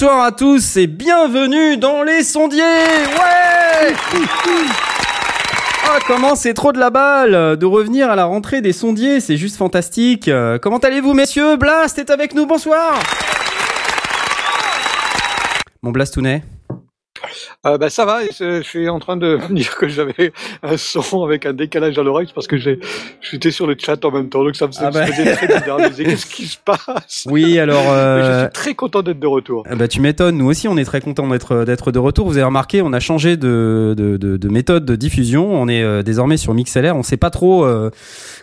Bonsoir à tous et bienvenue dans les sondiers. Ouais Ah comment c'est trop de la balle de revenir à la rentrée des sondiers, c'est juste fantastique. Euh, Comment allez-vous messieurs? Blast est avec nous, bonsoir. Mon Blastounet Euh, bah, ça va, c'est- je suis en train de me dire que j'avais un son avec un décalage à l'oreille parce que j'ai, j'étais sur le chat en même temps, donc ça me, Ah bah. ça me faisait très bizarre. Je me disais, Qu'est-ce qui se passe? Oui alors... Je euh, suis très content d'être de retour. Ah bah tu m'étonnes, nous aussi on est très content d'être d'être de retour. Vous avez remarqué, on a changé de, de, de, de méthode de diffusion. On est euh, désormais sur MixLR. On sait pas trop euh,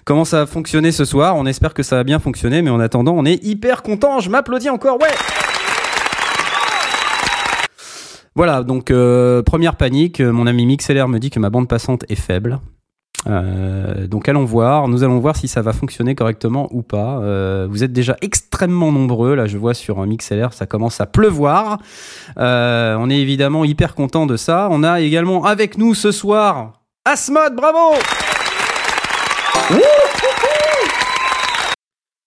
comment ça va fonctionner ce soir. On espère que ça va bien fonctionner, mais en attendant, on est hyper content. Je m'applaudis encore, ouais. Voilà, donc euh, première panique. Mon ami MixLR me dit que ma bande passante est faible. Euh, donc allons voir, nous allons voir si ça va fonctionner correctement ou pas. Euh, vous êtes déjà extrêmement nombreux, là je vois sur un MixLR ça commence à pleuvoir. Euh, on est évidemment hyper content de ça. On a également avec nous ce soir Asmod, bravo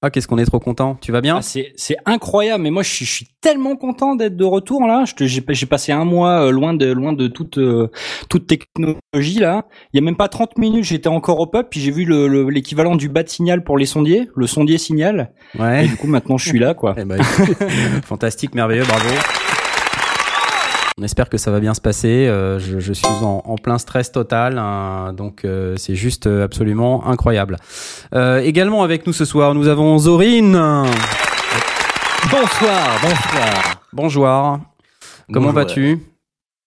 Ah qu'est-ce qu'on est trop content, tu vas bien Ah, c'est c'est incroyable, mais moi je suis, je suis tellement content d'être de retour là. Je te- J'ai j'ai passé un mois euh, loin de loin de toute euh, toute technologie là. Il y a même pas 30 minutes, j'étais encore au pub, puis j'ai vu le- le- l'équivalent du bas de signal pour les sondiers, le sondier signal. Et Ouais. du coup maintenant je suis là quoi. Eh ben, fantastique, merveilleux, bravo. On espère que ça va bien se passer. Euh, je, je suis en, en plein stress total, hein, donc euh, c'est juste euh, absolument incroyable. Euh, également avec nous ce soir, nous avons Zorine. Bonsoir, bonsoir. Bonjour. Comment vas-tu?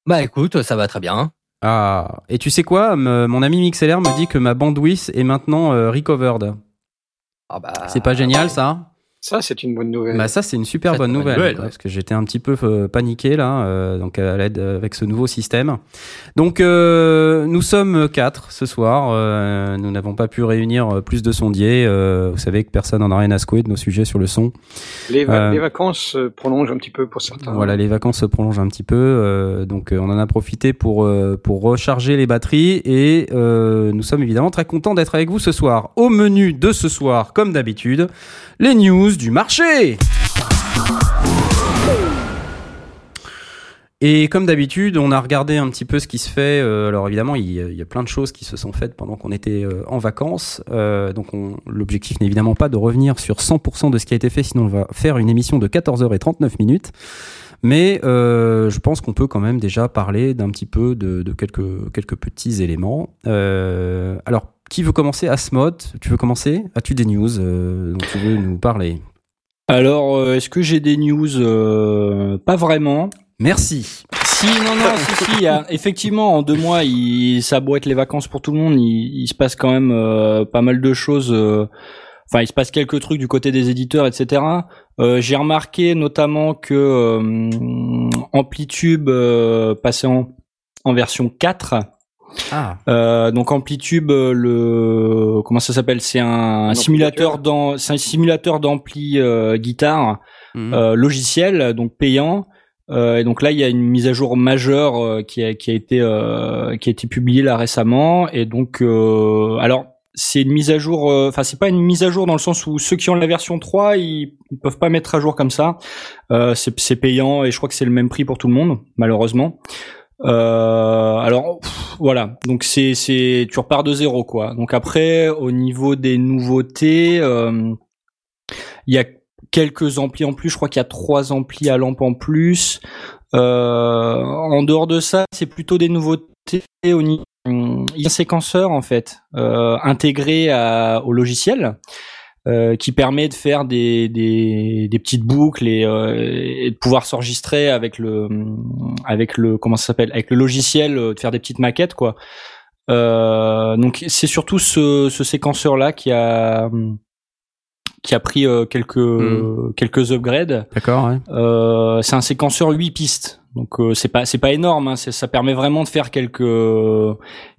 Bah écoute, ça va très bien. Ah, et tu sais quoi? Mon ami MixLR me dit que ma bandwidth est maintenant recovered. Ah bah, C'est pas génial ça? Ça, c'est une bonne nouvelle. Bah ça c'est une super bonne nouvelle, nouvelle, ouais, ouais. parce que j'étais un petit peu euh, paniqué là, euh, donc à l'aide euh, avec ce nouveau système. Donc euh, nous sommes quatre ce soir. euh, nous n'avons pas pu réunir plus de sondiers. euh, vous savez que personne n'en a rien à secouer de nos sujets sur le son. les, va- euh, les vacances se prolongent un petit peu pour certains. Voilà, les vacances se prolongent un petit peu, euh, donc euh, on en a profité pour euh, pour recharger les batteries et euh, nous sommes évidemment très contents d'être avec vous ce soir. Au menu de ce soir, comme d'habitude, les news du marché. Et comme d'habitude, on a regardé un petit peu ce qui se fait. euh, alors évidemment, il y, a, plein de choses qui se sont faites pendant qu'on était euh, en vacances. Euh, donc on- l'objectif n'est évidemment pas de revenir sur 100% de ce qui a été fait, sinon on va faire une émission de 14h39 minutes. Mais je pense qu'on peut quand même déjà parler d'un petit peu de, quelques, quelques petits éléments. Alors, qui veut commencer? Asmod, tu veux commencer? As-tu des news euh, dont tu veux nous parler? Alors euh, est-ce que j'ai des news? Euh, Pas vraiment. Merci. Si, non, non, si, si, a- effectivement, en deux mois, il, ça a beau être les vacances pour tout le monde, il, il se passe quand même euh, pas mal de choses. euh, Enfin, il se passe quelques trucs du côté des éditeurs, etc. Euh, J'ai remarqué notamment que euh, Amplitube euh, passait en, en version 4. Ah, Euh, donc Amplitube, euh, le comment ça s'appelle? C'est un, Un simulateur dans, c'est un simulateur d'ampli euh, guitare mhm. euh, logiciel, donc payant. Euh, et donc là, il y a une mise à jour majeure euh, qui, a, qui a été euh, qui a été publiée là récemment. Et donc, euh, alors c'est une mise à jour. euh, Enfin, c'est pas une mise à jour dans le sens où ceux qui ont la version 3, ils, ils peuvent pas mettre à jour comme ça. Euh, c'est c'est payant et je crois que c'est le même prix pour tout le monde, malheureusement. Euh, alors voilà, donc c'est c'est tu repars de zéro quoi. Donc après, au niveau des nouveautés, euh, il y a quelques amplis en plus. Je crois qu'il y a trois amplis à lampe en plus. Euh, en dehors de ça, c'est plutôt des nouveautés au niveau. Il y a un séquenceur en fait intégré au logiciel euh, qui permet de faire des, des, des petites boucles et, euh, et de pouvoir s'enregistrer avec le avec le comment ça s'appelle avec le logiciel euh, de faire des petites maquettes quoi. Euh, donc c'est surtout ce, ce séquenceur là qui a qui a pris euh, quelques Mm. quelques upgrades. d'accord. Ouais. Euh, c'est un séquenceur 8 pistes. Donc euh, c'est pas c'est pas énorme, hein, ça permet vraiment de faire quelques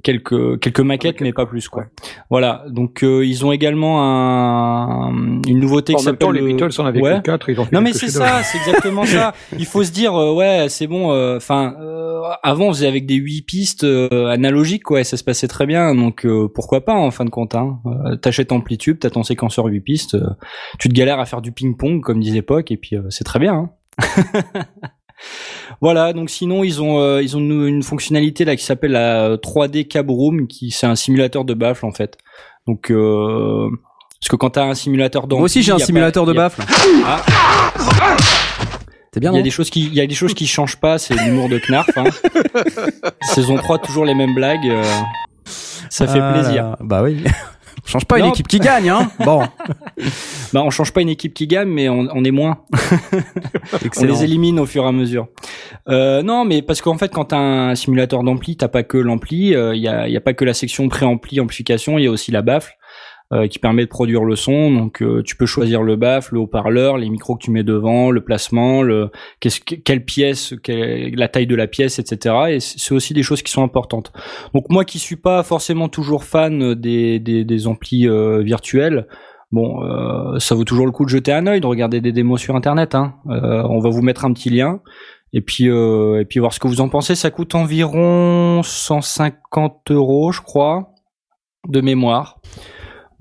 quelques quelques maquettes, mais pas plus quoi. Voilà. Donc euh, ils ont également un, une nouveauté En qui s'appelle les le- Beatles en avaient Ouais. 4, ils ont fait Non mais c'est ça, c'est exactement ça. Il faut se dire euh, ouais, c'est bon euh, enfin euh, avant on faisait avec des 8 pistes euh, analogiques quoi, et ça se passait très bien donc euh, pourquoi pas en fin de compte hein. T'achètes Amplitude, t'as ton séquenceur 8 pistes, euh, tu te galères à faire du ping-pong comme disait Poc et puis euh, c'est très bien hein. Voilà, donc sinon ils ont euh, ils ont une, une fonctionnalité là qui s'appelle la 3D Cab Room, qui c'est un simulateur de baffle en fait. Donc euh, parce que quand t'as un simulateur d'ampli, Moi aussi, j'ai un pas- simulateur de y a- baffle. Ah. C'est bien, Il y a des choses qui il y a des choses qui changent pas, c'est l'humour de Knarf. Hein. Saison 3 toujours les mêmes blagues. euh, ça fait Ah plaisir. Bah oui. On change pas une équipe qui gagne, hein. Bon, Bah on change pas une équipe qui gagne, mais on, on est moins. On les élimine au fur et à mesure. Euh, non, mais parce qu'en fait, quand t'as un simulateur d'ampli, t'as pas que l'ampli. Il y, a, y a pas que la section pré-ampli amplification. Il y a aussi la baffle euh, qui permet de produire le son. Donc, euh, tu peux choisir le baffle, le haut-parleur, les micros que tu mets devant, le placement, quelle pièce, la taille de la pièce, etc. Et c'est aussi des choses qui sont importantes. Donc, moi qui suis pas forcément toujours fan des amplis euh, virtuels. Bon, ça vaut toujours le coup de jeter un œil, de regarder des démos sur internet. Hein. On va vous mettre un petit lien et puis et puis voir ce que vous en pensez. Ça coûte environ 150 euros, je crois, de mémoire.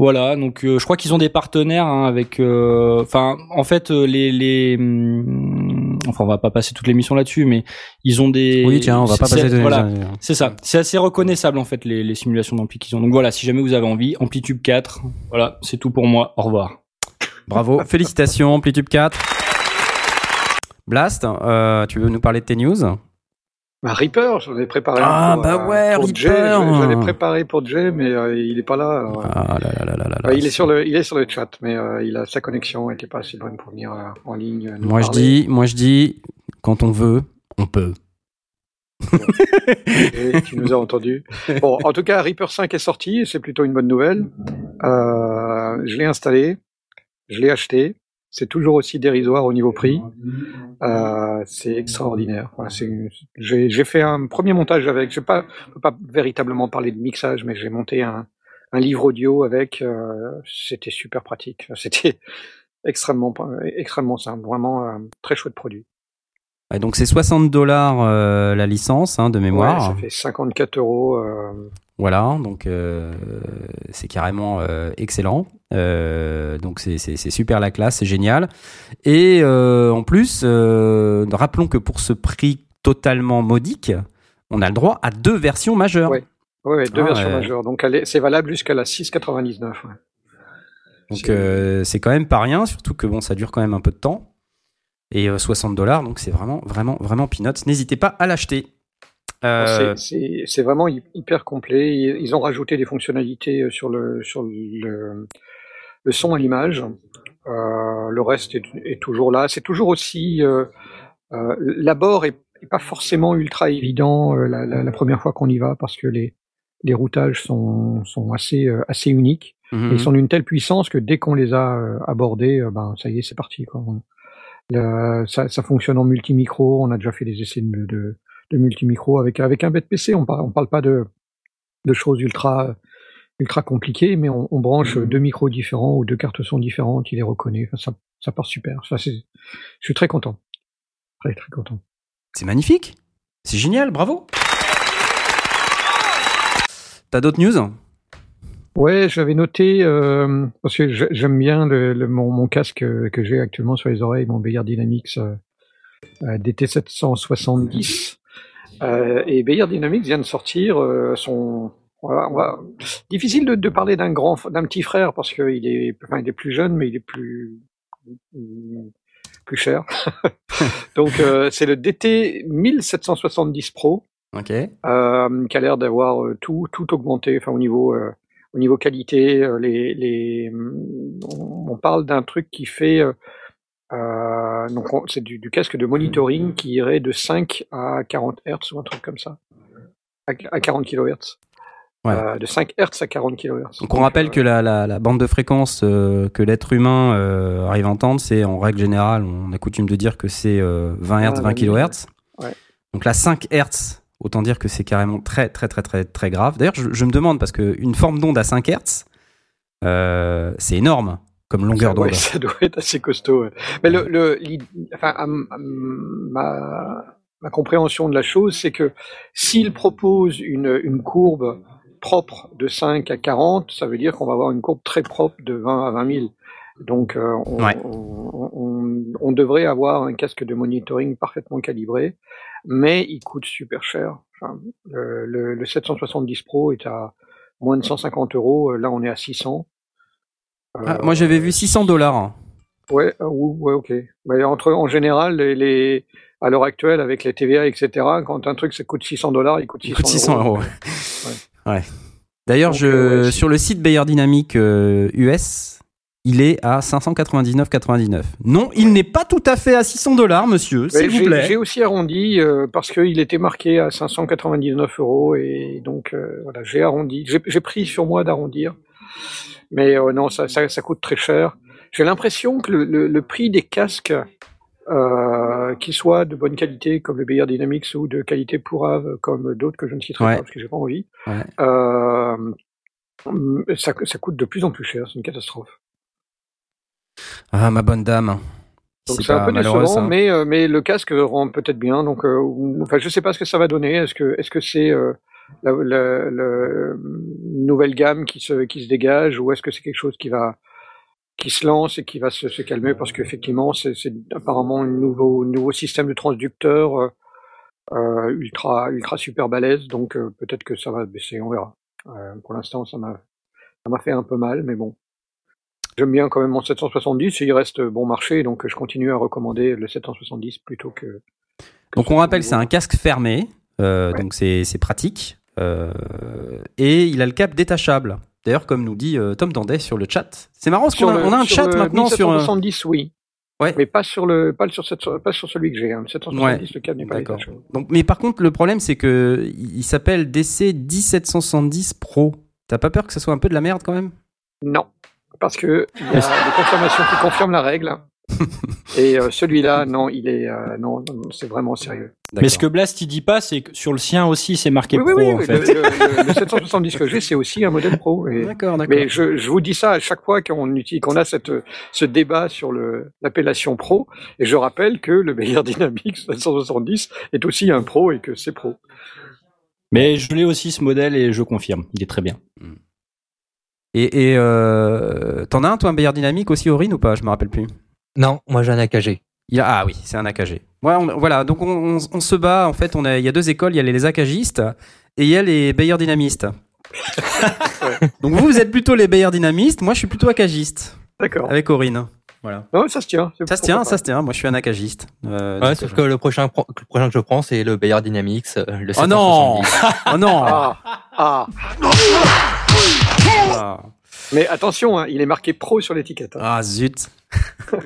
Voilà, donc euh, je crois qu'ils ont des partenaires hein, avec. euh, Enfin, en fait, euh, les les. hum, Enfin, on va pas passer toute l'émission là-dessus, mais ils ont des. Oui, tiens, on va pas passer de... Voilà, c'est ça. C'est assez reconnaissable en fait les, les simulations d'ampli qu'ils ont. Donc voilà, si jamais vous avez envie, Amplitude 4. Voilà, c'est tout pour moi. Au revoir. Bravo, félicitations, Amplitude 4. Blast, euh, tu veux nous parler de tes news? Bah, Reaper, j'en ai préparé Ah, un pour, bah euh, ouais, pour Reaper. Jay. Je, je l'ai préparé pour Jay, mais euh, il est pas là. alors, Ah là là là là là là. ouais, il est sur le, il est sur le chat, mais euh, il a sa connexion était pas assez bonne pour venir euh, en ligne. Moi je dis, moi je dis, quand on veut, on peut. Et tu nous as entendu. Bon, en tout cas, Reaper 5 est sorti, et c'est plutôt une bonne nouvelle. Euh, je l'ai installé, je l'ai acheté. C'est toujours aussi dérisoire au niveau prix. Euh, c'est extraordinaire. Voilà, j'ai, fait un premier montage avec. Je ne peux pas véritablement parler de mixage, mais j'ai monté un, un livre audio avec. euh, c'était super pratique. C'était extrêmement, extrêmement simple. Vraiment un très chouette produit. Donc c'est 60 dollars euh, la licence hein, de mémoire. Ouais, ça fait 54 euros. euh, Voilà, donc euh, c'est carrément excellent. Donc c'est- super la classe, c'est génial. Et en plus, rappelons que pour ce prix totalement modique, on a le droit à deux versions majeures. Ouais. Ouais, ouais, deux Ah, versions majeures. Donc c'est valable jusqu'à la 6,99. ouais. Donc C'est- c'est quand même pas rien, surtout que bon, ça dure quand même un peu de temps. Et euh, 60 dollars, donc c'est vraiment, vraiment, vraiment peanuts. N'hésitez pas à l'acheter. Euh, C'est- C'est vraiment hy- hyper complet. Ils ont rajouté des fonctionnalités euh, sur le, sur le, le son à l'image. Euh, le reste est, est toujours là. C'est toujours aussi. Euh, euh, L'abord est, est pas forcément ultra évident euh, la, la- la première fois qu'on y va parce que les, les routages sont, sont assez, euh, assez uniques. mhm. Et Ils sont d'une telle puissance que dès qu'on les a euh, abordés, euh, ben ça y est, c'est parti. Quoi. On- ça, ça fonctionne en multi-micro. On a déjà fait des essais de, de, de multi-micro avec avec un bête PC. On parle on parle pas de de choses ultra ultra compliquées, mais on, on branche deux micros différents ou deux cartes son différentes. Il les reconnaît. Enfin, ça ça part super. Ça. Je suis très content. Très très content. C'est magnifique. C'est génial, bravo. T'as d'autres news? Ouais, j'avais noté parce que j'ai- j'aime bien le, le- mon, mon casque euh, que j'ai actuellement sur les oreilles, mon Beyer Dynamics euh, euh, DT770. Euh, et Beyer Dynamics vient de sortir euh, son. Voilà, on va- difficile de, de parler d'un grand, d'un petit frère parce qu'il est, enfin, il est plus jeune, mais il est plus plus cher. Donc euh, c'est le DT 1770 Pro Ok. euh, qui a l'air d'avoir euh, tout, tout augmenté, enfin au niveau, euh, au niveau qualité. euh, les, les, on, parle d'un truc qui fait, euh, euh, donc c'est du, du casque de monitoring qui irait de 5 à 40 Hz ou un truc comme ça, à, à 40 kHz. Ouais. Euh, de 5 Hz à 40 kHz. Donc on rappelle que la, la- la bande de fréquence euh, que l'être humain arrive à entendre, c'est en règle générale, on a coutume de dire que c'est euh, 20 Hz, Ah, 20 kHz. Ouais. Donc là, 5 Hz, autant dire que c'est carrément très très très très très grave. D'ailleurs, je, je me demande parce qu'une forme d'onde à 5 Hz, euh, c'est énorme comme longueur Ouais, d'onde. ça doit être assez costaud. ouais. Mais le, enfin, ma, ma compréhension de la chose, c'est que s'il propose une, une courbe propre de 5 à 40, ça veut dire qu'on va avoir une courbe très propre de 20 à 20 000. Donc, euh, on, Ouais. on- on- on devrait avoir un casque de monitoring parfaitement calibré, mais il coûte super cher. Enfin, le, le- le 770 Pro est à moins de 150 euros. Là, on est à 600. Ah, moi j'avais vu 600 dollars. Ouais, euh, ou- ouais, ok. Mais entre, en général, les, les- à l'heure actuelle, avec les TVA, etc., quand un truc ça coûte 600 dollars, il coûte 600, Il coûte 600 euros. Ouais. D'ailleurs, je, euh, ouais, sur le site Bayer Dynamic euh, US, il est à 599,99. Non, il n'est pas tout à fait à 600 dollars, monsieur, s'il vous j'ai- plaît. J'ai aussi arrondi euh, parce qu'il était marqué à 599 euros et donc euh, voilà, j'ai arrondi. J'ai pris sur moi d'arrondir, mais euh, non, ça, ça, ça coûte très cher. J'ai l'impression que le, le, le prix des casques, qu'ils soient de bonne qualité comme le Bayer Dynamics ou de qualité pourrave comme d'autres que je ne citerai Ouais. pas parce que j'ai pas envie, Ouais. ça, ça coûte de plus en plus cher. C'est une catastrophe. Ah, ma bonne dame. Donc c'est un peu décevant, mais, euh, mais le casque rend peut-être bien. Donc, euh, enfin, je sais pas ce que ça va donner. Est-ce que est-ce que c'est euh, la, la- la- une nouvelle gamme qui se qui se dégage ou est-ce que c'est quelque chose qui va qui se lance et qui va se, se calmer? Parce qu'effectivement c'est c'est apparemment un nouveau nouveau système de transducteur euh, euh, ultra ultra super balèze. Donc euh, peut-être que ça va baisser. On verra. Euh, pour l'instant, ça m'a ça m'a fait un peu mal, mais bon. J'aime bien quand même mon 770 et il reste bon marché, donc je continue à recommander le 770 plutôt que. Donc on rappelle, c'est un casque fermé, euh, donc c'est pratique. euh, et il a le cap détachable. D'ailleurs, comme nous dit euh, Tom Dandet sur le chat. C'est marrant parce qu'on a, le- on a un sur chat maintenant sur. euh, 770, oui. Ouais. Mais pas sur le, pas sur cette, pas sur celui que j'ai. Hein. Le 770, Ouais. le câble n'est pas détachable. Donc, mais par contre, le problème, c'est que il s'appelle DC 10770 Pro. T'as pas peur que ce soit un peu de la merde quand même? Non, parce que il y a des confirmations qui confirment la règle. Et euh, celui-là, non, il est, euh, non, non, c'est vraiment sérieux. Mais ce que Blast il dit pas, c'est que sur le sien aussi c'est marqué Oui, pro oui, oui. en le, fait. le- le- le 770 que j'ai, c'est aussi un modèle pro. D'accord, d'accord. Mais je, je vous dis ça à chaque fois qu'on utilise, qu'on a cette, ce débat sur le, l'appellation pro, et je rappelle que le Bayer Dynamics 770 est aussi un pro et que c'est pro. Mais je l'ai aussi ce modèle et je confirme, il est très bien. Et, et euh, t'en as un, toi, un Bayer Dynamique aussi, Aurine, ou pas? Je me rappelle plus. Non, moi j'ai un AKG. Il a- ah oui, c'est un AKG. Ouais, on- voilà, donc on, on- on se bat. En fait, on a, il y a deux écoles. Il y a les, les AKGistes et il y a les Bayer Dynamistes. Donc vous, vous êtes plutôt les Bayer Dynamistes. Moi, je suis plutôt AKGiste D'accord. avec Aurine. Voilà. Non, ça se tient. Ça se tient, pas. ça se tient. Moi, je suis un AKGiste. Euh, Ouais, sauf euh, que le prochain, pro- le prochain que je prends, c'est le Bayer Dynamics, euh, le Oh non 770. Oh non Ah, ah. Ah, Mais attention, hein, il est marqué pro sur l'étiquette. hein. Ah, zut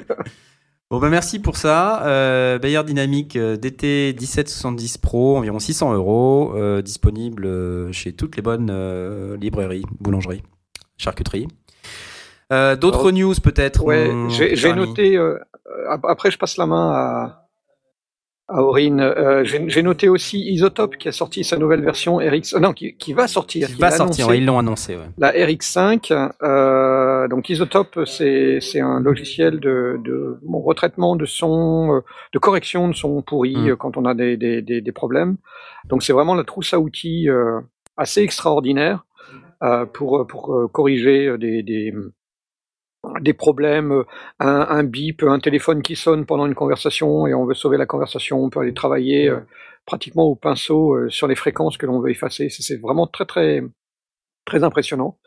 Bon bah merci pour ça. Euh, Bayer Dynamic euh, DT 1770 Pro, environ 600 euros, euh, disponible chez toutes les bonnes euh, librairies, boulangeries, charcuteries. Euh, D'autres Alors, news peut-être Ouais, mon j'ai noté. euh, euh, après, je passe la main à, à Aurine. Euh, j'ai noté aussi Isotope qui a sorti sa nouvelle version RX. euh, non, qui, qui va sortir. qui qui va sortir, ouais, ils l'ont annoncé. Ouais. La RX5, euh, donc Isotope, c'est c'est un logiciel de, de bon, retraitement de son, euh, de correction de son pourri Mm. euh, quand on a des, des, des, des problèmes. Donc c'est vraiment la trousse à outils euh, assez extraordinaire euh, pour pour euh, corriger euh, des, des des problèmes, euh, un, un bip, un téléphone qui sonne pendant une conversation et on veut sauver la conversation, on peut aller travailler euh, pratiquement au pinceau euh, sur les fréquences que l'on veut effacer. C'est- vraiment très très très impressionnant.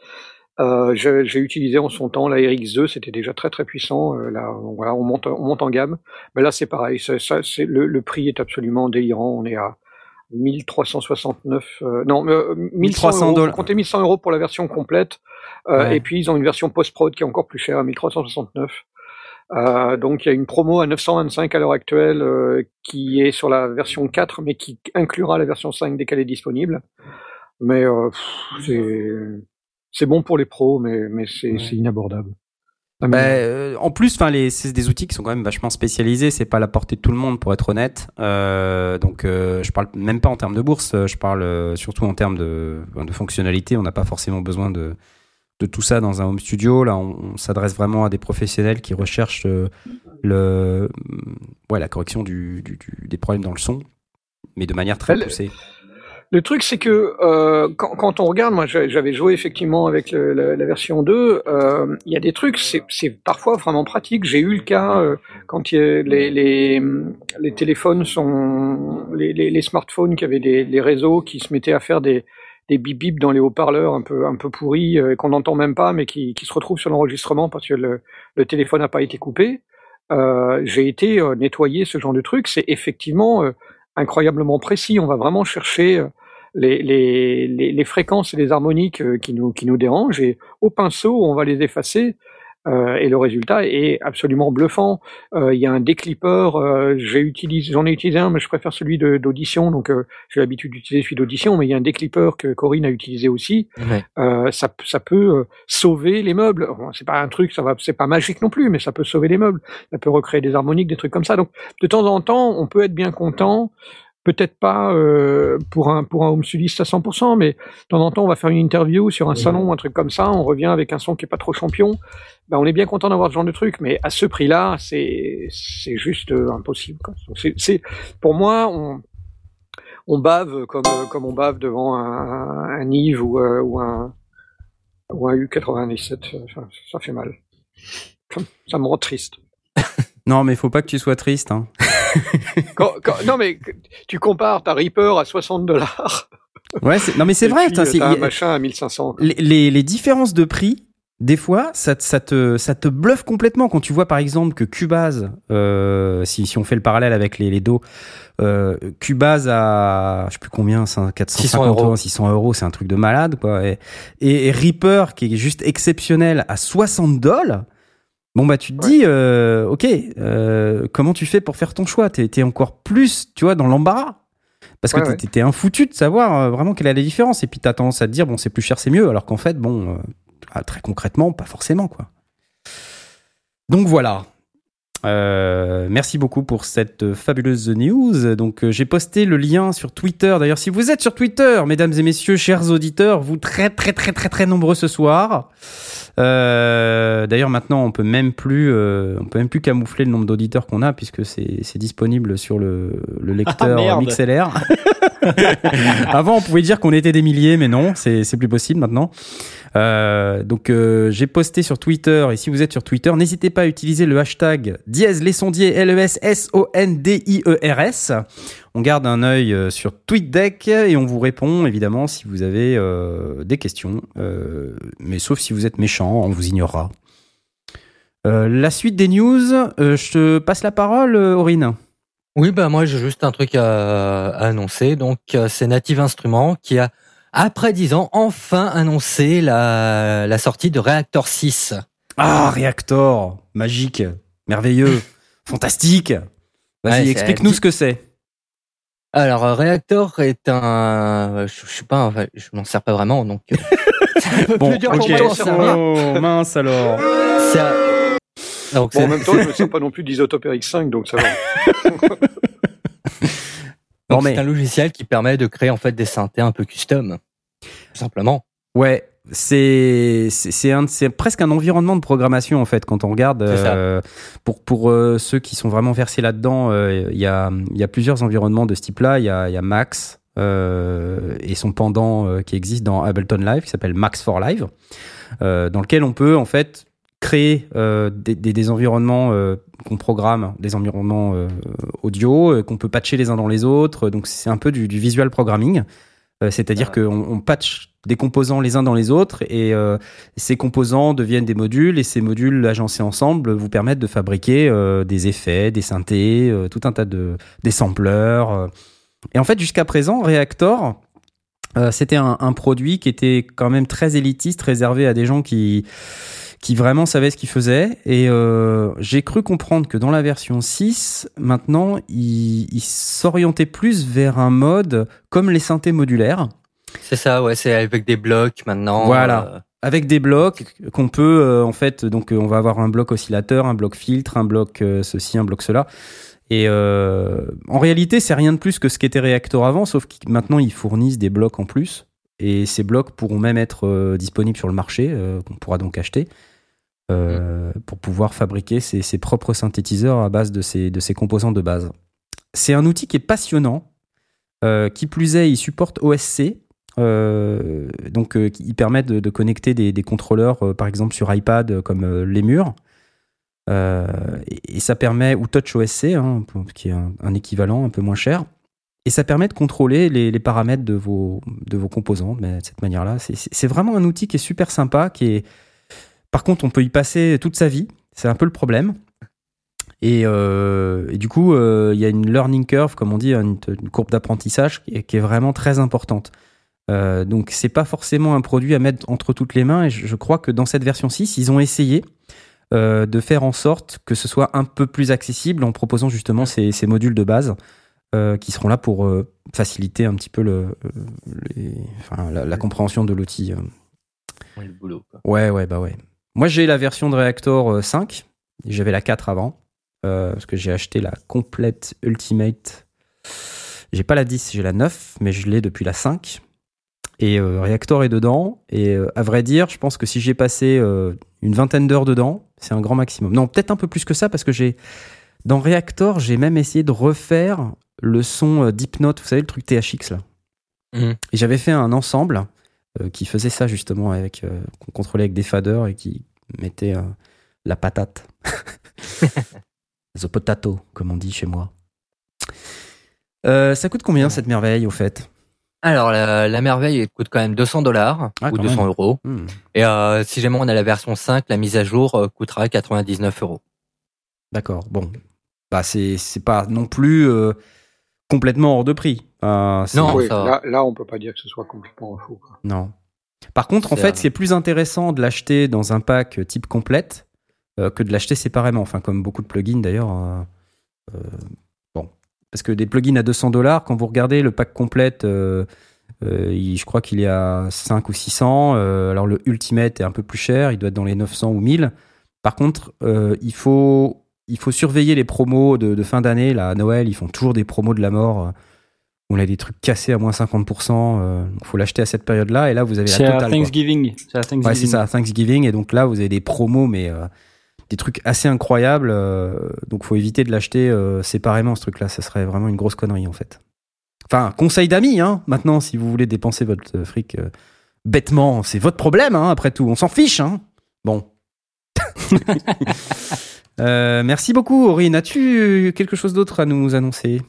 Euh, J'ai utilisé en son temps la RX2, c'était déjà très très puissant. Là, on- voilà, on monte, on monte en gamme. Mais là, c'est pareil. Ça, ça, c'est- le, le prix est absolument délirant. On est à 1369, euh, non, euh, 1100 1300 euros. dollars. Faut compter 1100 euros pour la version complète. Euh, Ouais. Et puis ils ont une version post-prod qui est encore plus chère, à 1369. Euh, donc il y a une promo à 925 à l'heure actuelle euh, qui est sur la version 4, mais qui inclura la version 5 dès qu'elle est disponible. Mais euh, c'est c'est bon pour les pros, mais mais c'est Ouais. c'est inabordable. Ah, Bah, euh, en plus, enfin, c'est des outils qui sont quand même vachement spécialisés. C'est pas à la portée de tout le monde, pour être honnête. Euh, donc, euh, je parle même pas en termes de bourse. Je parle euh, surtout en termes de, de fonctionnalité. On n'a pas forcément besoin de, de tout ça dans un home studio. Là, on, on s'adresse vraiment à des professionnels qui recherchent euh, le, ouais, la correction du, du- du- des problèmes dans le son, mais de manière très Elle- poussée. Le truc, c'est que euh, quand, on regarde, moi j'avais joué effectivement avec la, version 2, euh, il y a des trucs, c'est parfois vraiment pratique. J'ai eu le cas euh, quand les, téléphones sont, les, smartphones qui avaient des, réseaux qui se mettaient à faire des, des bip bip dans les haut-parleurs un peu, un peu pourris, euh, qu'on n'entend même pas, mais qui, se retrouvent sur l'enregistrement parce que le, téléphone n'a pas été coupé. Euh, J'ai été nettoyer ce genre de truc. C'est effectivement incroyablement précis. On va vraiment chercher les, les, fréquences et les harmoniques euh, qui nous dérangent et au pinceau, on va les effacer. Euh, et le résultat est absolument bluffant. Euh, il y a un déclippeur, euh, j'ai utilisé, j'en ai utilisé un, mais je préfère celui d'audition, donc j'ai l'habitude d'utiliser celui d'audition, mais il y a un déclippeur que Corinne a utilisé aussi. ça, ça peut sauver les meubles. c'est pas un truc, ça va, c'est pas magique non plus, mais ça peut sauver les meubles. Ça peut recréer des harmoniques, des trucs comme ça. Donc de temps en temps, on peut être bien content peut-être pas euh, pour un pour un home studiste à 100%, mais de temps en temps on va faire une interview sur un salon, un truc comme ça, on revient avec un son qui est pas trop champion. Ben, on est bien content d'avoir ce genre de truc, mais à ce prix-là, c'est c'est juste euh, impossible. C'est pour moi on on bave comme comme on bave devant un, un Yves ou, euh, ou un ou un U97. ça fait mal. Ça me rend triste. Non, mais il faut pas que tu sois triste. Hein. non, mais tu compares ta Reaper à 60 dollars. Ouais, non, mais c'est vrai. C'est un machin à 1500. Les, les, différences de prix, des fois, ça, ça, te, ça te bluffe complètement quand tu vois par exemple que Cubase, euh, si, si on fait le parallèle avec les, les dos, euh, Cubase à, je sais plus combien, 450 600 euros, 600 euros, c'est un truc de malade, quoi. Et, et, Reaper, qui est juste exceptionnel, à 60 dollars. Bon bah tu te dis, euh, ok, euh, comment tu fais pour faire ton choix? T'es es encore plus, tu vois, dans l'embarras. Parce que t'étais un foutu de savoir euh, vraiment quelle est la différence. Et puis t'as tendance à te dire, bon, c'est plus cher, c'est mieux. Alors qu'en fait, bon, ah, très concrètement, pas forcément, quoi. Donc voilà. Merci beaucoup pour cette fabuleuse news. Donc j'ai posté le lien sur Twitter. D'ailleurs, si vous êtes sur Twitter, mesdames et messieurs, chers auditeurs, vous très très très très très nombreux ce soir. Euh, d'ailleurs, maintenant, on peut même plus, euh, on peut même plus camoufler le nombre d'auditeurs qu'on a puisque c'est disponible sur le, le lecteur ah, MixLR. Avant, on pouvait dire qu'on était des milliers, mais non, c'est plus possible maintenant. Euh, donc euh, j'ai posté sur Twitter et si vous êtes sur Twitter, n'hésitez pas à utiliser le hashtag dièse les sondiers L E. On garde un œil euh, sur TweetDeck et on vous répond évidemment si vous avez euh, des questions. Euh, mais sauf si vous êtes méchant, on vous ignorera. la suite des news, je te passe la parole, Aurine. Oui, bah moi j'ai juste un truc à, annoncer. Donc c'est Native Instruments qui a, après 10 ans, enfin annoncé la, la sortie de Reactor 6. Ah, Reactor Magique Merveilleux Fantastique Vas-y, explique-nous ce que c'est. Alors, Reactor est un, je, je sais pas, je m'en sers pas vraiment, donc. Euh, bon, plus dur oh, mince alors. Ça... Donc, bon, en même temps, je ne sers pas non plus d'Isotope RX5, donc ça va. Donc, mais... c'est un logiciel qui permet de créer en fait des synthés un peu custom, tout simplement. Ouais, c'est c'est presque un environnement de programmation en fait quand on regarde euh, pour pour euh, ceux qui sont vraiment versés là-dedans euh, il y a il y a plusieurs environnements de ce type-là il y a il y a Max et son pendant qui existe dans Ableton Live qui s'appelle Max for Live dans lequel on peut en fait créer des, des, des, environnements qu'on programme des environnements audio qu'on peut patcher les uns dans les autres. Donc c'est un peu du, du visual programming. C'est-à-dire qu'on on patch des composants les uns dans les autres et euh, ces composants deviennent des modules et ces modules agencés ensemble vous permettent de fabriquer euh, des effets, des synthés, euh, tout un tas de des sampleurs. Et en fait, jusqu'à présent, Reactor, c'était un, un, produit qui était quand même très élitiste, réservé à des gens qui qui vraiment savaient ce qu'ils faisaient. Et j'ai cru comprendre que dans la version 6, maintenant, il, il s'orientait plus vers un mode comme les synthés modulaires. C'est ça, ouais, c'est avec des blocs maintenant. Voilà. Euh. Avec des blocs qu'on peut euh, en fait, donc euh, on va avoir un bloc oscillateur, un bloc filtre, un bloc ceci, un bloc cela. Et en réalité, c'est rien de plus que ce qu'était Reactor avant, sauf que maintenant ils fournissent des blocs en plus. Et ces blocs pourront même être disponibles sur le marché, qu'on pourra donc acheter, mm. pour pouvoir fabriquer ses, ses, propres synthétiseurs à base de ces composants de base. C'est un outil qui est passionnant qui plus est, ils supportent OSC. donc, ils permettent de, connecter des, des contrôleurs, par exemple sur iPad, comme les murs. Et, ça permet, ou TouchOSC, hein, qui est un, équivalent un peu moins cher. Et ça permet de contrôler les, les paramètres de vos, de vos mais de cette manière-là. C'est vraiment un outil qui est super sympa, qui est, par contre, on peut y passer toute sa vie. C'est un peu le problème. Et, euh, du coup, euh, il y a une learning curve, comme on dit, une, courbe d'apprentissage qui, est vraiment très importante. Euh, donc, c'est pas forcément un produit à mettre entre toutes les mains. Et je, crois que dans cette version 6, ils ont essayé euh, de faire en sorte que ce soit un peu plus accessible en proposant justement ces, modules de base qui seront là pour faciliter un petit peu le, la, compréhension de l'outil. le boulot. Ouais, ouais, bah ouais. Moi, j'ai la version de Reactor 5. Euh, j'avais la 4 avant. Euh, parce que j'ai acheté la complète Ultimate. J'ai pas la 10, j'ai la 9, mais je l'ai depuis la 5. Et euh, Reactor est dedans. Et à vrai dire, je pense que si j'ai passé une vingtaine d'heures dedans, c'est un grand maximum. Non, peut-être un peu plus que ça, parce que j'ai. Dans Reactor, j'ai même essayé de refaire le son Deep Note, vous savez, le truc THX là. Mmh. Et j'avais fait un ensemble qui faisait ça justement, avec qu'on contrôlait avec des faders et qui, mettez euh, la patate. The potato, comme on dit chez moi. Euh, ça coûte combien cette merveille au fait? Alors la, merveille elle coûte quand même 200 dollars ah, ou 200 euros. Hmm. Et euh, si jamais on a la version 5, la mise à jour coûtera 99 euros. D'accord. Bon, bah c'est pas non plus complètement hors de prix. non, là, là on peut pas dire que ce soit complètement fou. Non. Par contre, en fait, c'est plus intéressant de l'acheter dans un pack type complète euh, que de l'acheter séparément. Enfin, comme beaucoup de plugins d'ailleurs. Euh, euh, bon, parce que des plugins à 200 dollars, quand vous regardez le pack complète, je crois qu'il est à 5 ou 600. alors le Ultimate est un peu plus cher, il doit être dans les 900 ou 1000. Par contre, il faut il faut surveiller les promos de, de fin d'année. Là, à Noël, ils font toujours des promos de la mort on a des trucs cassés à moins 50%. Euh, il faut l'acheter à cette période-là. Et là, vous avez la totale. Thanksgiving. C'est Thanksgiving. Ouais, c'est ça, Thanksgiving. Et donc là, vous avez des promos, mais euh, des trucs assez incroyables. Euh, donc, faut éviter de l'acheter euh, séparément, ce truc-là. Ça serait vraiment une grosse connerie, en fait. Enfin, conseil d'amis, hein. Maintenant, si vous voulez dépenser votre fric bêtement, c'est votre problème, hein, après tout. On s'en fiche, hein. Bon. merci beaucoup, Aurine. As-tu quelque chose d'autre à nous annoncer?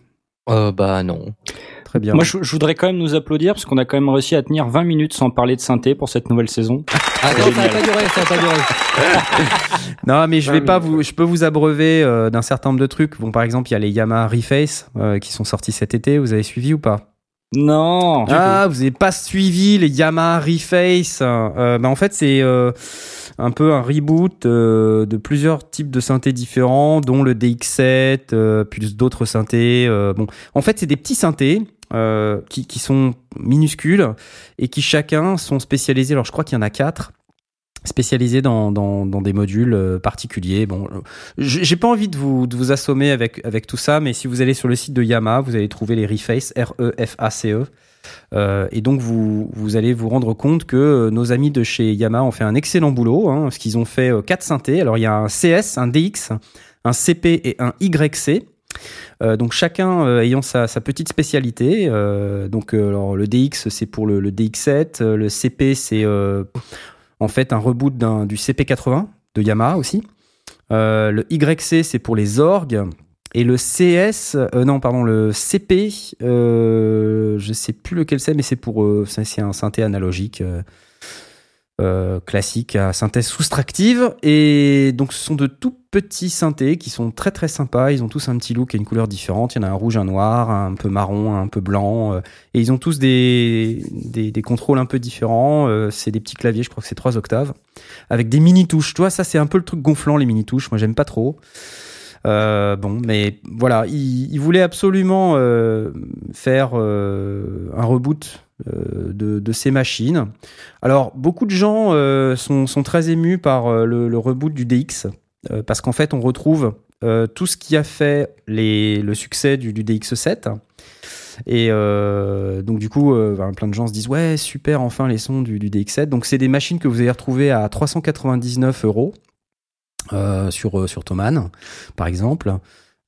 Euh, Bah non. Très bien. Moi, je, voudrais quand même nous applaudir parce qu'on a quand même réussi à tenir 20 minutes sans parler de synthé pour cette nouvelle saison. Ah non, ça va pas durer, ça va pas durer. non, mais je vais pas vous, je peux vous abreuver euh, d'un certain nombre de trucs. Bon, par exemple, il y a les Yamaha Reface euh, qui sont sortis cet été. Vous avez suivi ou pas? Non. Ah, vous n'avez pas suivi les Yamaha Reface. Euh, bah, en fait, c'est euh, un peu un reboot euh, de plusieurs types de synthés différents, dont le DX7, euh, plus d'autres synthés. Euh, bon, en fait, c'est des petits synthés. Qui, qui sont minuscules et qui chacun sont spécialisés. Alors je crois qu'il y en a quatre spécialisés dans, dans, des modules particuliers. Bon, j'ai pas envie de vous, de vous assommer avec, avec tout ça, mais si vous allez sur le site de Yamaha, vous allez trouver les Reface, R-E-F-A-C-E. Euh, et donc vous, vous allez vous rendre compte que euh, nos amis de chez Yamaha ont fait un excellent boulot, hein, parce qu'ils ont fait euh, quatre synthés. Alors il y a un CS, un DX, un CP et un YC. Euh, donc chacun ayant sa, petite spécialité. Euh, donc le DX c'est pour le, le, DX7, le CP c'est en fait un reboot du CP80 de Yamaha aussi. le YC c'est pour les orgues. Et le CS, euh, non, pardon, le CP, euh, je sais plus lequel c'est, mais c'est pour, euh, c'est un synthé analogique euh, classique à synthèse soustractive. Et donc, ce sont de tout petits synthés qui sont très très sympas. Ils ont tous un petit look et une couleur différente. Il y en a un rouge, un noir, un peu marron, un peu blanc. et ils ont tous des, des, contrôles un peu différents. c'est des petits claviers, je crois que c'est trois octaves, avec des mini touches. Toi, ça c'est un peu le truc gonflant les mini touches. Moi, j'aime pas trop. Euh, bon, mais voilà, il, voulait absolument euh, faire euh, un reboot de, ces machines. Alors, beaucoup de gens sont, très émus par le, reboot du DX, parce qu'en fait, on retrouve tout ce qui a fait le succès du, DX7. Et donc du coup, ben, plein de gens se disent ouais super enfin les sons du, du DX7. Donc c'est des machines que vous allez retrouver à 399 euros. Euh, sur, euh, sur Thomann, par exemple.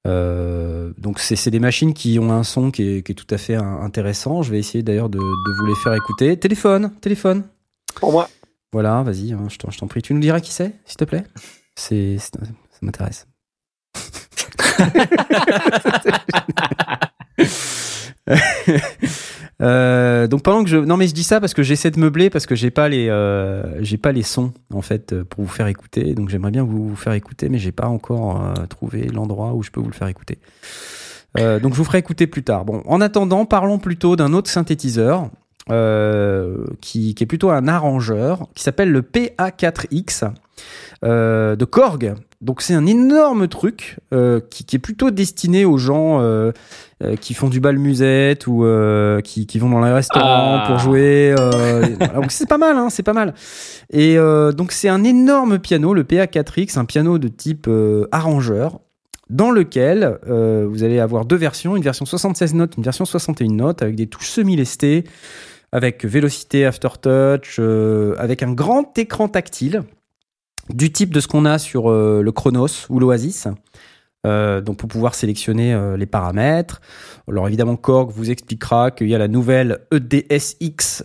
Euh, donc c'est c'est des machines qui ont un son qui est, qui est tout à fait intéressant. Je vais essayer d'ailleurs de, de vous les faire écouter. Téléphone, téléphone. Pour moi. Voilà, vas-y, hein, je t'en je t'en prie. Tu nous diras qui c'est, s'il te plaît? C'est- ça m'intéresse. Euh, donc pendant que je non mais je dis ça parce que j'essaie de meubler parce que j'ai pas les euh, j'ai pas les sons en fait euh, pour vous faire écouter. Donc j'aimerais bien vous faire écouter mais j'ai pas encore euh, trouvé l'endroit où je peux vous le faire écouter. Donc je vous ferai écouter plus tard. Bon en attendant parlons plutôt d'un autre synthétiseur qui, qui est plutôt un arrangeur qui s'appelle le PA4X euh, de Korg donc c'est un énorme truc euh, qui, qui est plutôt destiné aux gens euh, qui font du bal musette ou qui, qui vont dans les restaurants Ah. pour jouer. et voilà. donc c'est pas mal, hein, c'est pas mal. Et donc c'est un énorme piano, le PA4X, un piano de type arrangeur, dans lequel euh, vous allez avoir deux versions, une version 76 notes, une version 61 notes, avec des touches semi-lestées, avec vélocité, aftertouch, euh, avec un grand écran tactile du type de ce qu'on a sur euh, le Chronos ou l'Oasis. Euh, donc pour pouvoir sélectionner euh, les paramètres. Alors évidemment Korg vous expliquera qu'il y a la nouvelle EDSX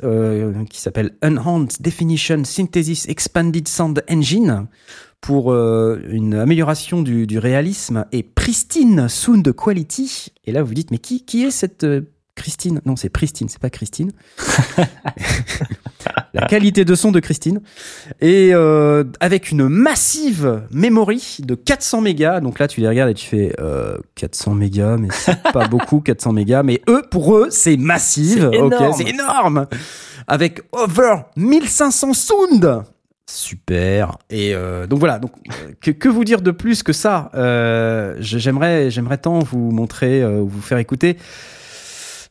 qui s'appelle Enhanced Definition Synthesis Expanded Sound Engine pour une amélioration du, du réalisme et pristine sound quality. Et là vous dites mais qui, est cette Christine Non c'est Pristine, c'est pas Christine. la qualité de son de Christine et euh, avec une massive memory de 400 mégas. Donc là, tu les regardes et tu fais euh, 400 mégas, mais c'est pas beaucoup 400 mégas. Mais eux, pour eux, c'est massive. C'est énorme. Avec over 1500 sound. Super. Et euh, donc voilà. Donc euh, que, que vous dire de plus que ça? J'aimerais, j'aimerais tant vous montrer, vous faire écouter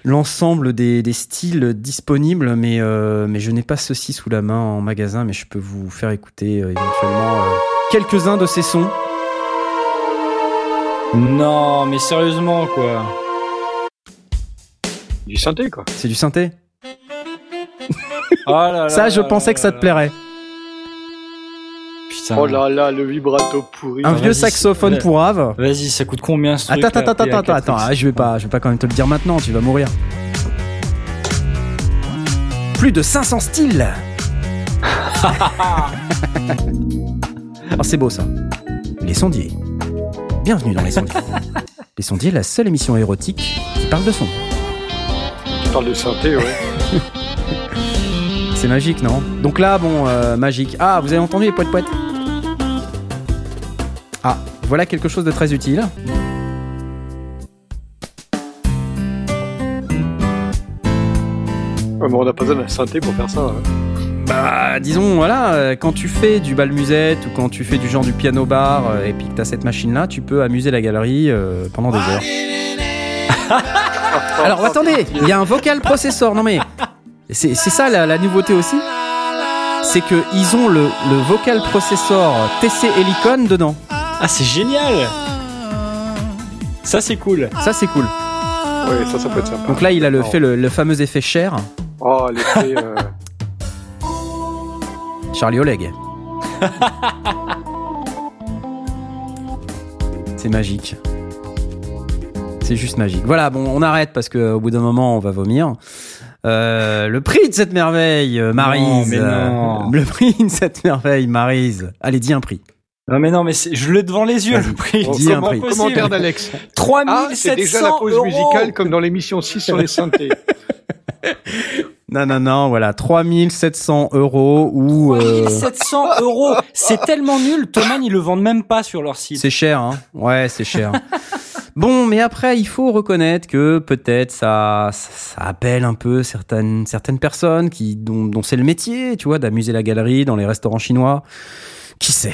l'ensemble des, des styles disponibles, mais, euh, mais je n'ai pas ceci sous la main en magasin, mais je peux vous faire écouter euh, éventuellement euh, quelques-uns de ces sons. Non, mais sérieusement, quoi. Du synthé, quoi. C'est du synthé? Oh là là Ça, je là pensais là que ça te là. plairait. Putain. Oh là là, le vibrato pourri. Un Ah, vieux saxophone c'est- pour Ave. Vas-y, ça coûte combien ce truc Attends, attends, attends, attends, PA4X? attends, ah, je vais pas, je vais pas quand même te le dire maintenant, tu vas mourir. Plus de 500 styles. Alors c'est beau ça. Les sondiers. Bienvenue dans les sondiers. les sondiers, la seule émission érotique qui parle de son. Tu parles de synthé, ouais. C'est magique, non? Donc là, bon, euh, magique. Ah, vous avez entendu les poètes poètes Ah, voilà quelque chose de très utile. Ouais, mais on n'a pas besoin d'un synthé pour faire ça. hein. Bah, disons, voilà, euh, quand tu fais du bal musette ou quand tu fais du genre du piano bar euh, et puis que t'as cette machine-là, tu peux amuser la galerie euh, pendant des heures. Alors attendez, il y a un vocal processor. Non mais c'est ça la, la nouveauté aussi, c'est que ils ont le, le vocal processor TC Helicon dedans. Ah, c'est génial Ça, c'est cool. Ça c'est cool. Ouais, ça, ça peut être sympa. Donc là, il a le Oh. fait le, le fameux effet cher, Oh, l'effet. euh, Charlie Oleg. c'est magique. C'est juste magique. Voilà, bon, on arrête parce que au bout d'un moment, on va vomir. Euh, le prix de cette merveille, euh, Maryse. mais non. euh, le prix de cette merveille, Maryse. Allez, dis un prix. Non, mais non, mais je l'ai devant les yeux, le prix. Dis C'est un prix. Commentaire d'Alex. 3700 Ah, c'est déjà la pause euros. musicale comme dans l'émission 6 sur les synthés. Non, non, non, voilà, 3700 euros ou... euh, 3700 euros. C'est tellement nul. Thomann, ils le vendent même pas sur leur site. C'est cher, hein Ouais, c'est cher. bon, mais après, il faut reconnaître que peut-être ça, ça appelle un peu certaines, certaines personnes qui, dont, dont c'est le métier, tu vois, d'amuser la galerie dans les restaurants chinois. Qui sait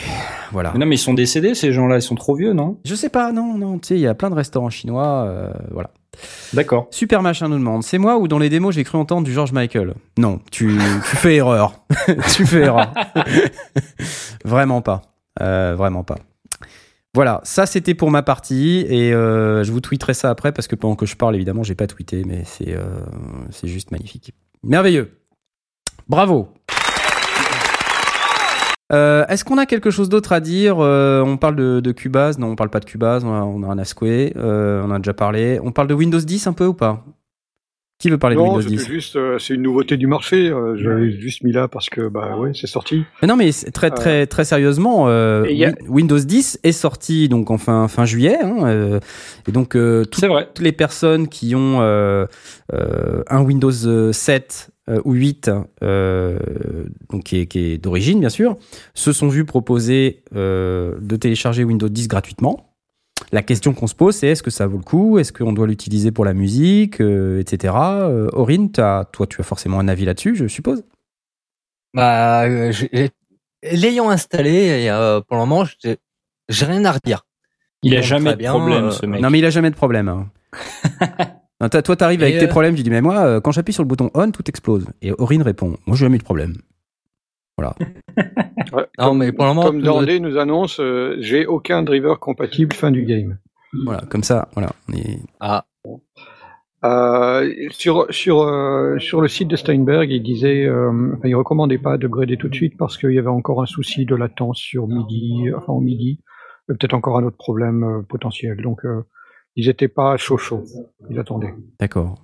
Voilà. Mais non, mais ils sont décédés, ces gens-là. Ils sont trop vieux, non? Je sais pas, non, non, tu sais, il y a plein de restaurants chinois, euh, voilà. D'accord. Super machin nous demande, c'est moi ou dans les démos j'ai cru entendre du George Michael? Non, tu, tu fais erreur. tu fais erreur. vraiment pas. Euh, vraiment pas. Voilà, ça c'était pour ma partie et euh, je vous tweeterai ça après parce que pendant que je parle évidemment j'ai pas tweeté mais c'est euh, c'est juste magnifique. Merveilleux. Bravo. Euh, Est-ce qu'on a quelque chose d'autre à dire Euh, On parle de, de Cubase Non, on parle pas de Cubase. On a, on a un Asquay. Euh, on a déjà parlé. On parle de Windows 10 un peu ou pas? Qui veut parler de Windows c'était 10 juste, euh, c'est une nouveauté du marché. euh, J'avais juste mis là parce que, bah ouais, c'est sorti. Mais non, mais très très très sérieusement, euh, a- Windows 10 est sorti donc en fin fin juillet, hein, euh, et donc euh, vrai. toutes les personnes qui ont euh, euh, un Windows 7 euh, ou 8, euh, donc qui est, qui est d'origine bien sûr, se sont vus proposer euh, de télécharger Windows 10 gratuitement. La question qu'on se pose, c'est est-ce que ça vaut le coup? Est-ce qu'on doit l'utiliser pour la musique, euh, etc. Euh, Aurine, t'as- toi, tu as forcément un avis là-dessus, je suppose? Bah, euh, j'ai- l'ayant installé, et, euh, pour le moment, j'ai j'ai rien à redire. Il a Donc, jamais de bien, problème, euh, ce mec. Non, mais il a jamais de problème. hein. Non, toi, t'arrives avec tes euh, problèmes, tu dis, mais moi, euh, quand j'appuie sur le bouton on, tout explose. Et Aurine répond, moi, j'ai jamais eu de problème. Ouais, Non, comme, mais pour le moment, comme Dandé nous annonce, euh, j'ai aucun driver compatible fin du game. Voilà, comme ça, voilà. on est- Ah, Euh, sur sur euh, sur le site de Steinberg, il disait, euh, il recommandait pas d'upgrader tout de suite parce qu'il y avait encore un souci de latence sur MIDI, enfin au MIDI, et peut-être encore un autre problème euh, potentiel. Donc euh, ils étaient pas chaud chaud, ils attendaient. D'accord.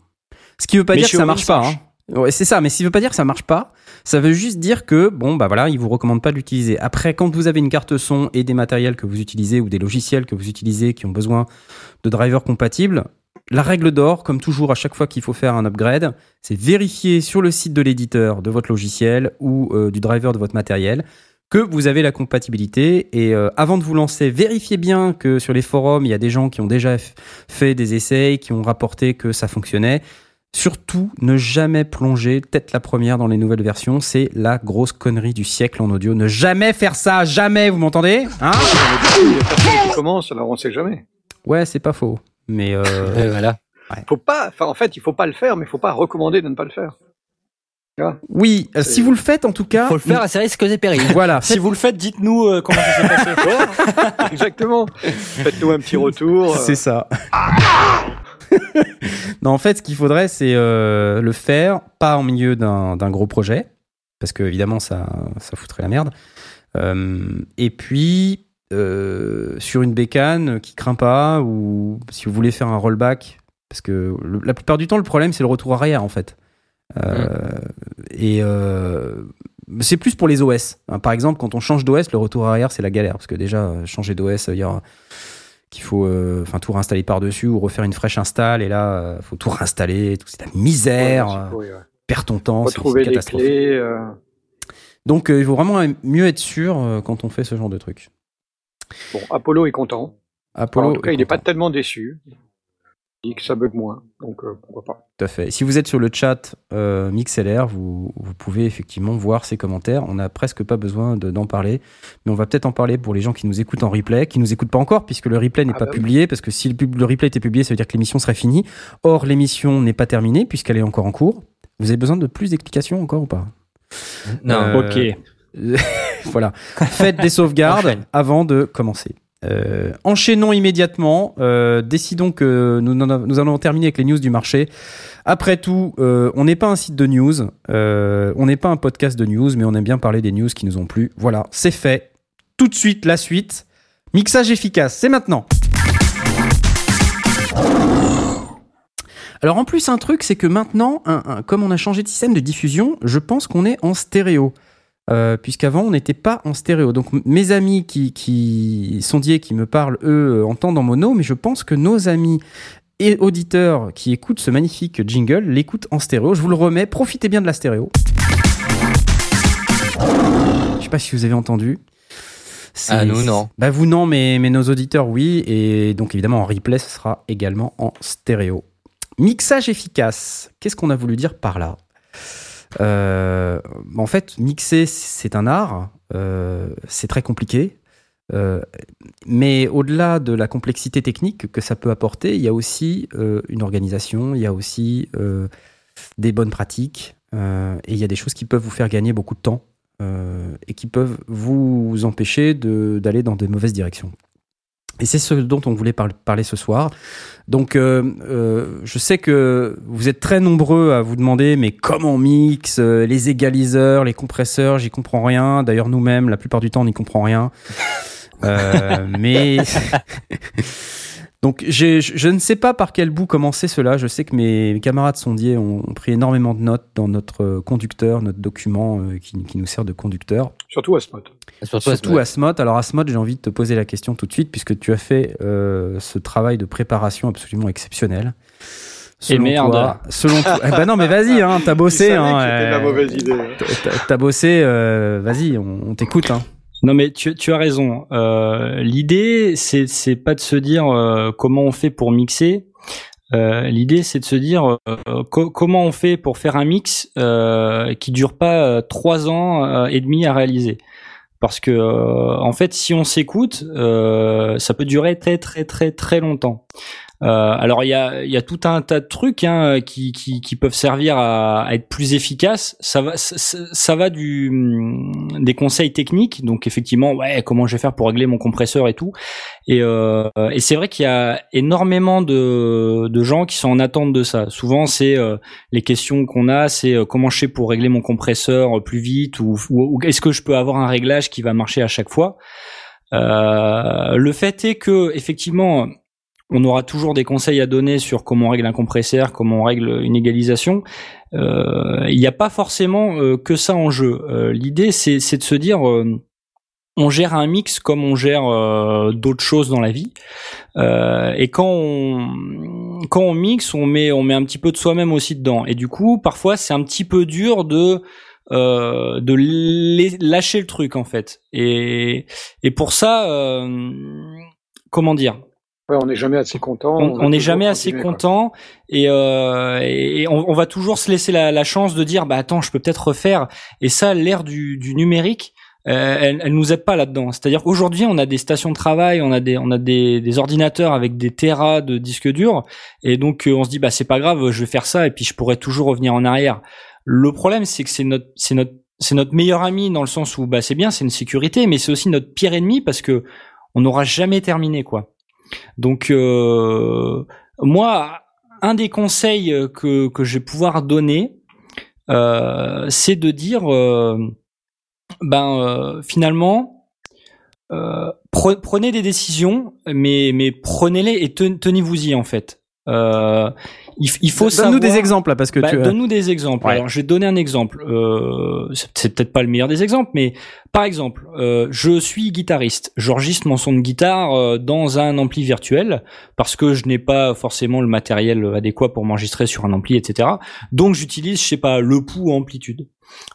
Ce qui veut pas Mais dire que ça marche ça pas. hein. Ouais, c'est ça, mais s'il veut pas dire que ça marche pas, ça veut juste dire que, bon, bah voilà, il vous recommande pas de l'utiliser. Après, quand vous avez une carte son et des matériels que vous utilisez ou des logiciels que vous utilisez qui ont besoin de drivers compatibles, la règle d'or, comme toujours à chaque fois qu'il faut faire un upgrade, c'est vérifier sur le site de l'éditeur de votre logiciel ou euh, du driver de votre matériel que vous avez la compatibilité. Et euh, avant de vous lancer, vérifiez bien que sur les forums, il y a des gens qui ont déjà fait des essais, qui ont rapporté que ça fonctionnait. Surtout, ne jamais plonger tête la première dans les nouvelles versions. C'est la grosse connerie du siècle en audio. Ne jamais faire ça, jamais, vous m'entendez Hein? Il y a personne qui commence, alors on sait jamais. Ouais, c'est pas faux. Mais euh, voilà. Faut pas, en fait, il faut pas le faire, mais il faut pas recommander de ne pas le faire. Oui, euh, si vous le faites en tout cas, Faut le faire à ses risques et périls. voilà. Si vous le faites, dites-nous euh, comment ça s'est passé. Exactement. Faites-nous un petit retour. euh, C'est ça. non, en fait, ce qu'il faudrait, c'est euh, le faire, pas en milieu d'un gros projet, parce que évidemment, ça, ça foutrait la merde. Euh, et puis, euh, sur une bécane qui craint pas, ou si vous voulez faire un rollback, parce que le- la plupart du temps, le problème, c'est le retour arrière, en fait. Euh, Et euh, c'est plus pour les OS. hein. Par exemple, quand on change d'OS, le retour arrière, c'est la galère, parce que déjà, euh, changer d'OS, ça veut dire qu'il faut euh, tout réinstaller par-dessus ou refaire une fraîche install, et là, euh, faut tout réinstaller, tout, c'est la misère, ouais, perds ton temps, c'est une les catastrophe. clés. euh, Donc, il faut vraiment mieux être sûr quand on fait ce genre de truc. Bon, Apollo est content. Apollo, en tout cas, il n'est pas tellement déçu. Dit que ça bug moins, donc euh, pourquoi pas. Tout à fait. Si vous êtes sur le chat euh, MixLR, vous, vous pouvez effectivement voir ces commentaires. On n'a presque pas besoin de- d'en parler, mais on va peut-être en parler pour les gens qui nous écoutent en replay, qui nous écoutent pas encore, puisque le replay n'est Ah pas bah oui. publié, parce que si le, replay était publié, ça veut dire que l'émission serait finie. Or, l'émission n'est pas terminée, puisqu'elle est encore en cours. Vous avez besoin de plus d'explications encore ou pas? Non. Euh, ok. voilà. Faites des sauvegardes avant de commencer. Euh, enchaînons immédiatement. Euh, décidons que nous, allons terminer avec les news du marché. Après tout, euh, on n'est pas un site de news, on n'est pas un podcast de news, mais on aime bien parler des news qui nous ont plu. Voilà, c'est fait. Tout de suite, la suite. Mixage efficace, c'est maintenant. Alors en plus, un truc, c'est que maintenant, comme on a changé de système de diffusion, je pense qu'on est en stéréo. Euh, puisqu'avant on n'était pas en stéréo. Donc mes amis qui, qui sondiers qui me parlent, eux, euh, entendent en mono, mais je pense que nos amis et auditeurs qui écoutent ce magnifique jingle l'écoutent en stéréo. Je vous le remets, profitez bien de la stéréo. Je sais pas si vous avez entendu. Ah, nous, non. Bah vous non, mais, mais nos auditeurs oui, et donc évidemment en replay ce sera également en stéréo. Mixage efficace. Qu'est-ce qu'on a voulu dire par là? En fait, mixer c'est un art, euh, c'est très compliqué. Euh, mais au-delà de la complexité technique que ça peut apporter, il y a aussi euh, une organisation, il y a aussi euh, des bonnes pratiques, euh, et il y a des choses qui peuvent vous faire gagner beaucoup de temps euh, et qui peuvent vous empêcher d'aller dans de mauvaises directions. Et c'est ce dont on voulait parler ce soir. Donc, euh, euh, je sais que vous êtes très nombreux à vous demander, mais comment on mixe euh, les égaliseurs, les compresseurs, j'y comprends rien. D'ailleurs, nous-mêmes, la plupart du temps, on n'y comprend rien. Euh, mais Donc je ne sais pas par quel bout commencer cela. Je sais que mes camarades sondiers ont, pris énormément de notes dans notre conducteur, notre document euh, qui, nous sert de conducteur. Surtout Asmod. Surtout, Surtout Asmod. Alors Asmod, j'ai envie de te poser la question tout de suite puisque tu as fait euh, ce travail de préparation absolument exceptionnel. Selon Et merde. Toi, selon toi, eh ben non mais vas-y, hein, t'as bossé. Hein, la mauvaise idée. T'as bossé, euh, vas-y, on, on t'écoute. Hein. Non mais tu, tu as raison. Euh, L'idée c'est c'est pas de se dire euh, comment on fait pour mixer. Euh, L'idée c'est de se dire comment on fait pour faire un mix qui dure pas trois ans et demi à réaliser. Parce que en fait si on s'écoute, ça peut durer très très très très longtemps. Euh, alors il y a, y a tout un tas de trucs hein, qui, qui, qui, peuvent servir à, à, être plus efficaces. Ça va, ça, va du mm, des conseils techniques. Donc effectivement, ouais, comment je vais faire pour régler mon compresseur et tout. Et, euh, et c'est vrai qu'il y a énormément de, de gens qui sont en attente de ça. Souvent, c'est euh, les questions qu'on a, c'est euh, comment je fais pour régler mon compresseur plus vite ou, ou est-ce que je peux avoir un réglage qui va marcher à chaque fois? Euh, le fait est que effectivement, on aura toujours des conseils à donner sur comment on règle un compresseur, comment on règle une égalisation. Euh, il n'y a pas forcément euh, que ça en jeu. Euh, l'idée, c'est, de se dire, on gère un mix comme on gère d'autres choses dans la vie. et quand on, quand on mixe, on met, on met un petit peu de soi-même aussi dedans. Et du coup, parfois, c'est un petit peu dur de de lâcher le truc en fait. Et, et pour ça, comment dire? On n'est jamais assez content. On n'est jamais assez content et, euh, et on, va toujours se laisser la, chance de dire bah attends je peux peut-être refaire et ça l'ère du, du numérique euh, elle, elle nous aide pas là-dedans. C'est-à-dire qu'aujourd'hui on a des stations de travail, on a des on a des, des ordinateurs avec des terras de disques durs et donc euh, on se dit bah c'est pas grave je vais faire ça et puis je pourrais toujours revenir en arrière. Le problème c'est que c'est notre c'est notre c'est notre meilleur ami dans le sens où bah c'est bien c'est une sécurité mais c'est aussi notre pire ennemi parce que on n'aura jamais terminé quoi. Donc euh, moi, un des conseils que, que je vais pouvoir donner, euh, c'est de dire, euh, ben finalement, prenez des décisions, mais prenez-les et tenez-vous-y en fait. Euh, il, il faut donne-nous des exemples là, parce que bah, tu... donne-nous des exemples. Alors je vais te donner un exemple. Euh, c'est peut-être pas le meilleur des exemples, mais par exemple, euh, je suis guitariste. J'enregistre mon son de guitare euh, dans un ampli virtuel parce que je n'ai pas forcément le matériel adéquat pour m'enregistrer sur un ampli, etc. Donc j'utilise, je sais pas, le pouls amplitude.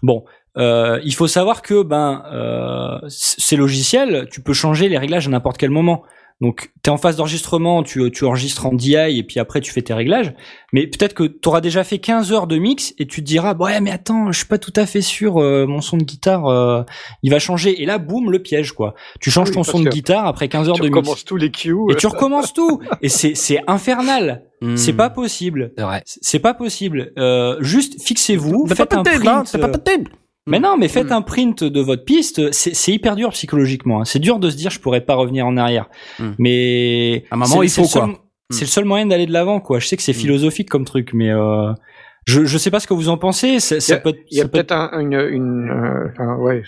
Bon, euh, il faut savoir que ben euh, ces logiciels, tu peux changer les réglages à n'importe quel moment. Donc, tu es en phase d'enregistrement, tu, tu enregistres en DI et puis après tu fais tes réglages. Mais peut-être que tu auras déjà fait 15 heures de mix et tu te diras, ouais, mais attends, je suis pas tout à fait sûr, euh, mon son de guitare, euh, il va changer. Et là, boum, le piège, quoi. Tu changes ton son de guitare après 15 heures de mix. Tu recommences tous les cues. Et tu recommences tout. Et c'est, c'est infernal. Hmm. C'est pas possible. C'est pas possible. Euh, juste fixez-vous, faites un print. Mais mm. non, mais faites mm. un print de votre piste. C'est hyper dur psychologiquement. Hein. C'est dur de se dire je pourrais pas revenir en arrière. Mm. Mais à un moment il faut quoi. C'est le seul moyen d'aller de l'avant quoi. Je sais que c'est philosophique comme truc, mais euh, je je sais pas ce que vous en pensez. Ça, il y a, peut. Il y a peut-être une, une euh, enfin, ouais,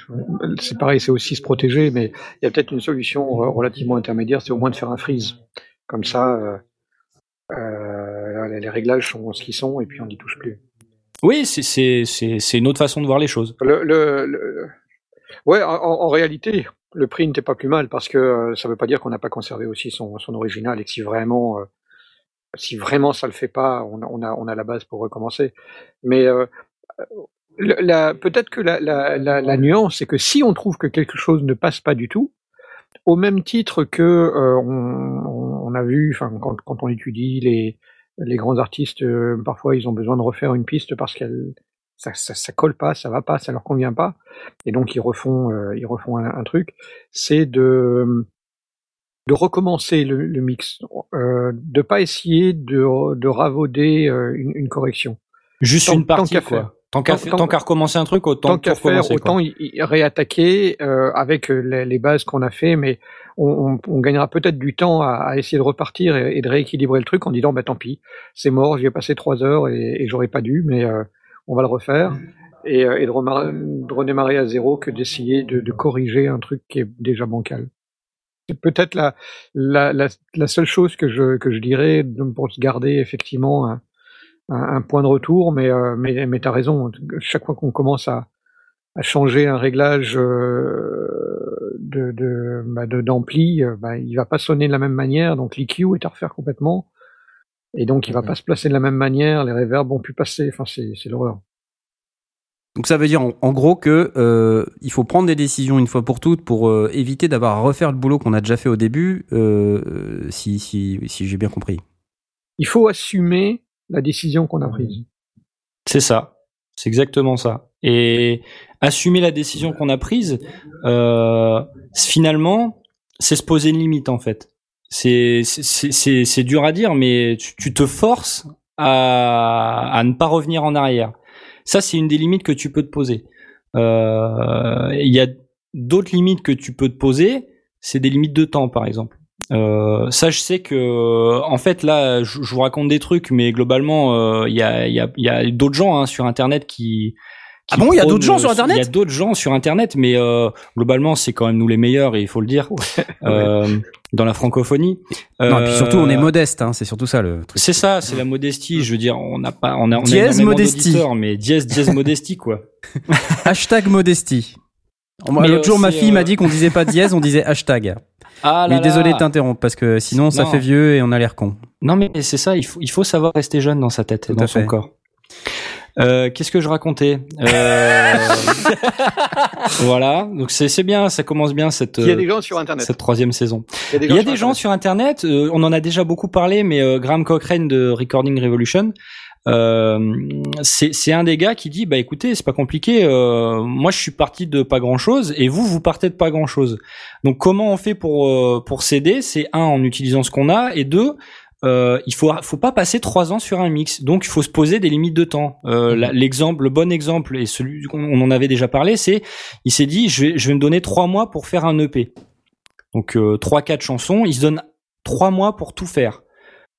c'est pareil, c'est aussi se protéger, mais il y a peut-être une solution relativement intermédiaire, c'est au moins de faire un freeze. Comme ça, euh, euh les réglages sont ce qu'ils sont et puis on n'y touche plus. Oui, c'est une autre façon de voir les choses. Le, Ouais, en, réalité, le print n'est pas plus mal parce que euh, ça ne veut pas dire qu'on n'a pas conservé aussi son, original et que si vraiment, euh, si vraiment ça le fait pas, on, a, la base pour recommencer. Mais euh, peut-être que la, nuance, c'est que si on trouve que quelque chose ne passe pas du tout, au même titre que euh, on, a vu, quand on étudie les, les grands artistes, euh, parfois, ils ont besoin de refaire une piste parce qu'elle ça, ça, ça, colle pas, ça va pas, ça leur convient pas, et donc ils refont, euh, ils refont un, truc. C'est de de recommencer le, le mix, euh, de pas essayer de, de ravauder euh, une, une, correction. Juste une partie, quoi. Tant qu'à tant qu'à recommencer un truc, autant tant qu'à faire, autant réattaquer euh, avec euh, les, les bases qu'on a fait, mais on, on, gagnera peut-être du temps à, à, essayer de repartir et, de rééquilibrer le truc en disant bah tant pis, c'est mort, j'y ai passé trois heures et, et j'aurais pas dû, mais euh, on va le refaire et, et de, redémarrer à zéro que d'essayer de, de, corriger un truc qui est déjà bancal. C'est peut-être la, la, la, seule chose que je, que je dirais pour garder effectivement un, un, point de retour, mais, euh, mais, mais tu as raison, chaque fois qu'on commence à, à changer un réglage euh, de, de, bah d'ampli, euh, bah, il va pas sonner de la même manière, donc l'EQ est à refaire complètement, et donc il va pas se placer de la même manière, les reverbs vont plus passer, enfin c'est, c'est l'horreur. Donc ça veut dire en, gros que euh, il faut prendre des décisions une fois pour toutes pour euh, éviter d'avoir à refaire le boulot qu'on a déjà fait au début, euh, si, si, si j'ai bien compris. Il faut assumer la décision qu'on a prise. C'est ça, c'est exactement ça. Et assumer la décision qu'on a prise, euh, finalement, c'est se poser une limite en fait. C'est dur à dire, mais tu, te forces à, à ne pas revenir en arrière. Ça, c'est une des limites que tu peux te poser. Euh, il y a d'autres limites que tu peux te poser, c'est des limites de temps, par exemple. Euh, ça, je sais que, en fait, là, je, vous raconte des trucs, mais globalement, euh, il y a, y a, y a d'autres gens hein, sur Internet qui, ah bon, il y a d'autres gens sur Internet Il y a d'autres gens sur Internet, mais euh, globalement, c'est quand même nous les meilleurs, et il faut le dire, euh, dans la francophonie. Non, et puis surtout, on est modeste, hein, c'est surtout ça le truc. C'est ça, c'est la modestie. Je veux dire, on n'a pas, on a, on dièse modestie, mais dièse dièse modestie quoi. hashtag modestie. L'autre jour, ma fille m'a dit qu'on disait pas dièse, on disait hashtag. Ah là mais désolé de t'interrompre parce que sinon ça fait vieux et on a l'air con. Non mais c'est ça, il faut, il faut savoir rester jeune dans sa tête, et dans son corps. Euh, Qu'est-ce que je racontais? Euh... Voilà, donc c'est bien, ça commence bien cette. Il y a des gens sur Internet. Cette troisième saison. Il y a des gens, sur, Internet. Euh, on en a déjà beaucoup parlé, mais euh, Graham Cochrane de Recording Revolution. Euh, c'est un des gars qui dit bah écoutez c'est pas compliqué euh, moi je suis parti de pas grand chose et vous vous partez de pas grand chose donc comment on fait pour euh, pour s'aider? C'est un en utilisant ce qu'on a et deux euh, il faut faut pas passer trois ans sur un mix. Donc il faut se poser des limites de temps. Euh, mhm. L'exemple, le bon exemple et celui qu'on en avait déjà parlé, c'est il s'est dit je vais je vais me donner trois mois pour faire un EP. Donc euh, trois quatre chansons, il se donne trois mois pour tout faire.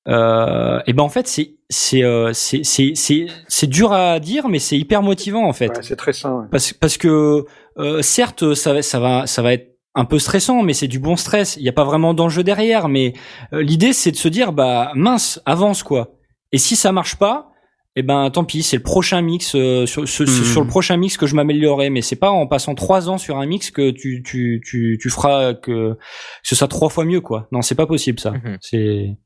Euh, et ben en fait c'est c'est euh, c'est c'est c'est dur à dire mais c'est hyper motivant en fait. Ouais, c'est très sain. Parce parce que euh, certes ça ça va ça va être un peu stressant, mais c'est du bon stress. Il n'y a pas vraiment d'enjeu derrière, mais euh, l'idée c'est de se dire bah mince, avance quoi. Et si ça marche pas, eh ben tant pis, c'est le prochain mix euh, sur, sur, le hmm. prochain mix que je m'améliorerai. Mais c'est pas en passant trois ans sur un mix que tu tu tu, tu feras que, ce soit trois fois mieux quoi. Non, c'est pas possible ça. Mhm. C'est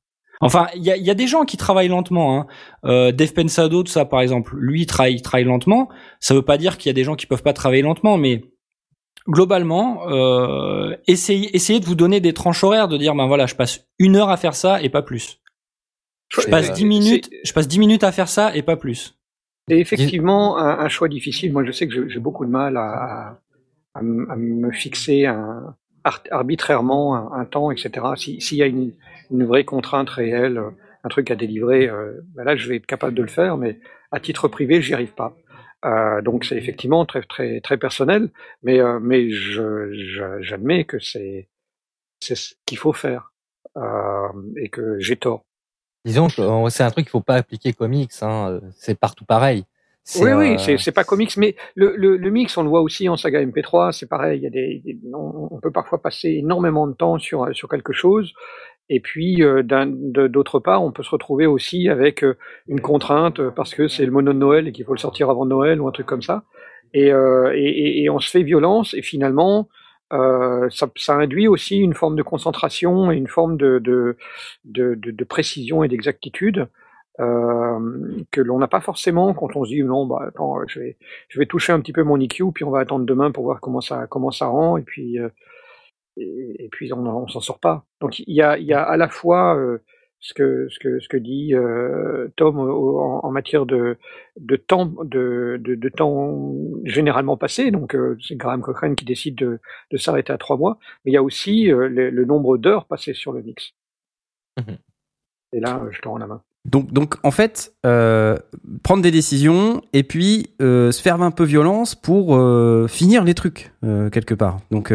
Enfin, il y a, y a, des gens qui travaillent lentement. Hein. Euh, Dave Pensado, tout ça, par exemple, lui, il travaille, il travaille lentement. Ça veut pas dire qu'il y a des gens qui peuvent pas travailler lentement, mais globalement, euh, essayez, essayez de vous donner des tranches horaires, de dire ben voilà, je passe une heure à faire ça et pas plus. Je passe dix minutes, je passe dix minutes à faire ça et pas plus. C'est effectivement un, choix difficile. Moi, je sais que j'ai beaucoup de mal à, à, me fixer un, arbitrairement un, temps, etc. S'il y a une, une, vraie contrainte réelle, un truc à délivrer, euh, ben là, je vais être capable de le faire, mais à titre privé, j'y arrive pas. Euh, donc c'est effectivement très très très personnel, mais euh, mais je j'admets que c'est c'est ce qu'il faut faire euh, et que j'ai tort. Disons que c'est un truc qu'il faut pas appliquer comics, hein, c'est partout pareil. Oui, oui, c'est c'est pas comics, mais le, le, le, mix, on le voit aussi en saga MP3, c'est pareil. Il y a des, on, peut parfois passer énormément de temps sur sur quelque chose, et puis, euh, d'autre part, on peut se retrouver aussi avec euh, une contrainte euh, parce que c'est le mono de Noël et qu'il faut le sortir avant Noël ou un truc comme ça. Et, et, et on se fait violence et finalement, ça, ça, induit aussi une forme de concentration et une forme de, de, de, de précision et d'exactitude que l'on n'a pas forcément quand on se dit non, bah attends, je vais, je vais toucher un petit peu mon EQ puis on va attendre demain pour voir comment ça, comment ça rend et puis et, puis on, on s'en sort pas. Donc il y a, il y a à la fois euh, ce que ce que ce que dit euh, Tom en, matière de de temps de, de, de temps généralement passé. Donc euh, c'est Graham Cochrane qui décide de, de s'arrêter à trois mois, mais il y a aussi le, nombre d'heures passées sur le mix. Mmh et là, je te rends la main. Donc, donc en fait, euh, prendre des décisions et puis euh, se faire un peu violence pour euh, finir les trucs, euh, quelque part. Donc,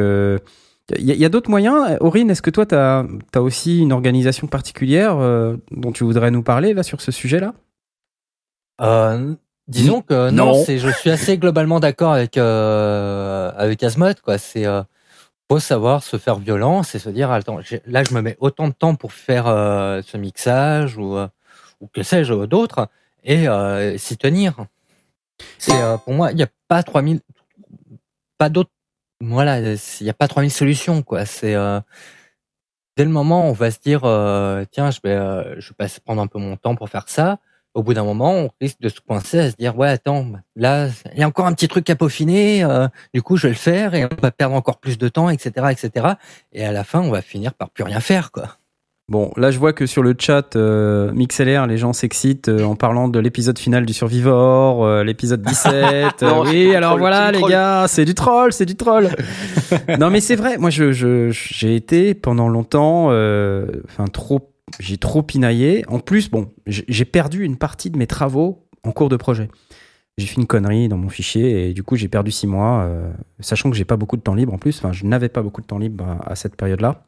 il y, a- d'autres moyens. Aurine, est-ce que toi, tu as, aussi une organisation particulière euh, dont tu voudrais nous parler là sur ce sujet-là? Euh, disons que non, Non. c'est je suis assez globalement d'accord avec euh, avec Asmod quoi. C'est euh, faut savoir se faire violence et se dire attends là je me mets autant de temps pour faire euh, ce mixage ou euh, ou que sais-je d'autres et euh, s'y tenir. C'est euh, pour moi il n'y a pas 3000 pas d'autres voilà il n'y a pas 3000 solutions quoi. C'est euh, dès le moment où on va se dire euh, tiens je vais euh, je vais prendre un peu mon temps pour faire ça au bout d'un moment, on risque de se coincer à se dire ouais attends là il y a encore un petit truc à peaufiner, euh, du coup je vais le faire et on va perdre encore plus de temps, etc., etc. Et à la fin, on va finir par plus rien faire quoi. Bon, là, je vois que sur le chat euh, MixLR, les gens s'excitent euh, en parlant de l'épisode final du Survivor, euh, l'épisode 17. euh, Non, oui, alors troll, voilà, les troll. gars, c'est du troll, c'est du troll. non, mais c'est vrai. Moi, je, je, j'ai été pendant longtemps, enfin trop, j'ai trop pinaillé. En plus, bon, j'ai perdu une partie de mes travaux en cours de projet. J'ai fait une connerie dans mon fichier et du coup j'ai perdu six mois, sachant que j'ai pas beaucoup de temps libre en plus. Enfin, je n'avais pas beaucoup de temps libre à, à cette période-là.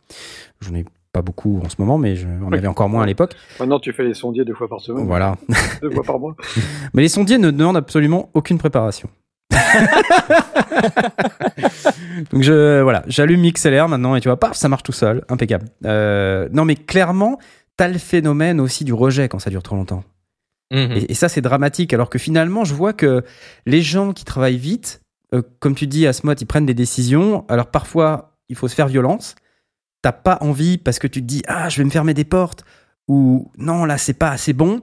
J'en ai pas beaucoup en ce moment, mais je- on Oui. avait encore moins à l'époque. Maintenant, tu fais les sondiers deux fois par semaine, Voilà. deux fois par mois. Mais les sondiers ne demandent absolument aucune préparation. Donc je voilà, j'allume XLR maintenant et tu vois, paf, ça marche tout seul, impeccable. Euh, non mais clairement, t'as le phénomène aussi du rejet quand ça dure trop longtemps. Et, et ça c'est dramatique. Alors que finalement, je vois que les gens qui travaillent vite, euh, comme tu dis, Asmod, ils prennent des décisions. Alors parfois, il faut se faire violence. T'as pas envie parce que tu te dis ah, je vais me fermer des portes ou non là c'est pas assez bon.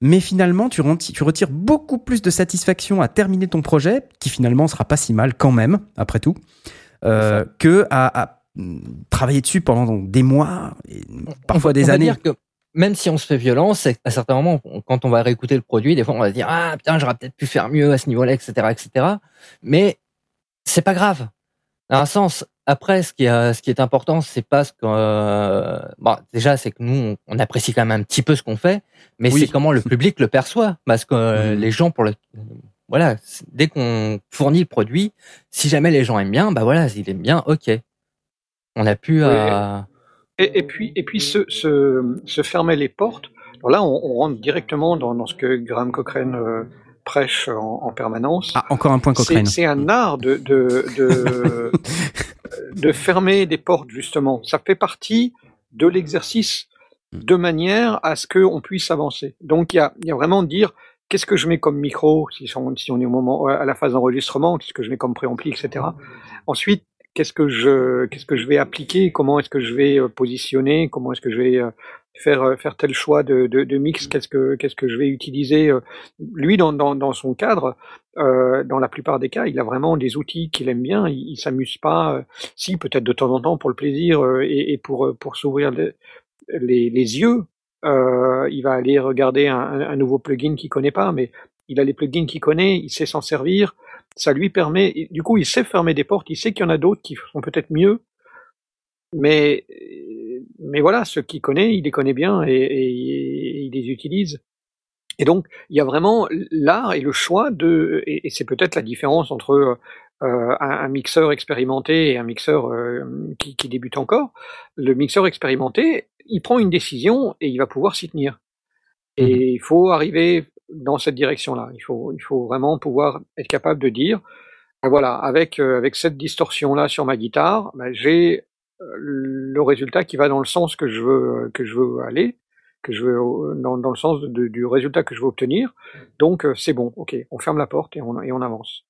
Mais finalement, tu, tu retires beaucoup plus de satisfaction à terminer ton projet, qui finalement sera pas si mal quand même, après tout, euh, que à, à, travailler dessus pendant des mois, et parfois On des on années. dire que même si on se fait violence, qu'à certains moments, quand on va réécouter le produit, des fois on va se dire ah putain j'aurais peut-être pu faire mieux à ce niveau-là, etc., etc. Mais c'est pas grave. Dans un sens, après, ce qui est, ce qui est important, c'est pas ce que, euh, bon, déjà, c'est que nous, on, on apprécie quand même un petit peu ce qu'on fait, mais Oui. c'est comment le public le perçoit, parce que euh, Mhm. les gens, pour le, voilà, dès qu'on fournit le produit, si jamais les gens aiment bien, bah voilà, s'ils aiment bien, ok. On a pu Et, et puis, et puis se, se, se fermer les portes. Alors là, on, on rentre directement dans, dans ce que Graham Cochrane euh, prêche en, en permanence. Ah, encore un point C'est Cochrane. c'est un art de, de, de, de fermer des portes, justement. Ça fait partie de l'exercice de manière à ce qu'on puisse avancer. Donc, il y a, il y a vraiment de dire qu'est-ce que je mets comme micro, si on, si on est au moment, à la phase d'enregistrement, qu'est-ce que je mets comme préampli, etc. Ensuite, qu'est-ce que je, qu'est-ce que je vais appliquer, comment est-ce que je vais euh, positionner, comment est-ce que je vais euh, faire euh, faire tel choix de, de, de mix, qu'est-ce que qu'est-ce que je vais utiliser. euh. Lui, dans, dans, dans son cadre, euh, dans la plupart des cas, il a vraiment des outils qu'il aime bien. Il, il s'amuse pas, euh, si peut-être de temps en temps pour le plaisir euh, et, et pour euh, pour s'ouvrir les, les, les yeux. Euh, il va aller regarder un, un- nouveau plugin qu'il connaît pas, mais il a les plugins qu'il connaît, il sait s'en servir. Ça lui permet, et du coup, il sait fermer des portes. Il sait qu'il y en a d'autres qui sont peut-être mieux, mais mais voilà, ceux qu'il connaît, il les connaît bien et, et- et il les utilise. Et donc, il y a vraiment l'art et le choix de, et, et c'est peut-être la différence entre euh, un, un mixeur expérimenté et un mixeur euh, qui, qui débute encore. Le mixeur expérimenté, il prend une décision et il va pouvoir s'y tenir. Et il faut arriver dans cette direction-là. Il faut, il faut vraiment pouvoir être capable de dire, ben voilà, avec euh, avec cette distorsion-là sur ma guitare, ben j'ai le résultat qui va dans le sens que je veux que je veux aller, que je veux dans, dans le sens de- du résultat que je veux obtenir. Donc euh, c'est bon, ok, on ferme la porte et on et on avance.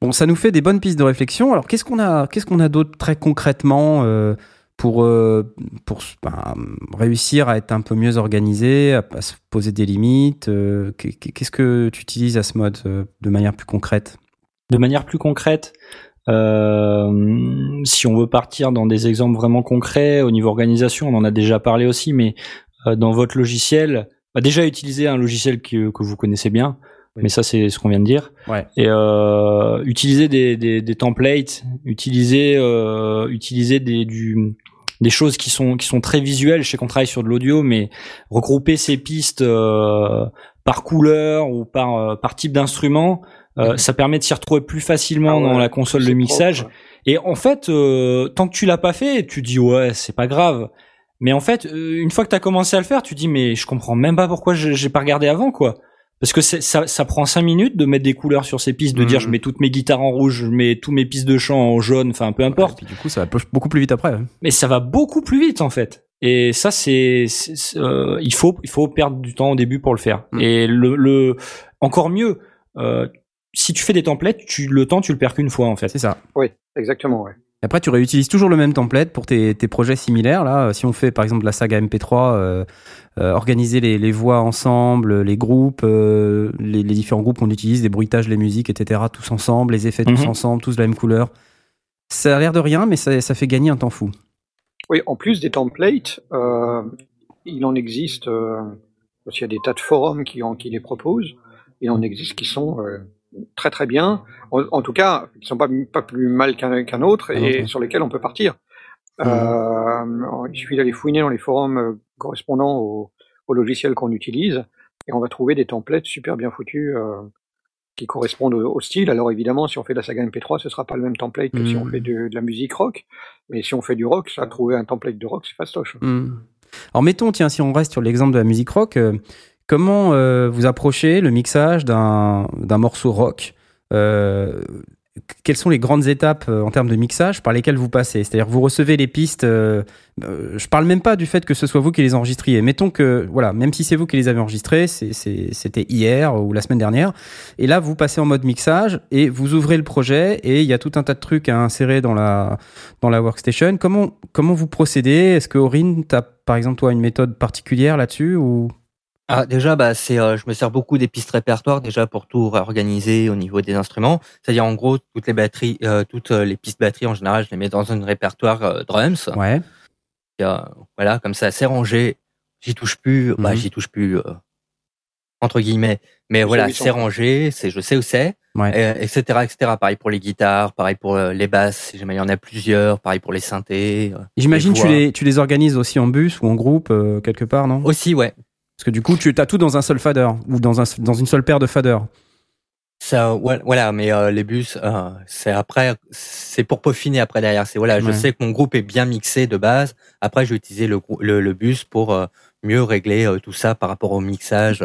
Bon, ça nous fait des bonnes pistes de réflexion. Alors, qu'est-ce qu'on a, qu'est-ce qu'on a d'autre très concrètement euh, pour, euh, pour ben, réussir à être un peu mieux organisé, à, à se poser des limites euh, qu'est- Qu'est-ce que tu utilises à ce mode euh, de manière plus concrète? De manière plus concrète, euh, si on veut partir dans des exemples vraiment concrets au niveau organisation, on en a déjà parlé aussi, mais euh, dans votre logiciel, bah déjà utiliser un logiciel que, que vous connaissez bien, Oui. mais ça c'est ce qu'on vient de dire. Ouais. Et euh, utiliser des, des, des templates, utiliser euh, utiliser des, du des choses qui sont qui sont très visuelles. Je sais qu'on travaille sur de l'audio, mais regrouper ces pistes euh, par couleur ou par euh, par type d'instrument, euh, ça permet de s'y retrouver plus facilement Ah ouais, dans la console de mixage. propre. Et en fait, euh, tant que tu l'as pas fait, tu dis ouais, c'est pas grave. Mais en fait, euh, une fois que tu as commencé à le faire, tu dis mais je comprends même pas pourquoi je- j'ai pas regardé avant quoi. Parce que ça, ça prend cinq minutes de mettre des couleurs sur ces pistes, de Mhm. dire je mets toutes mes guitares en rouge, je mets tous mes pistes de chant en jaune, enfin peu Et importe. puis du coup, ça va beaucoup plus vite après. hein. Mais ça va beaucoup plus vite en fait. Et ça c'est, euh, il faut il faut perdre du temps au début pour le faire. Mhm. Et le, le encore mieux, euh, si tu fais des templates, tu le temps tu le perds qu'une fois en fait. C'est ça. Oui, exactement. Ouais. Et Après, tu réutilises toujours le même template pour tes, tes projets similaires. Là, si on fait par exemple la saga MP3, euh, euh, organiser les, les voix ensemble, les groupes, euh, les, les différents groupes qu'on utilise, les bruitages, les musiques, etc., tous ensemble, les effets tous Mhm. ensemble, tous de la même couleur. Ça a l'air de rien, mais ça, ça fait gagner un temps fou. Oui, en plus des templates, euh, il en existe, euh, parce qu'il y a des tas de forums qui, en, qui les proposent, il en existe qui sont euh, très très bien, en, en tout cas, qui sont pas, pas plus mal qu'un qu'un autre, et sur lesquels on peut partir. Euh, il suffit d'aller fouiner dans les forums euh, correspondant au, au logiciel qu'on utilise, et on va trouver des templates super bien foutus euh, qui correspondent au, au style. Alors évidemment, si on fait de la saga MP3, ce sera pas le même template que si on fait de, de la musique rock, mais si on fait du rock, ça trouver un template de rock, c'est fastoche. Hmm. Alors mettons, tiens, si on reste sur l'exemple de la musique rock, euh, comment euh, vous approchez le mixage d'un morceau rock? Euh, Quelles sont les grandes étapes euh, en termes de mixage par lesquelles vous passez? C'est-à-dire vous recevez les pistes. Euh, euh, je parle même pas du fait que ce soit vous qui les enregistriez. Mettons que voilà, même si c'est vous qui les avez c'est- c'était hier ou la semaine dernière. Et là, vous passez en mode mixage et vous ouvrez le projet et il y a tout un tas de trucs à insérer dans la dans la workstation. Comment comment vous procédez? Est-ce que Aurine, t'as par exemple toi une méthode particulière là-dessus ou? Ah, déjà, bah, c'est, euh, je me sers beaucoup des pistes répertoires déjà pour tout réorganiser au niveau des instruments. C'est-à-dire, en gros, toutes les batteries, euh, toutes euh, les pistes batteries en général, je les mets dans un répertoire euh, drums. Ouais. Et, euh, voilà, comme ça, c'est rangé. J'y touche plus. Bah, Mhm. j'y touche plus euh, entre guillemets. Mais voilà, c'est rangé. C'est, je sais où c'est. Ouais. Et, etc., etc. Pareil pour les guitares, pareil pour euh, les basses. Si jamais il y en a plusieurs, pareil pour les synthés. J'imagine tu les tu les organises aussi en bus ou en groupe euh, quelque part, non? Aussi, ouais. Parce que du coup, tu as tout dans un seul fader ou dans un dans une seule paire de faders. Ça, voilà, mais euh, les bus, euh, c'est après, c'est pour peaufiner après derrière. C'est voilà, je sais que mon groupe est bien mixé de base. Après, je vais utiliser le, le, le bus pour euh, mieux régler tout ça par rapport au mixage.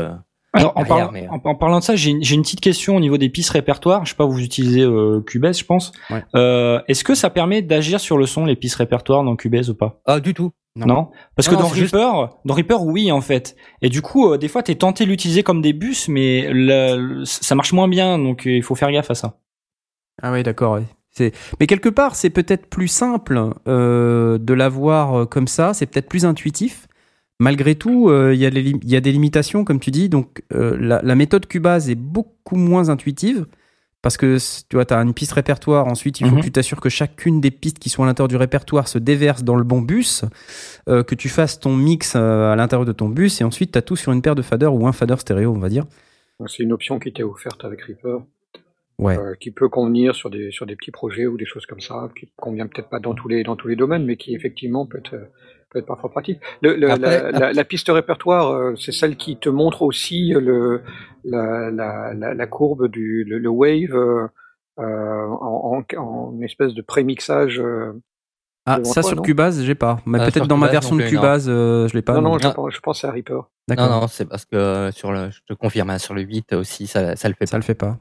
Alors, en, derrière, parlant- mais, euh. en, en parlant de ça, j'ai une, petite question au niveau des pistes répertoires. Je sais pas, vous utilisez euh, Cubase, je pense. Ouais. Euh, Est-ce que ça permet d'agir sur le son, les pistes répertoires dans Cubase ou pas? Ah, du tout. Non. Non, Parce que Non, dans juste- Reaper, dans Reaper, oui, en fait. Et du coup, euh, des fois, t'es tenté de l'utiliser comme des bus, mais le- le- ça marche moins bien, donc euh, il faut faire gaffe à ça. Ah oui, d'accord. mais quelque part, c'est peut-être plus simple euh, de l'avoir euh, comme ça. C'est peut-être plus intuitif. Malgré tout, euh, il y a y des limitations, comme tu dis. Donc, euh, la, la méthode Cubase est beaucoup moins intuitive. Parce que tu vois, as une piste répertoire, ensuite il faut Mhm. que tu t'assures que chacune des pistes qui sont à l'intérieur du répertoire se déverse dans le bon bus, euh, que tu fasses ton mix à l'intérieur de ton bus, et ensuite tu as tout sur une paire de faders ou un fader stéréo, on va dire. C'est une option qui était offerte avec Reaper, Ouais. euh, qui peut convenir sur des, sur des petits projets ou des choses comme ça, qui convient peut-être pas dans tous les, dans tous les domaines, mais qui effectivement peut être, peut être parfois pratique. Le, le- Après- la, la- la piste répertoire, euh, c'est celle qui te montre aussi le, la, la, la, la courbe du le, le wave euh, euh, en, en, en espèce de prémixage. euh. Ah, ça toi, sur Cubase, j'ai pas. Mais Euh, peut-être dans ma version de. Cubase, euh, je l'ai pas. non, non, je, non. pense- je pense à Reaper. Non, D'accord. non, c'est parce que sur le, je te confirme, hein, sur le 8 aussi, ça, ça le fait Ça pas. le fait pas.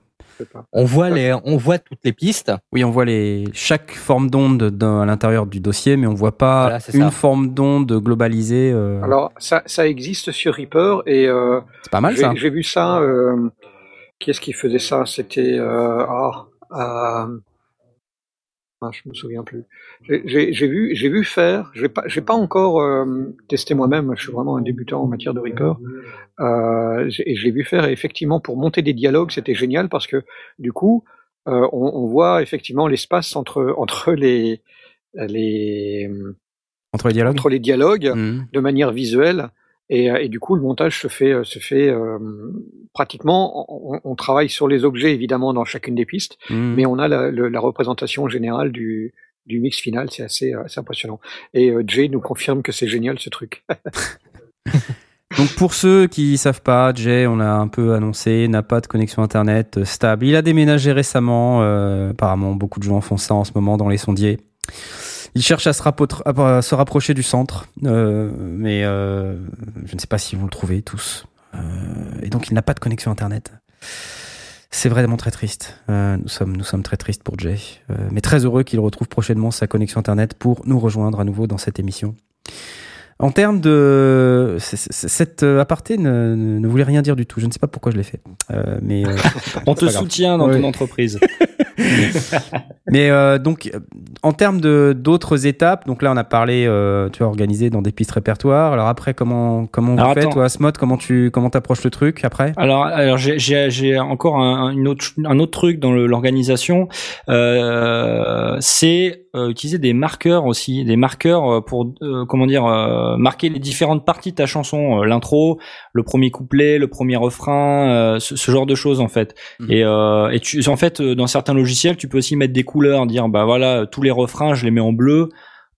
On voit les, on voit toutes les pistes. Oui, on voit les chaque forme d'onde dans- à l'intérieur du dossier, mais on voit pas Voilà, une ça. forme d'onde globalisée. euh, Alors, ça, ça existe sur Reaper et euh, c'est pas mal J'ai- ça. J'ai vu ça. Euh, qui est-ce qui faisait ça? C'était. Euh, ah, euh, ah, je me souviens plus. J'ai- vu, j'ai vu faire. J'ai pas, j'ai pas encore euh, testé moi-même. Je suis vraiment un débutant en matière de Reaper. Euh, j'ai- et je l'ai vu faire. Et effectivement, pour monter des dialogues, c'était génial parce que du coup, euh, on, on voit effectivement l'espace entre entre les les Entre les dialogues. entre les dialogues Mhm. de manière visuelle. Et, euh, et du coup, le montage se fait, se fait euh, pratiquement. On, on travaille sur les objets évidemment dans chacune des pistes, Mhm. mais on a la, la représentation générale du, du mix final, c'est assez, assez impressionnant. Et Jay nous confirme que c'est génial ce truc. Donc pour ceux qui savent pas, Jay, on l'a un peu annoncé, n'a pas de connexion internet euh, stable. Il a déménagé récemment. Euh, apparemment, beaucoup de gens font ça en ce moment dans les sondiers. Il cherche à se, rapprocher du centre, euh, mais euh, je ne sais pas si vous le trouvez tous. Euh, et donc il n'a pas de connexion internet. C'est vraiment très triste. Euh, nous sommes, nous sommes très tristes pour Jay, mais très heureux qu'il retrouve prochainement sa connexion internet pour nous rejoindre à nouveau dans cette émission. En termes de cette aparté ne, ne, voulait rien dire du tout. Je ne sais pas pourquoi je l'ai fait, euh, mais euh, on te soutient dans ton entreprise. mais euh, donc, en termes de d'autres étapes, donc là on a parlé, euh, tu as organisé dans des pistes répertoires. Alors après, comment comment vous faites, toi, Smot Comment tu comment t'approches le truc après? Alors alors j'ai encore un, une autre un autre truc dans l'organisation, euh, c'est euh, utiliser des marqueurs aussi, des marqueurs pour comment dire marquer les différentes parties de ta chanson, l'intro, le premier couplet, le premier refrain, ce, ce, genre de choses en fait. Mmh. Et et tu en fait dans certains logiciel, tu peux aussi mettre des couleurs, dire bah voilà, tous les refrains, je les mets en bleu,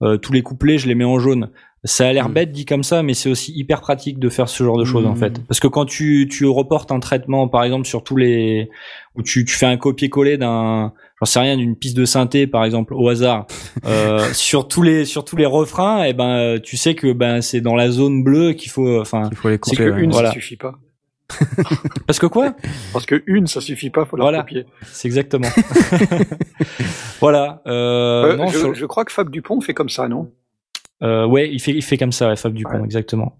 euh, tous les couplets, je les mets en jaune. Ça a l'air mm. bête dit comme ça, mais c'est aussi hyper pratique de faire ce genre de choses en fait. Parce que quand tu, tu reportes un traitement, par exemple sur tous les, où tu, tu fais un copier-coller d'un, j'en sais rien, d'une piste de synthé par exemple au hasard, euh, sur tous les sur tous les refrains, et eh ben tu sais que ben c'est dans la zone bleue qu'il faut, enfin, il faut les couper. C'est que une, ça suffit pas. Parce que quoi? Parce que une, ça suffit pas, faut la voilà, copier. C'est exactement. voilà. Euh, euh, non, je, je, crois que Fab Dupont fait comme ça, non? Euh, Ouais, il fait, il fait comme ça, ouais, Fab Dupont, ouais. exactement.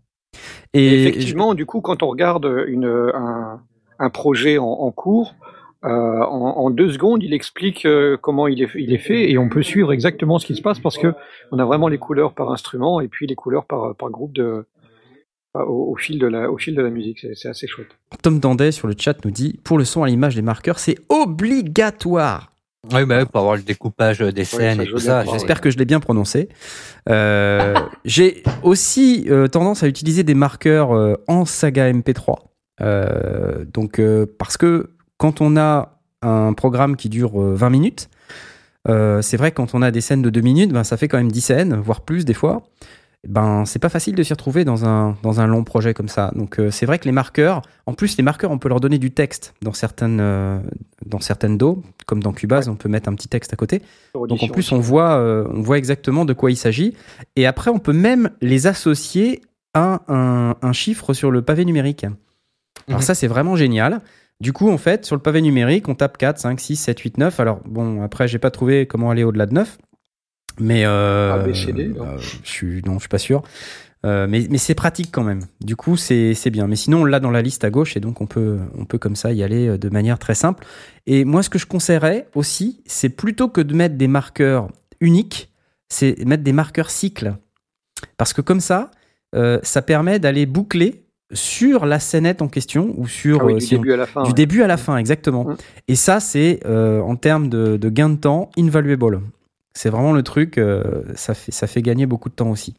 Et, Et, effectivement, du coup, quand on regarde une, un, un projet en, en cours, euh, en, en, deux secondes, il explique euh, comment il est, il est fait et on peut suivre exactement ce qui se passe parce que on a vraiment les couleurs par instrument et puis les couleurs par, par groupe de, au, au, fil de la, au fil de la musique. C'est assez chouette. Tom Dandet sur le chat nous dit pour le son à l'image des marqueurs, c'est obligatoire. Oui, bah, pour avoir le découpage des scènes oui, et tout ça. J'espère que je l'ai bien prononcé. Euh, J'ai aussi euh, tendance à utiliser des marqueurs euh, en saga MP3. Euh, donc, euh, parce que quand on a un programme qui dure 20 minutes, c'est vrai que quand on a des scènes de 2 minutes, ben, ça fait quand même 10 scènes, voire plus des fois ben c'est pas facile de s'y retrouver dans un, dans un long projet comme ça. Donc euh, c'est vrai que les marqueurs, en plus les marqueurs, on peut leur donner du texte dans certaines euh, dans certaines dos, comme dans Cubase, on peut mettre un petit texte à côté. Donc en plus on voit euh, on voit exactement de quoi il s'agit. Et après on peut même les associer à un, un chiffre sur le pavé numérique. Alors mhm. ça c'est vraiment génial. Du coup, en fait, sur le pavé numérique, on tape 4, 5, 6, 7, 8, 9. Alors, bon, après, j'ai pas trouvé comment aller au-delà de 9. Mais euh, ABCD, euh, je suis non, je suis pas sûr. Euh, mais, mais c'est pratique quand même. Du coup, c'est bien. Mais sinon, on l'a dans la liste à gauche et donc on peut, on peut comme ça y aller euh, de manière très simple. Et moi, ce que je conseillerais aussi, c'est plutôt que de mettre des marqueurs uniques, c'est mettre des marqueurs cycles. Parce que comme ça, euh, ça permet d'aller boucler sur la scénette en question ou sur ah oui, du, début, à la fin, du ouais. début à la fin, exactement. Mmh. Et ça, c'est en termes de, de gain de temps invaluable. C'est vraiment le truc, euh, ça, fait, gagner beaucoup de temps aussi.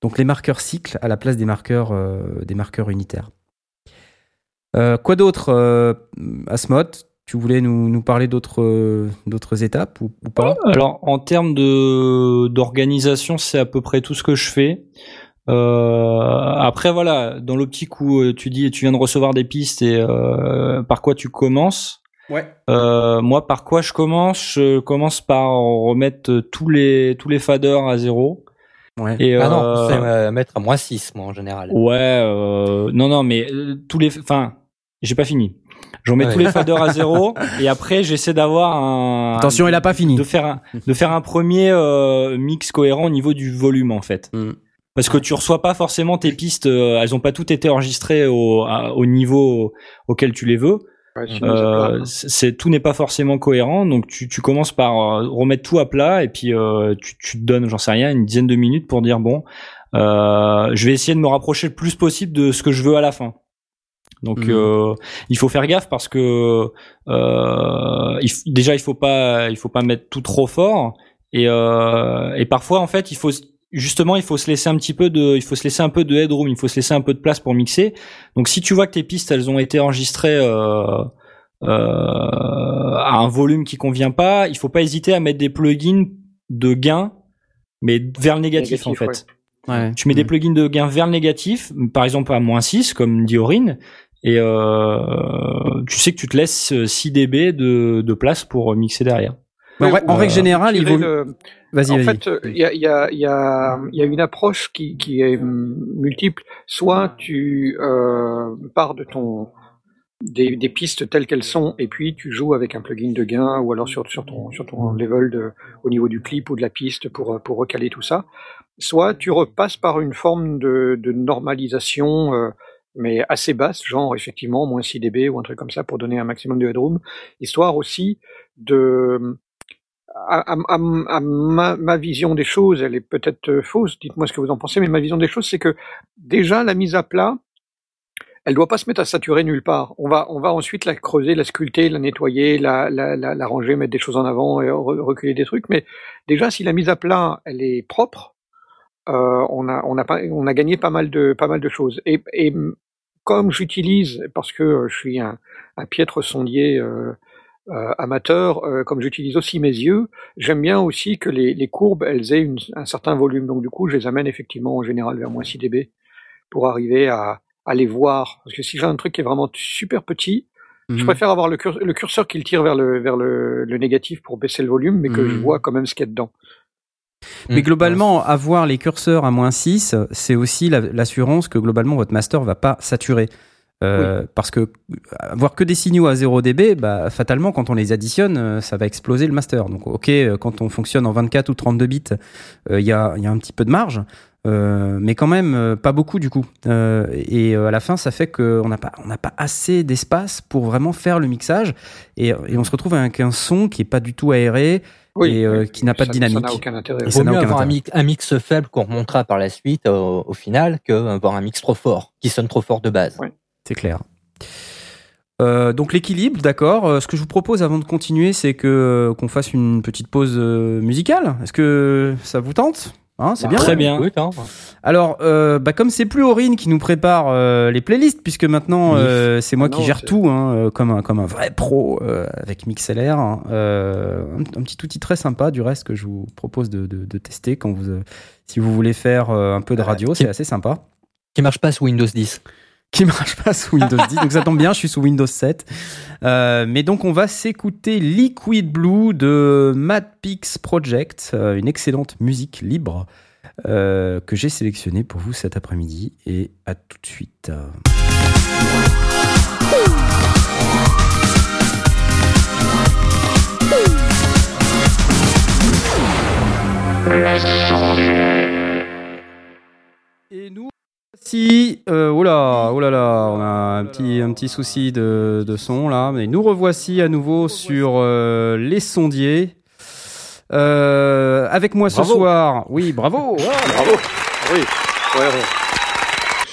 Donc les marqueurs cycles à la place des marqueurs, euh, des marqueurs unitaires. Euh, quoi d'autre, Asmod Tu voulais nous, parler d'autres étapes ou, pas? Alors en termes d'organisation, c'est à peu près tout ce que je fais. Après voilà, dans l'optique où tu dis tu viens de recevoir des pistes et par quoi tu commences, Ouais. Euh, moi, par quoi je commence? Je commence par remettre tous les tous les faders à zéro. Ouais. Et ah non, c'est euh, mettre à moins 6, moi, en général. Ouais, euh, non, non, mais euh, tous les... Enfin, j'ai pas fini. Je remets ouais. tous les faders à zéro et après j'essaie d'avoir un. Attention, il a pas fini. De faire un, de faire un premier euh, mix cohérent au niveau du volume en fait. Mm. Parce que tu reçois pas forcément tes pistes, euh, elles ont pas toutes été enregistrées au, à, au niveau auquel tu les veux. Euh, c'est tout n'est pas forcément cohérent, donc tu, tu commences par euh, remettre tout à plat et puis euh, tu, tu te donnes, j'en sais rien, une dizaine de minutes pour dire bon, euh, je vais essayer de me rapprocher le plus possible de ce que je veux à la fin. Donc mmh. il faut faire gaffe parce que il, déjà il faut pas il faut pas mettre tout trop fort et, et parfois en fait il faut justement, il faut se laisser un petit peu de, il faut se laisser un peu de headroom, il faut se laisser un peu de place pour mixer. Donc, si tu vois que tes pistes, elles ont été enregistrées euh, euh, à un volume qui convient pas, il faut pas hésiter à mettre des plugins de gain, mais vers le négatif, en fait. Tu mets des plugins de gain vers le négatif, par exemple à moins 6, comme dit Aurine, et euh, tu sais que tu te laisses 6 dB de, de place pour mixer derrière. En règle générale, il vaut. Vas-y, en fait, il y a, y, a, y, a, y a, une approche qui, qui est multiple. Soit tu euh, pars de ton des, des pistes telles qu'elles sont, et puis tu joues avec un plugin de gain, ou alors sur, sur ton sur ton level de, au niveau du clip ou de la piste pour pour recaler tout ça. Soit tu repasses par une forme de, de normalisation. Euh, mais assez basse, genre effectivement moins 6 dB ou un truc comme ça pour donner un maximum de headroom, histoire aussi de à, à, ma, ma, vision des choses, elle est peut-être euh, fausse, dites-moi ce que vous en pensez, mais ma vision des choses, c'est que déjà la mise à plat, elle doit pas se mettre à saturer nulle part. On va, on va ensuite la creuser, la sculpter, la nettoyer, la, la, la, la ranger, mettre des choses en avant et reculer des trucs. Mais déjà, si la mise à plat, elle est propre, euh, on a, on a pas, on a gagné pas mal de, pas mal de choses. Et, et comme j'utilise, parce que je suis un, un piètre sondier euh, euh, amateur, euh, comme j'utilise aussi mes yeux, j'aime bien aussi que les, les courbes, elles aient une, un certain volume. Donc du coup, je les amène effectivement en général vers moins 6 dB pour arriver à, à les voir. Parce que si j'ai un truc qui est vraiment super petit, je mhm. préfère avoir le, curseur, le curseur qui le tire vers le, vers le, le, négatif pour baisser le volume, mais que je mhm. vois quand même ce qu'il y a dedans. Mais mhm. globalement, avoir les curseurs à moins 6, c'est aussi l'assurance que globalement votre master va pas saturer. Euh, parce que avoir que des signaux à 0 dB, bah, fatalement, quand on les additionne, euh, ça va exploser le master. Donc, ok, euh, quand on fonctionne en 24 ou 32 bits, il y, a, y, a, un petit peu de marge, mais quand même pas beaucoup du coup. et à la fin, ça fait qu'on n'a pas, on pas assez d'espace pour vraiment faire le mixage, et, et, on se retrouve avec un son qui est pas du tout aéré. et qui n'a pas de dynamique. Ça n'a aucun intérêt. Il vaut mieux avoir un mix, un mix, faible qu'on remontera par la suite au, au final qu'avoir un mix trop fort, qui sonne trop fort de base. Oui. C'est clair. Euh, donc l'équilibre, d'accord. Euh, ce que je vous propose avant de continuer, c'est que euh, qu'on fasse une petite pause musicale. Est-ce que ça vous tente? Hein, C'est bah, bien. Très bien. Alors, bah, comme c'est plus Aurine qui nous prépare les playlists, puisque maintenant c'est moi qui gère tout, hein, comme un comme un vrai pro avec MixLR. Hein, un, petit outil très sympa, du reste que je vous propose de, de, tester quand vous si vous voulez faire un peu de radio, c'est assez sympa. Qui marche pas sous Windows 10 qui marche pas sous Windows 10. Donc ça tombe bien, je suis sous Windows 7. Euh, mais donc on va s'écouter Liquid Blue de Madpix Project, euh, une excellente musique libre euh, que j'ai sélectionnée pour vous cet après-midi. Et à tout de suite. Et nous si, euh, oula, oh là là, on a un petit, un petit souci de, de son là, mais nous revoici à nouveau sur euh, les sondiers. Euh, avec moi ce soir, oui, bravo, bravo, oui,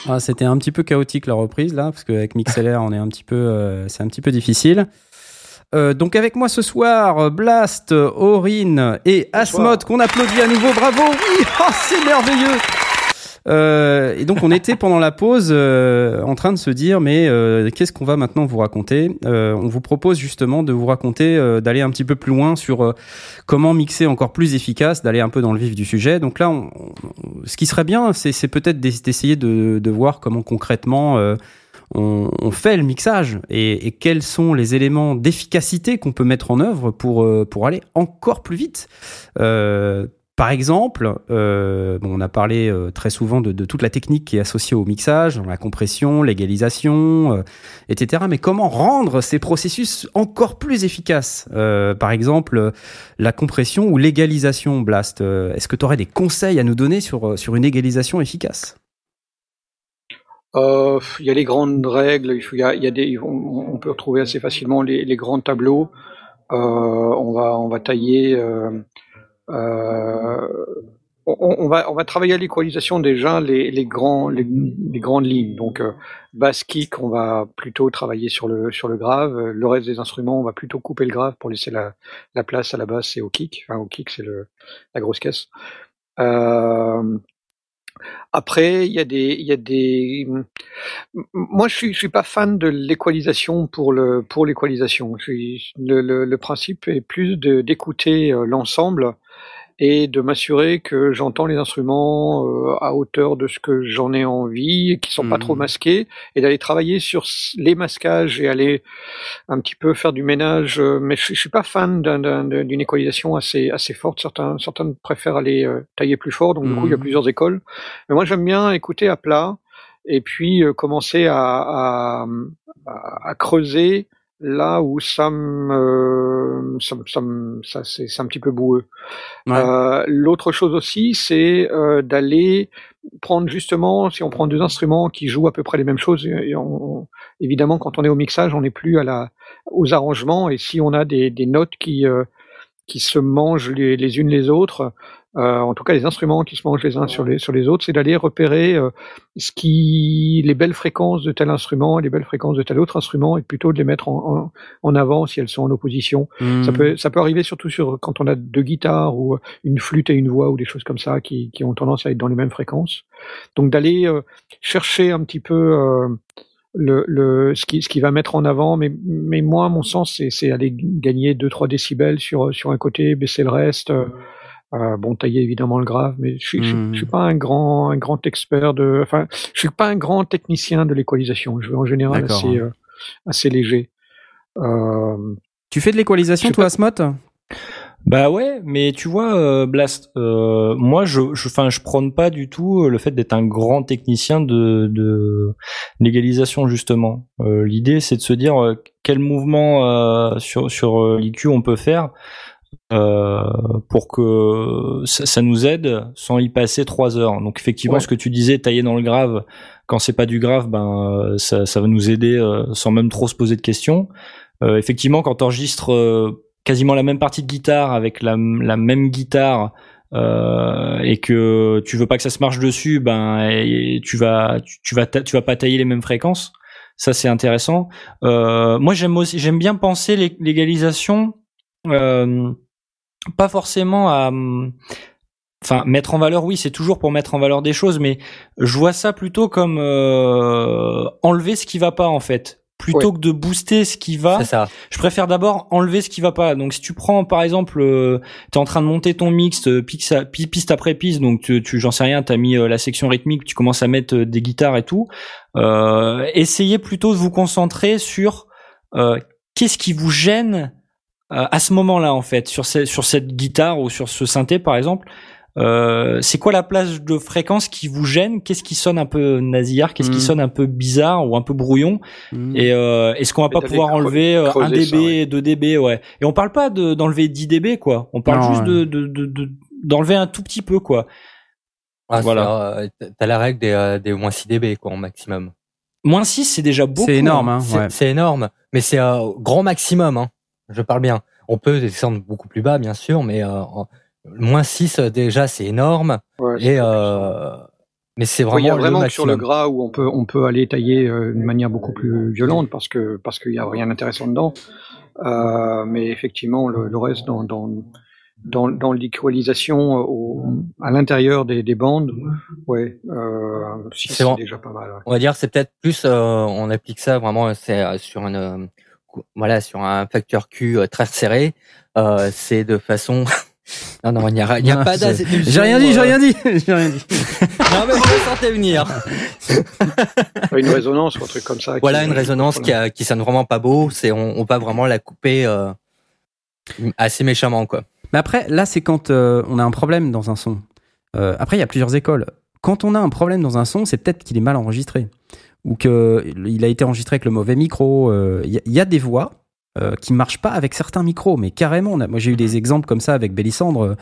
Ah, c'était un petit peu chaotique la reprise là, parce qu'avec MixLR, on est un petit peu, euh, c'est un petit peu difficile. Donc avec moi ce soir, Blast, Aurine et Asmod qu'on applaudit à nouveau. Bravo, oui, oh, c'est merveilleux. Euh, et donc on était pendant la pause euh, en train de se dire mais euh, qu'est-ce qu'on va maintenant vous raconter? On vous propose justement de vous raconter, d'aller un petit peu plus loin sur comment mixer encore plus efficace, d'aller un peu dans le vif du sujet. Donc là, on, ce qui serait bien, c'est peut-être d'essayer de, de, voir comment concrètement on, on, fait le mixage et, et, quels sont les éléments d'efficacité qu'on peut mettre en œuvre pour, pour aller encore plus vite. Par exemple, euh, on a parlé euh, très souvent de, toute la technique qui est associée au mixage, la compression, l'égalisation, euh, etc. Mais comment rendre ces processus encore plus efficaces? Par exemple, la compression ou l'égalisation, Blast. Est-ce que tu aurais des conseils à nous donner sur, sur une égalisation efficace? Il y a les grandes règles, y a des, on, peut retrouver assez facilement les, les grands tableaux. on va, on va tailler euh, on, on, va, on va travailler à l'équalisation déjà les, les, grands, les, les grandes lignes. Donc euh, basse kick, on va plutôt travailler sur le, sur le grave. Le reste des instruments, on va plutôt couper le grave pour laisser la, la place à la basse et au kick. Enfin, au kick, c'est la grosse caisse. Euh, après, il y a des, il y a des. Moi, je suis, je suis pas fan de l'équalisation pour le, pour l'équalisation. Le, le, le, principe est plus d'écouter euh, l'ensemble et de m'assurer que j'entends les instruments euh, à hauteur de ce que j'en ai envie, qui sont pas trop Mhm. masqués, et d'aller travailler sur les masquages et aller un petit peu faire du ménage. euh, Mais je, je suis pas fan d'un- d'un- d'une équalisation assez assez forte. Certains certains préfèrent aller euh, tailler plus fort, donc du coup il y a Mhm. plusieurs écoles. Mais moi j'aime bien écouter à plat et puis euh, commencer à, à- à creuser là où ça me, ça, me- ça, me- ça c'est c'est un petit peu boueux. Ouais. Euh, L'autre chose aussi, c'est euh, d'aller prendre justement, si on prend deux instruments qui jouent à peu près les mêmes choses, et on- évidemment quand on est au mixage, on n'est plus à la, aux arrangements, et si on a des, des notes qui, euh, qui se mangent les, les unes les autres, euh, en tout cas les instruments qui se mangent les uns sur les, sur les autres, c'est d'aller repérer euh, ce qui, les belles fréquences de tel instrument et les belles fréquences de tel autre instrument, et plutôt de les mettre en, en, en avant si elles sont en opposition. Ça Mhm. peut, ça peut arriver surtout sur quand on a deux guitares ou une flûte et une voix ou des choses comme ça qui, qui ont tendance à être dans les mêmes fréquences. Donc d'aller euh, chercher un petit peu euh, le, le, ce, qui, ce qui va mettre en avant, mais, mais moi, à mon sens, c'est, c'est aller gagner 2-3 décibels sur, sur un côté, baisser le reste. Euh, bon, tailler évidemment le grave, mais je suis, je, je suis pas un grand, un grand expert de, enfin, je suis pas un grand technicien de l'équalisation. Je vais en général assez, euh, assez léger. Euh, Tu fais de l'équalisation, toi, pas. Asmot Bah ouais, mais tu vois, euh, Blast, euh, moi, je, je, enfin, je prône pas du tout le fait d'être un grand technicien de, de légalisation justement. Euh, L'idée, c'est de se dire euh, quel mouvement euh, sur sur euh, l'IQ on peut faire pour que ça, ça nous aide sans y passer trois heures. Donc effectivement, Ouais. ce que tu disais, tailler dans le grave, quand c'est pas du grave, ben euh, ça, ça va nous aider euh, sans même trop se poser de questions. Euh, effectivement, quand tu enregistres quasiment la même partie de guitare avec la, la même guitare euh, et que tu veux pas que ça se marche dessus, ben et tu vas tu, tu vas tu vas pas tailler les mêmes fréquences. Ça c'est intéressant. Euh, moi j'aime aussi j'aime bien penser l'é- l'égalisation euh, pas forcément à hum, enfin mettre en valeur oui c'est toujours pour mettre en valeur des choses mais je vois ça plutôt comme euh, enlever ce qui va pas en fait plutôt que de booster ce qui va ça. je préfère d'abord enlever ce qui va pas. Donc si tu prends par exemple, euh, tu es en train de monter ton mix euh, piste après piste, donc tu, tu j'en sais rien, tu as mis euh, la section rythmique, tu commences à mettre euh, des guitares et tout. Euh, essayez plutôt de vous concentrer sur euh, qu'est-ce qui vous gêne euh, à ce moment-là en fait sur ce- sur cette guitare ou sur ce synthé par exemple. Euh, c'est quoi la place de fréquence qui vous gêne? Qu'est-ce qui sonne un peu nasillard Qu'est-ce qui Mhm. sonne un peu bizarre ou un peu brouillon? Mhm. et euh, est-ce qu'on va pas pouvoir enlever euh, 1 creuser dB, ça, ouais. 2 dB, ouais. Et on parle pas de d'enlever 10 dB quoi. On parle Non, juste ouais. de de de- de- d'enlever un tout petit peu quoi. Ah, Voilà. euh, T'as la règle des, euh, des moins 6 dB quoi, en maximum. Moins 6 c'est déjà beaucoup. C'est énorme, hein, C'est ouais. c'est énorme, mais c'est un grand maximum. Hein. Je parle bien. On peut descendre beaucoup plus bas, bien sûr, mais euh, moins 6 euh, déjà c'est énorme. ouais, Et euh, mais c'est vraiment, il y a vraiment le que sur le gras où on peut on peut aller tailler d'une manière beaucoup plus violente parce que parce qu'il y a rien d'intéressant dedans. Euh, mais effectivement, le, le reste dans dans dans, dans l'équalisation à l'intérieur des, des bandes, ouais, euh, si, C'est déjà pas mal. ouais. On va dire c'est peut-être plus euh, on applique ça vraiment c'est sur une voilà sur un facteur Q euh, très serré. Euh, c'est de façon non non il n'y a, y a Non, pas j'ai- d'adulsion, J'ai rien dit, j'ai rien dit, j'ai rien dit. Non mais je le sentais venir. Une résonance ou un truc comme ça. Voilà qui- une résonance qui, a, qui sonne vraiment pas beau. C'est on, on va vraiment la couper euh, assez méchamment quoi. Mais après, là, c'est quand euh, on a un problème dans un son. Euh, après, il y a plusieurs écoles. Quand on a un problème dans un son, c'est peut-être qu'il est mal enregistré. Ou qu'il a été enregistré avec le mauvais micro. Euh, Il y, a- il y a des voix euh, qui marchent pas avec certains micros. Mais carrément, on a- moi j'ai eu des exemples comme ça avec Bélissandre, euh,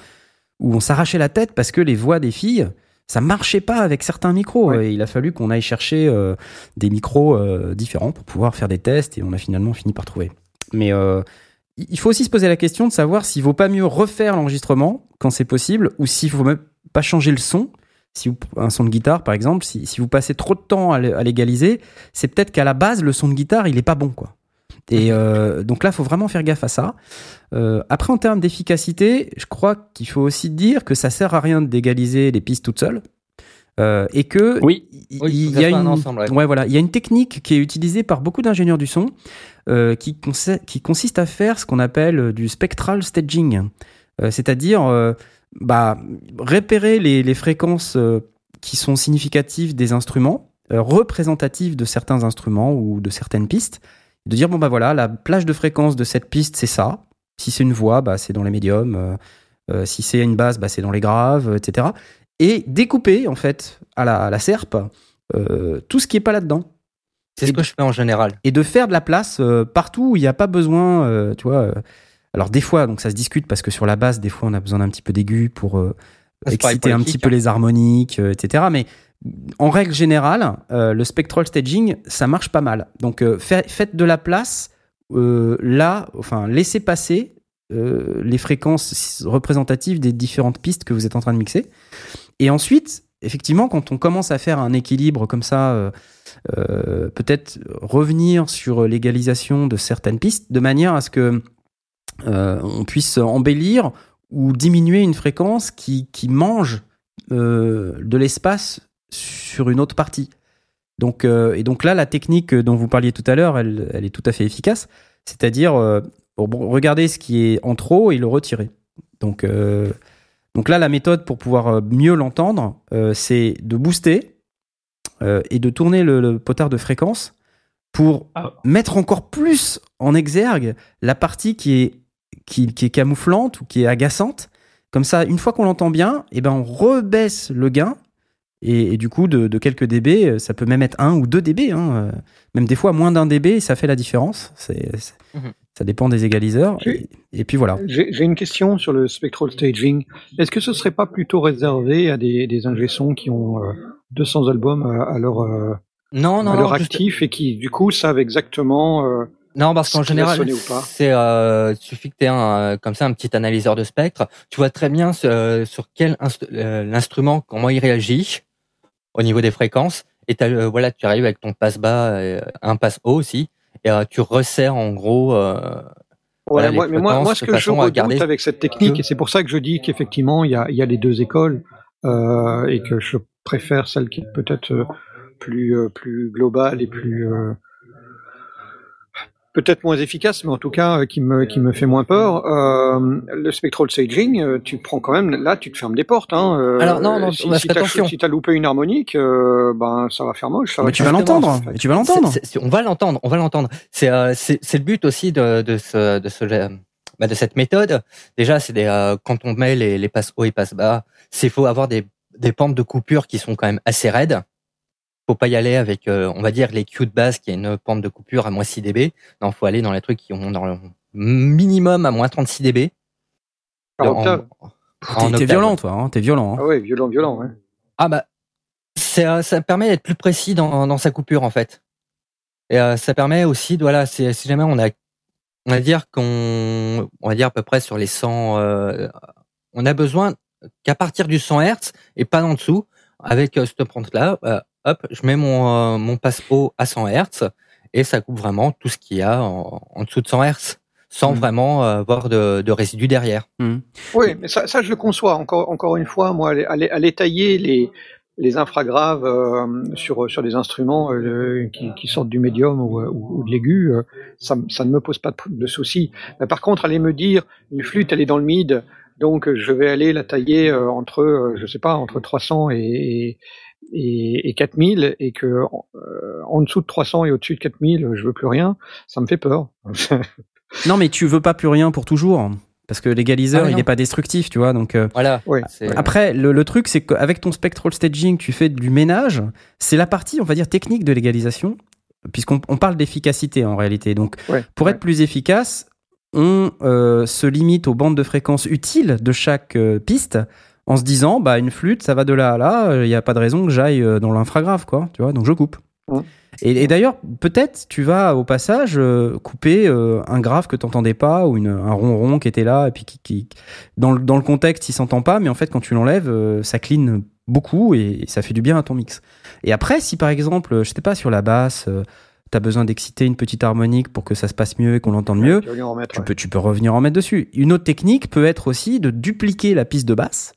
où on s'arrachait la tête parce que les voix des filles, ça marchait pas avec certains micros. Ouais. Et il a fallu qu'on aille chercher euh, des micros euh, différents pour pouvoir faire des tests. Et on a finalement fini par trouver. Mais euh, il faut aussi se poser la question de savoir s'il vaut pas mieux refaire l'enregistrement quand c'est possible ou s'il faut même pas changer le son. Si vous, un son de guitare, par exemple, si, si vous passez trop de temps à l'égaliser, c'est peut-être qu'à la base, le son de guitare, il est pas bon, quoi. Et euh, donc là, il faut vraiment faire gaffe à ça. Euh, après, en termes d'efficacité, je crois qu'il faut aussi dire que ça sert à rien d'égaliser les pistes toutes seules. Euh, et que Oui. il Oui, y a une, ensemble, ouais. ouais, voilà, il y a une technique qui est utilisée par beaucoup d'ingénieurs du son qui, consiste à faire ce qu'on appelle du spectral staging. C'est-à-dire bah, repérer les, les fréquences euh, qui sont significatives des instruments, euh, représentatives de certains instruments ou de certaines pistes, de dire bon bah voilà, la plage de fréquence de cette piste c'est ça. Si c'est une voix, bah, c'est dans les médiums. euh, si c'est une basse, bah, c'est dans les graves, etc. Et découper en fait à la, à la serpe euh, tout ce qui est pas là-dedans C'est ce que je fais en général. et de faire de la place euh, partout où il n'y a pas besoin, tu vois. Alors des fois, donc ça se discute parce que sur la basse, des fois, on a besoin d'un petit peu d'aigu pour euh, Ah, exciter un petit peu les harmoniques, euh, etc. Mais en règle générale, euh, le spectral staging, ça marche pas mal. Donc fait- faites de la place là, enfin laissez passer les fréquences représentatives des différentes pistes que vous êtes en train de mixer. Et ensuite, effectivement, quand on commence à faire un équilibre comme ça, peut-être revenir sur l'égalisation de certaines pistes de manière à ce que euh, on puisse embellir ou diminuer une fréquence qui, qui mange euh, de l'espace sur une autre partie. Donc, euh, et donc là, la technique dont vous parliez tout à l'heure, elle, elle est tout à fait efficace. C'est-à-dire regarder ce qui est en trop et le retirer. Donc, donc là, la méthode pour pouvoir mieux l'entendre, c'est de booster et de tourner le, le potard de fréquence pour Ah. mettre encore plus en exergue la partie qui est, qui, qui est camouflante ou qui est agaçante. Comme ça, une fois qu'on l'entend bien, eh ben on rebaisse le gain. Et, et du coup, de, de quelques dB, euh, ça peut même être 1 ou 2 dB. hein, euh, Même des fois, moins d'un dB, ça fait la différence. C'est, Mhm. Ça dépend des égaliseurs. J'ai- Et, et puis voilà. J'ai une question sur le spectral staging. Est-ce que ce serait pas plutôt réservé à des, des ingé-sons qui ont euh, 200 albums à, à leur, euh, Non, non, à leur non, juste- actif et qui, du coup, savent exactement euh, non, parce ce qu'en général, c'est euh, il suffit que tu aies un, euh, comme ça un petit analyseur de spectre. Tu vois très bien euh, sur quel euh, l'instrument, comment il réagit au niveau des fréquences. Et euh, voilà, tu arrives avec ton passe bas, un passe haut aussi, et euh, tu resserres en gros. euh, Ouais, Voilà, moi, mais moi, moi, ce que je redoute garder avec cette technique, que- et c'est pour ça que je dis qu'effectivement, il y a, y a les deux écoles, euh, et que je préfère celle qui est peut-être plus, plus globale et plus, euh, peut-être moins efficace, mais en tout cas, euh, qui me, qui me fait moins peur. Euh, le spectral staging, euh, tu prends quand même, là, tu te fermes des portes, hein. euh, Alors, non, non, si, si t'as, attention. si t'as loupé une harmonique, euh, ben, ça va faire moche. Ça va Mais tu vas l'entendre. Et tu vas l'entendre. On va l'entendre, on va l'entendre. C'est euh, c'est c'est le but aussi de de ce de ce bah, de cette méthode. Déjà, c'est des euh, quand on met les les passes hauts et passes bas, c'est faut avoir des des pentes de coupure qui sont quand même assez raides. Faut pas y aller avec euh, on va dire les Q de base qui a une pente de coupure à moins 6 dB. Non, faut aller dans les trucs qui ont dans le minimum à moins 36 dB. En- en T'es, violent, toi. hein, t'es violent. hein. Ah ouais, violent, violent, ouais. Ah bah, euh, ça permet d'être plus précis dans, dans sa coupure en fait. Et euh, ça permet aussi, de, voilà, si jamais on a, on va dire qu'on, on va dire à peu près sur les 100, euh, on a besoin qu'à partir du 100 Hz et pas en dessous. Avec euh, cette prendre là, hop, je mets mon euh, mon passe haut à 100 Hz et ça coupe vraiment tout ce qu'il y a en, en dessous de 100 Hz, sans Mhm. vraiment euh, avoir de, de résidus derrière. Mhm. Oui, mais ça, ça je le conçois. Encore, encore une fois, moi, aller, tailler les, les infragraves euh, sur, sur des instruments euh, qui, qui sortent du médium ou, ou, ou de l'aigu, euh, ça, ne me pose pas de, de souci. Mais par contre, aller me dire, une flûte, elle est dans le mid, donc euh, je vais aller la tailler euh, entre, euh, je sais pas, entre 300 et, et, et 4000, et que euh, en dessous de 300 et au-dessus de 4000, je veux plus rien, ça me fait peur. Non, mais tu veux pas plus rien pour toujours. Parce que l'égaliseur, Ah, il n'est pas destructif, tu vois. Donc, euh, Voilà. Après, le, le truc, c'est qu'avec ton spectral staging, tu fais du ménage. C'est la partie, on va dire, technique de l'égalisation, puisqu'on on parle d'efficacité en réalité. Donc, Ouais, pour ouais. être plus efficace, on euh, se limite aux bandes de fréquences utiles de chaque euh, piste, en se disant, bah, une flûte, ça va de là à là. Il n'y a pas de raison que j'aille euh, dans l'infragrave, quoi. Tu vois, donc je coupe. Et, et d'ailleurs, peut-être tu vas au passage euh, couper euh, un grave que t'entendais pas ou une, un ronron qui était là et puis qui, qui dans, le, dans le contexte il s'entend pas, mais en fait quand tu l'enlèves, euh, ça clean beaucoup et, ça fait du bien à ton mix. Et après, si par exemple, je sais pas sur la basse, euh, t'as besoin d'exciter une petite harmonique pour que ça se passe mieux et qu'on l'entende mieux, Tu remettre, tu ouais. peux, tu peux revenir en mettre dessus. Une autre technique peut être aussi de dupliquer la piste de basse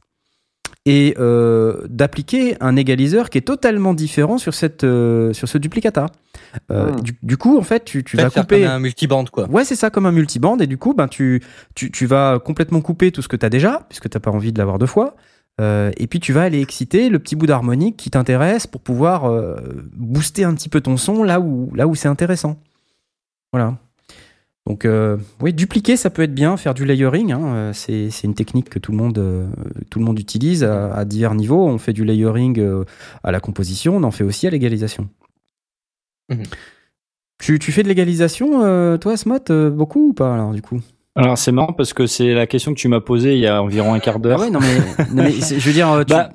et euh, d'appliquer un égaliseur qui est totalement différent sur cette euh, sur ce duplicata. Euh, Hmm. du, du coup, en fait, tu, tu vas couper. comme un multiband, quoi. Ouais, c'est ça, comme un multiband. Et du coup, ben, tu, tu, tu vas complètement couper tout ce que tu as déjà, puisque tu pas envie de l'avoir deux fois. Euh, et puis, tu vas aller exciter le petit bout d'harmonique qui t'intéresse pour pouvoir euh, booster un petit peu ton son là où, là où c'est intéressant. Voilà. Donc, euh, oui, dupliquer, ça peut être bien, faire du layering. hein, c'est c'est une technique que tout le monde, tout le monde utilise à, à divers niveaux. On fait du layering à la composition, on en fait aussi à l'égalisation. Mhm. Tu, tu fais de l'égalisation, toi, Smot, beaucoup ou pas, alors, du coup? Alors c'est marrant parce que c'est la question que tu m'as posée il y a environ un quart d'heure. Ah ouais, non, mais, non, mais je veux dire, euh, tu- Bah,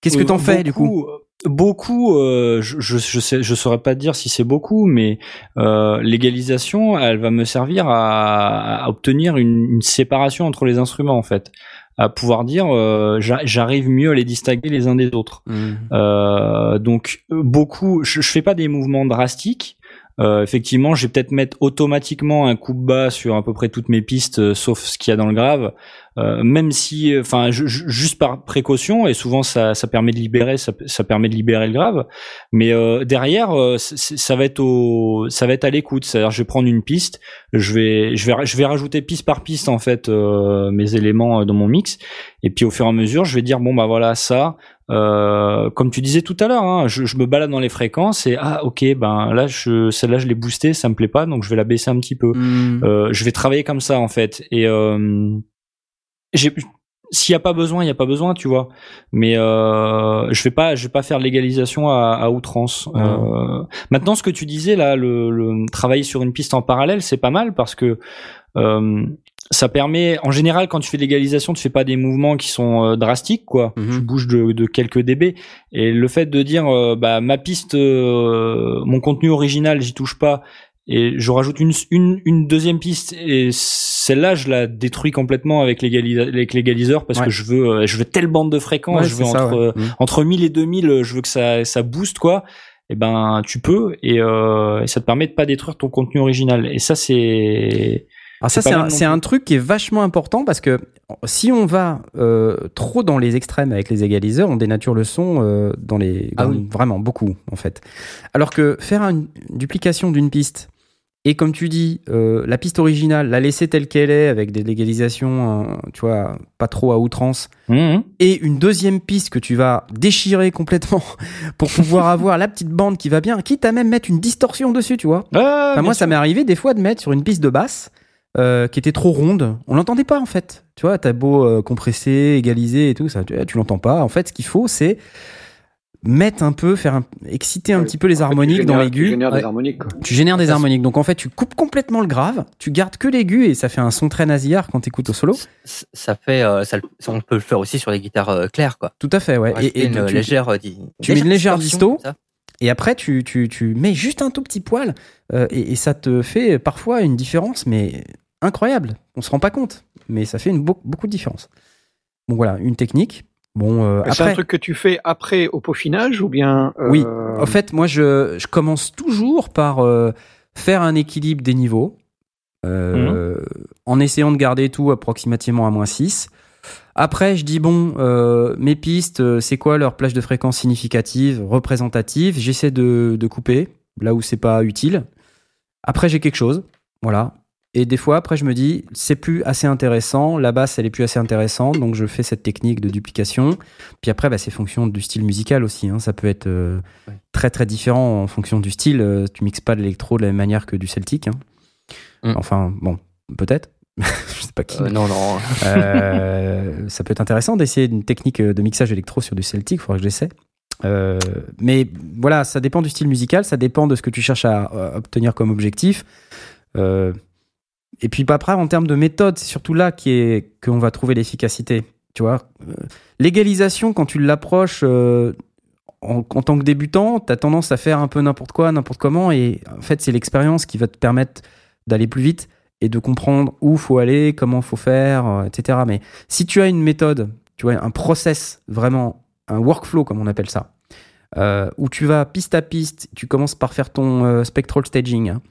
qu'est-ce que t'en Euh, fais, du coup? beaucoup, Beaucoup, euh, je, je, je, sais, je saurais pas te dire si c'est beaucoup, mais euh, l'égalisation, elle va me servir à, à obtenir une, une séparation entre les instruments en fait, à pouvoir dire euh, j'a- j'arrive mieux à les distinguer les uns des autres. Mhm. Euh, donc euh, beaucoup, je, je fais pas des mouvements drastiques. Euh, effectivement, je vais peut-être mettre automatiquement un coup bas sur à peu près toutes mes pistes, euh, sauf ce qu'il y a dans le grave. Euh, même si, euh, enfin, ju- ju- juste par précaution, et souvent ça, ça permet de libérer, ça, ça permet de libérer le grave. Mais euh, derrière, ça va être au, ça va être à l'écoute. C'est-à-dire, je vais prendre une piste, je vais, je vais, je vais rajouter piste par piste en fait mes éléments dans mon mix, et puis au fur et à mesure, je vais dire bon bah voilà ça. Euh, comme tu disais tout à l'heure, hein, je, je me balade dans les fréquences et ah ok ben là je celle-là je l'ai boostée, ça me plaît pas donc je vais la baisser un petit peu. Mhm. Euh, je vais travailler comme ça en fait et euh, s'il y a pas besoin, il y a pas besoin, tu vois. Mais euh, je vais pas, je vais pas faire l'égalisation à, à outrance. Ouais. Euh, maintenant, ce que tu disais là, le, le travailler sur une piste en parallèle, c'est pas mal parce que euh, ça permet, en général, quand tu fais de l'égalisation, tu fais pas des mouvements qui sont euh, drastiques, quoi. Mhm. Tu bouges de, de quelques dB. Et le fait de dire, euh, bah ma piste, euh, mon contenu original, j'y touche pas, et je rajoute une, une, une deuxième piste, et celle-là, je la détruis complètement avec l'égaliseur parce Ouais. que je veux, euh, je veux telle bande de fréquences, Ouais, je veux ça, entre ouais. Mhm. entre 1000 et 2000, euh, je veux que ça ça booste quoi. Et ben tu peux et, euh, et ça te permet de pas détruire ton contenu original. Et ça c'est Alors ça, c'est un, truc qui est vachement important parce que si on va euh, trop dans les extrêmes avec les égaliseurs, on dénature le son euh, dans les Ah oui. vraiment beaucoup en fait. Alors que faire une, duplication d'une piste et comme tu dis, euh, la piste originale, la laisser telle qu'elle est avec des légalisations, tu vois, pas trop à outrance, Mhm. et une deuxième piste que tu vas déchirer complètement pour pouvoir avoir la petite bande qui va bien, quitte à même mettre une distorsion dessus, tu vois. Ah, Enfin, moi, sûr. ça m'est arrivé des fois de mettre sur une piste de basse euh, qui était trop ronde. On l'entendait pas en fait. Tu vois, t'as beau euh, compresser, égaliser et tout, ça, tu, tu l'entends pas. En fait, ce qu'il faut, c'est mettre un peu, faire un- exciter un Ouais. petit peu les En fait, tu harmoniques dans génères- Tu l'aigu. génères des harmoniques. quoi. Tu génères des harmoniques. Donc en fait, tu coupes complètement le grave, tu gardes que l'aigu et ça fait un son très nasillard quand t'écoutes au solo. Ça fait, euh, ça, on peut le faire aussi sur les guitares euh, claires, quoi. Tout à fait, ouais. Et, et une tu- légère, tu mets une légère distorsion, disto. Et après, tu, tu, tu mets juste un tout petit poil euh, et, et ça te fait parfois une différence, mais incroyable. On se rend pas compte, mais ça fait une beau- beaucoup de différence. Bon, voilà, une technique. Bon, euh, C'est un truc que tu fais après au peaufinage ou bien euh, Oui. en fait, moi, je, je commence toujours par euh, faire un équilibre des niveaux euh, en essayant de garder tout approximativement à moins 6. Après, je dis, bon, mes pistes, c'est quoi leur plage de fréquence significative, représentative? J'essaie de, de couper là où c'est pas utile. Après, j'ai quelque chose. Voilà. Et des fois, après, je me dis, c'est plus assez intéressant. La basse, elle est plus assez intéressante. Donc, je fais cette technique de duplication. Puis après, bah, c'est fonction du style musical aussi. hein. Ça peut être euh, Ouais. très, très différent en fonction du style. Euh, tu mixes pas de l'électro de la même manière que du celtique. hein. Mm. Enfin, bon, peut-être. je sais pas qui. Euh, non, non. Euh, ça peut être intéressant d'essayer une technique de mixage électro sur du celtique, il faudra que j'essaie. Euh, mais voilà, ça dépend du style musical, ça dépend de ce que tu cherches à, à obtenir comme objectif. Euh, et puis après, en termes de méthode, c'est surtout là qui est qu'on va trouver l'efficacité. Tu vois, Euh, l'égalisation quand tu l'approches euh, en, tant que débutant, tu as tendance à faire un peu n'importe quoi, n'importe comment, et en fait, c'est l'expérience qui va te permettre d'aller plus vite et de comprendre où faut aller, comment faut faire, euh, etc. Mais si tu as une méthode, tu vois, un process, vraiment, un workflow comme on appelle ça, où tu vas piste à piste, tu commences par faire ton spectral staging, hein.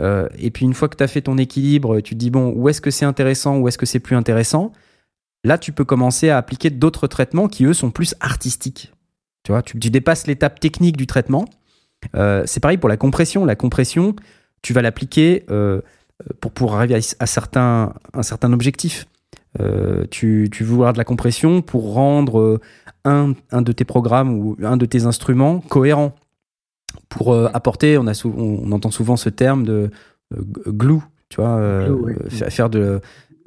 Euh, et puis une fois que tu as fait ton équilibre, tu te dis, bon, où est-ce que c'est intéressant, où est-ce que c'est plus intéressant? Là, tu peux commencer à appliquer d'autres traitements qui, eux, sont plus artistiques. Tu vois, tu, dépasses l'étape technique du traitement. Euh, c'est pareil pour la compression. La compression, tu vas l'appliquer euh, pour pouvoir arriver à, certains, un certain objectif. Tu, tu veux avoir de la compression pour rendre un, un de tes programmes ou un de tes instruments cohérent. Pour euh, apporter, on, a sou- on, on entend souvent ce terme de euh, glue, tu vois, euh, Glue, oui. fa- faire de,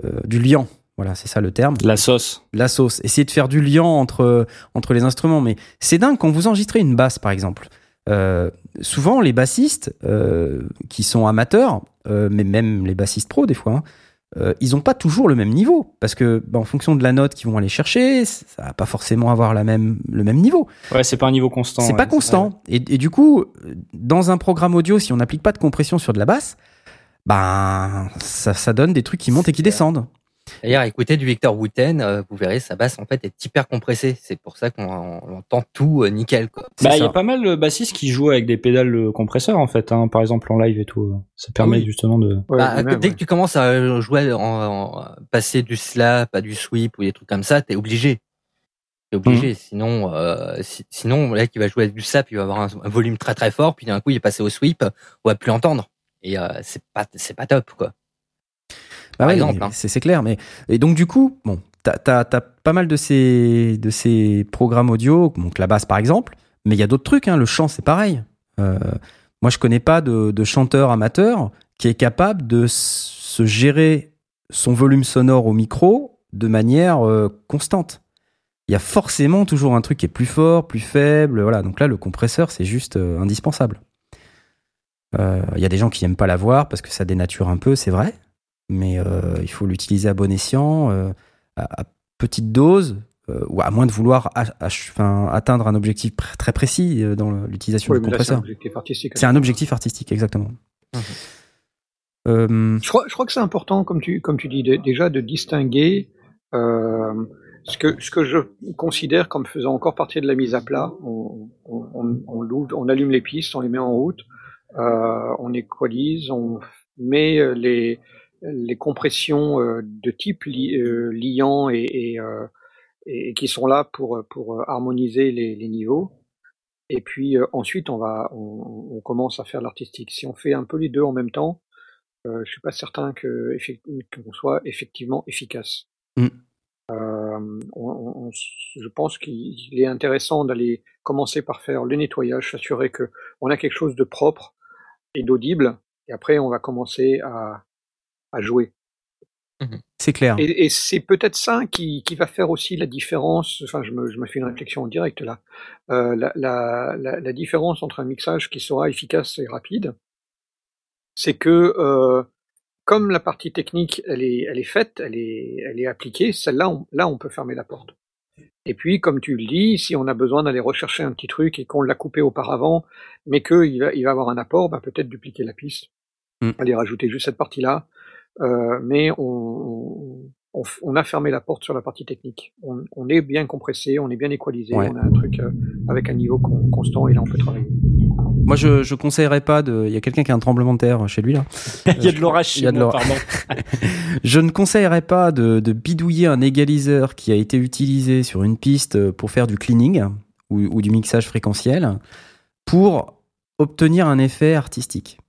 euh, du liant. Voilà, c'est ça le terme. La sauce. La sauce. Essayer de faire du liant entre, entre les instruments. Mais c'est dingue quand vous enregistrez une basse, par exemple. Euh, souvent, les bassistes euh, qui sont amateurs, euh, mais même les bassistes pros des fois, hein, euh, ils n'ont pas toujours le même niveau. Parce que, bah, en fonction de la note qu'ils vont aller chercher, ça va pas forcément avoir la même, le même niveau. Ouais, c'est pas un niveau constant. C'est ouais, pas constant. Et, et du coup, dans un programme audio, si on n'applique pas de compression sur de la basse, ben, ça, ça donne des trucs qui montent et qui descendent. D'ailleurs, écoutez du Victor Wooten, euh, vous verrez, sa basse en fait est hyper compressée. C'est pour ça qu'on on entend tout euh, nickel. Bah, il y ça. a pas mal de bassistes qui jouent avec des pédales euh, compresseurs en fait, hein, par exemple en live et tout. Ça permet Oui. justement de. Ouais, Bah, dès ouais. que tu commences à jouer, en, en- passer du slap à du sweep ou des trucs comme ça, t'es obligé. T'es obligé. Mhm. Sinon, euh, si- sinon, là, qui va jouer avec du slap, il va avoir un, un volume très très fort, puis d'un coup, il est passé au sweep, on va plus entendre. Et euh, c'est pas, c'est pas top, quoi. Par exemple, hein. C'est clair. Mais... Et donc, du coup, bon, t'as as, pas mal de ces, de ces programmes audio, donc la basse par exemple, mais il y a d'autres trucs. Hein. Le chant, c'est pareil. Euh, moi, je connais pas de, de chanteur amateur qui est capable de se gérer son volume sonore au micro de manière euh, constante. Il y a forcément toujours un truc qui est plus fort, plus faible. Voilà. Donc là, le compresseur, c'est juste euh, indispensable. Il y a des gens qui n'aiment pas l'avoir parce que ça dénature un peu, c'est vrai mais euh, il faut l'utiliser à bon escient, euh, à, à petite dose, euh, ou à moins de vouloir atteindre un objectif pr- très précis dans l'utilisation du compresseur. objectif artistique. C'est un objectif artistique, exactement. Mhm. Euh, Je crois, je crois que c'est important, comme tu, comme tu dis, de- déjà de distinguer euh, ce, que, ce que je considère comme faisant encore partie de la mise à plat. On, on, on, on l'ouvre- on allume les pistes, on les met en route, euh, on équalise, on met les, les compressions euh, de type li, euh, liant et, et, euh, et qui sont là pour, pour harmoniser les, les niveaux. Et puis euh, ensuite, on va, on, on commence à faire l'artistique. Si on fait un peu les deux en même temps, euh, je suis pas certain que qu'on soit effectivement efficace. Mm. Euh, on- on- je pense qu'il est intéressant d'aller commencer par faire le nettoyage, s'assurer que on a quelque chose de propre et d'audible, et après on va commencer à, à jouer. c'est clair. Et, et c'est peut-être ça qui, qui va faire aussi la différence. Enfin, je me, je me fais une réflexion en direct là. Euh, la, la, la, la différence entre un mixage qui sera efficace et rapide, c'est que euh, comme la partie technique, elle est, elle est faite, elle est, elle est appliquée. Celle-là, on, là, on peut fermer la porte. Et puis, comme tu le dis, si on a besoin d'aller rechercher un petit truc et qu'on l'a coupé auparavant, mais qu'il va, il va avoir un apport, bah, peut-être dupliquer la piste, Mm. aller rajouter juste cette partie-là. Euh, mais on, on, on a fermé la porte sur la partie technique. On, on est bien compressé, on est bien équalisé, Ouais. on a un truc euh, avec un niveau con- constant et là on peut travailler. Moi, je, je conseillerais pas de. Il y a quelqu'un qui a un tremblement de terre chez lui là. Il y a de l'orage Il y a de l'orage. pardon. Je ne conseillerais pas de, de bidouiller un égaliseur qui a été utilisé sur une piste pour faire du cleaning ou, ou du mixage fréquentiel pour obtenir un effet artistique.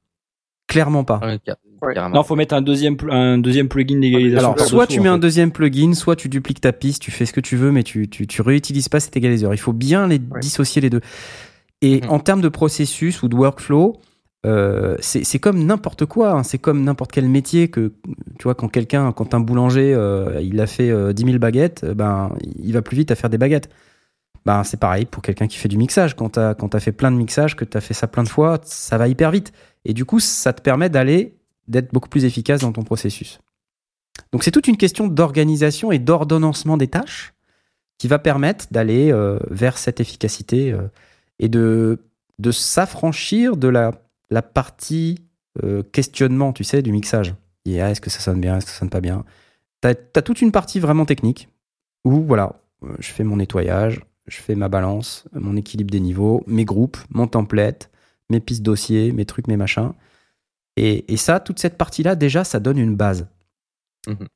Clairement pas. Ouais, Ouais. Non, faut mettre un deuxième, un deuxième plugin d'égalisation. Alors, soit tu en mets un fait. deuxième plugin, soit tu dupliques ta piste, tu fais ce que tu veux, mais tu, tu, tu réutilises pas cet égaliseur. Il faut bien les Ouais. dissocier les deux. Et Mhm. en termes de processus ou de workflow, euh, c'est c'est comme n'importe quoi. hein. C'est comme n'importe quel métier que, tu vois, quand quelqu'un, quand un boulanger, euh, il a fait euh, 10 000 baguettes, euh, ben, il va plus vite à faire des baguettes. Ben, c'est pareil pour quelqu'un qui fait du mixage. Quand tu as, quand as fait plein de mixages, que tu as fait ça plein de fois, ça va hyper vite. Et du coup, ça te permet d'aller, d'être beaucoup plus efficace dans ton processus. Donc c'est toute une question d'organisation et d'ordonnancement des tâches qui va permettre d'aller euh, vers cette efficacité euh, et de, de s'affranchir de la, la partie euh, questionnement, tu sais, du mixage. Ah, est-ce que ça sonne bien, est-ce que ça sonne pas bien? Tu as, toute une partie vraiment technique où, voilà, je fais mon nettoyage, je fais ma balance, mon équilibre des niveaux, mes groupes, mon template, mes pistes dossiers, mes trucs, mes machins. Et, et ça, toute cette partie-là, déjà, ça donne une base. Mhm.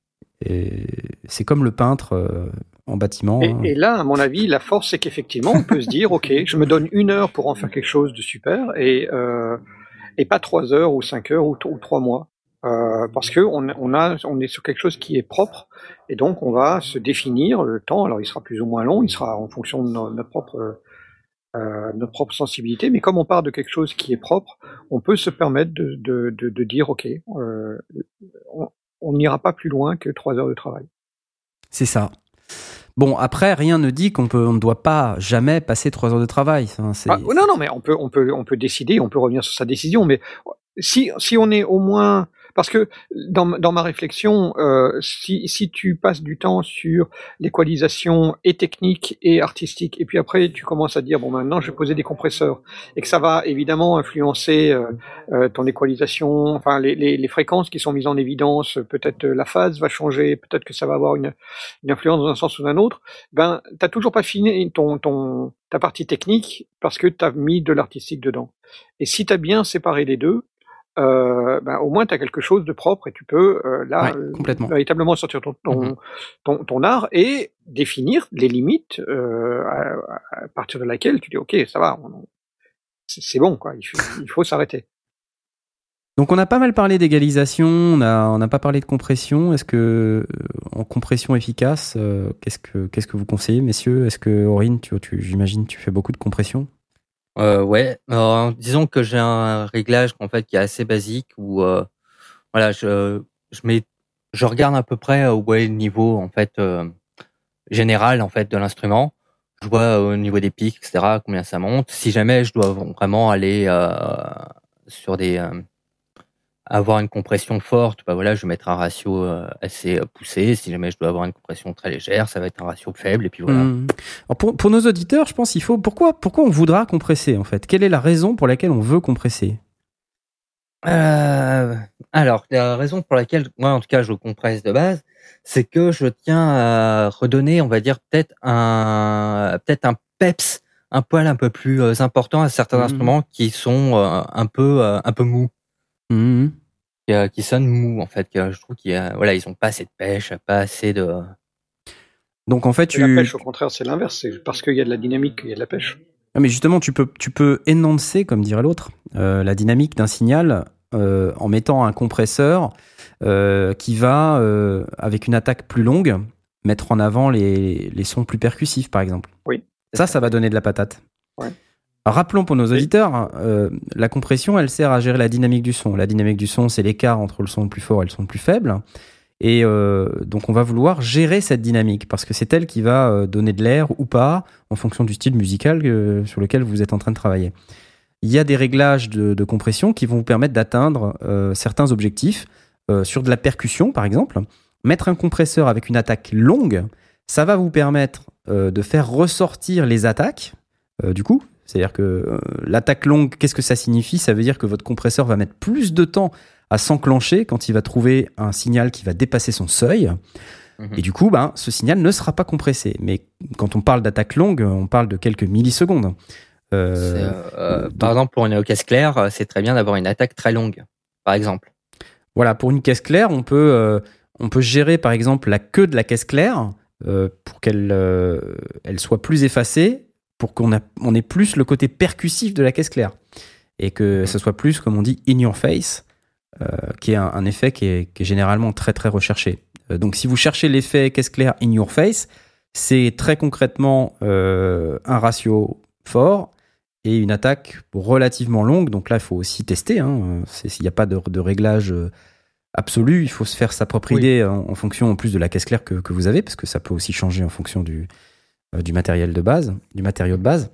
Et c'est comme le peintre euh, en bâtiment. Et, hein. et là, à mon avis, la force, c'est qu'effectivement, on peut se dire, ok, je me donne une heure pour en faire quelque chose de super, et euh, et pas trois heures ou cinq heures ou, t- ou trois mois, Euh, parce que on, on a, on est sur quelque chose qui est propre, et donc on va se définir le temps. Alors, il sera plus ou moins long, il sera en fonction de no- notre propre euh, notre propre sensibilité, mais comme on part de quelque chose qui est propre, on peut se permettre de, de, de, de dire, ok, euh, on- n'ira pas plus loin que trois heures de travail. C'est ça. Bon, après, rien ne dit qu'on peut, on ne doit pas jamais passer trois heures de travail. Ah, non, non, mais on peut, on peut, on peut décider, on peut revenir sur sa décision, mais si, si on est au moins, parce que dans, ma- réflexion, euh, si, tu passes du temps sur l'équalisation et technique et artistique, et puis après tu commences à dire bon maintenant je vais poser des compresseurs, et que ça va évidemment influencer euh, euh, ton équalisation, enfin les, fréquences qui sont mises en évidence, peut-être la phase va changer, peut-être que ça va avoir une, influence dans un sens ou dans un autre, ben t'as toujours pas fini ton ta partie technique parce que tu as mis de l'artistique dedans. Et si tu as bien séparé les deux, euh, ben, au moins tu as quelque chose de propre et tu peux euh, là Ouais, euh, complètement. véritablement sortir ton, ton, ton, ton art et définir les limites à, à partir de laquelle tu dis ok ça va, c'est bon quoi, il faut, il faut s'arrêter. Donc on a pas mal parlé d'égalisation, on a on n'a pas parlé de compression. Est-ce que en compression efficace, euh, qu'est-ce que qu'est-ce que vous conseillez, messieurs? Est-ce que Aurine, tu, tu j'imagine, tu fais beaucoup de compression? Euh, ouais, disons que j'ai un réglage en fait qui est assez basique où euh, voilà, je je mets regarde à peu près où est niveau en fait euh, général en fait de l'instrument. Je vois euh, au niveau des pics, etc. combien ça monte. Si jamais je dois vraiment aller euh, sur des euh, avoir une compression forte, bah voilà, je vais mettre un ratio euh, assez euh, poussé. Si jamais je dois avoir une compression très légère, ça va être un ratio faible. Et puis voilà. Mhm. Alors pour, pour nos auditeurs, je pense qu'il faut pourquoi pourquoi on voudra compresser en fait? Quelle est la raison pour laquelle on veut compresser? Euh, alors, la raison pour laquelle, moi, en tout cas, je compresse de base, c'est que je tiens à redonner, on va dire, peut-être un, peut-être un peps, un poil un peu plus euh, important à certains Mhm. instruments qui sont un peu, un peu mous, Mhm. qui, euh, qui sonnent mous, en fait. que je trouve qu'ils, voilà, ils ont pas assez de pêche, pas assez de. Donc en fait, Et La tu pêche au contraire c'est l'inverse, c'est parce qu'il y a de la dynamique qu'il y a de la pêche. Ah, mais justement, tu peux, tu peux énoncer, comme dirait l'autre, euh, la dynamique d'un signal euh, en mettant un compresseur euh, qui va, euh, avec une attaque plus longue, mettre en avant les, les sons plus percussifs, par exemple. Oui. Ça, ça va donner de la patate. Ouais. Rappelons pour nos auditeurs, euh, la compression, elle sert à gérer la dynamique du son. La dynamique du son, c'est l'écart entre le son le plus fort et le son le plus faible. Et euh, donc, on va vouloir gérer cette dynamique parce que c'est elle qui va euh, donner de l'air ou pas en fonction du style musical sur lequel vous êtes en train de travailler. Il y a des réglages de, de compression qui vont vous permettre d'atteindre euh, certains objectifs euh, sur de la percussion, par exemple. Mettre un compresseur avec une attaque longue, ça va vous permettre de faire ressortir les attaques. du coup, c'est-à-dire que euh, l'attaque longue, qu'est-ce que ça signifie? Ça veut dire que votre compresseur va mettre plus de temps à s'enclencher quand il va trouver un signal qui va dépasser son seuil. Mhm. Et du coup, ben, ce signal ne sera pas compressé. Mais quand on parle d'attaque longue, on parle de quelques millisecondes. Euh, euh, donc- par exemple, pour une caisse claire, c'est très bien d'avoir une attaque très longue, par exemple. Voilà, pour une caisse claire, on peut, on peut gérer par exemple la queue de la caisse claire pour qu'elle elle soit plus effacée, pour qu'on a- on ait plus le côté percussif de la caisse claire. Et que ce soit plus, comme on dit, in your face, euh, qui est un, un effet qui est, qui est généralement très très recherché. Euh, donc si vous cherchez l'effet caisse claire in your face, c'est très concrètement euh, un ratio fort et une attaque relativement longue. Donc là, il faut aussi tester. hein. C'est- Il n'y a pas de, de réglage absolu. Il faut se faire sa propre Oui. idée en, en fonction en plus de la caisse claire que, que vous avez, parce que ça peut aussi changer en fonction du, du matériel de base, du matériau de base.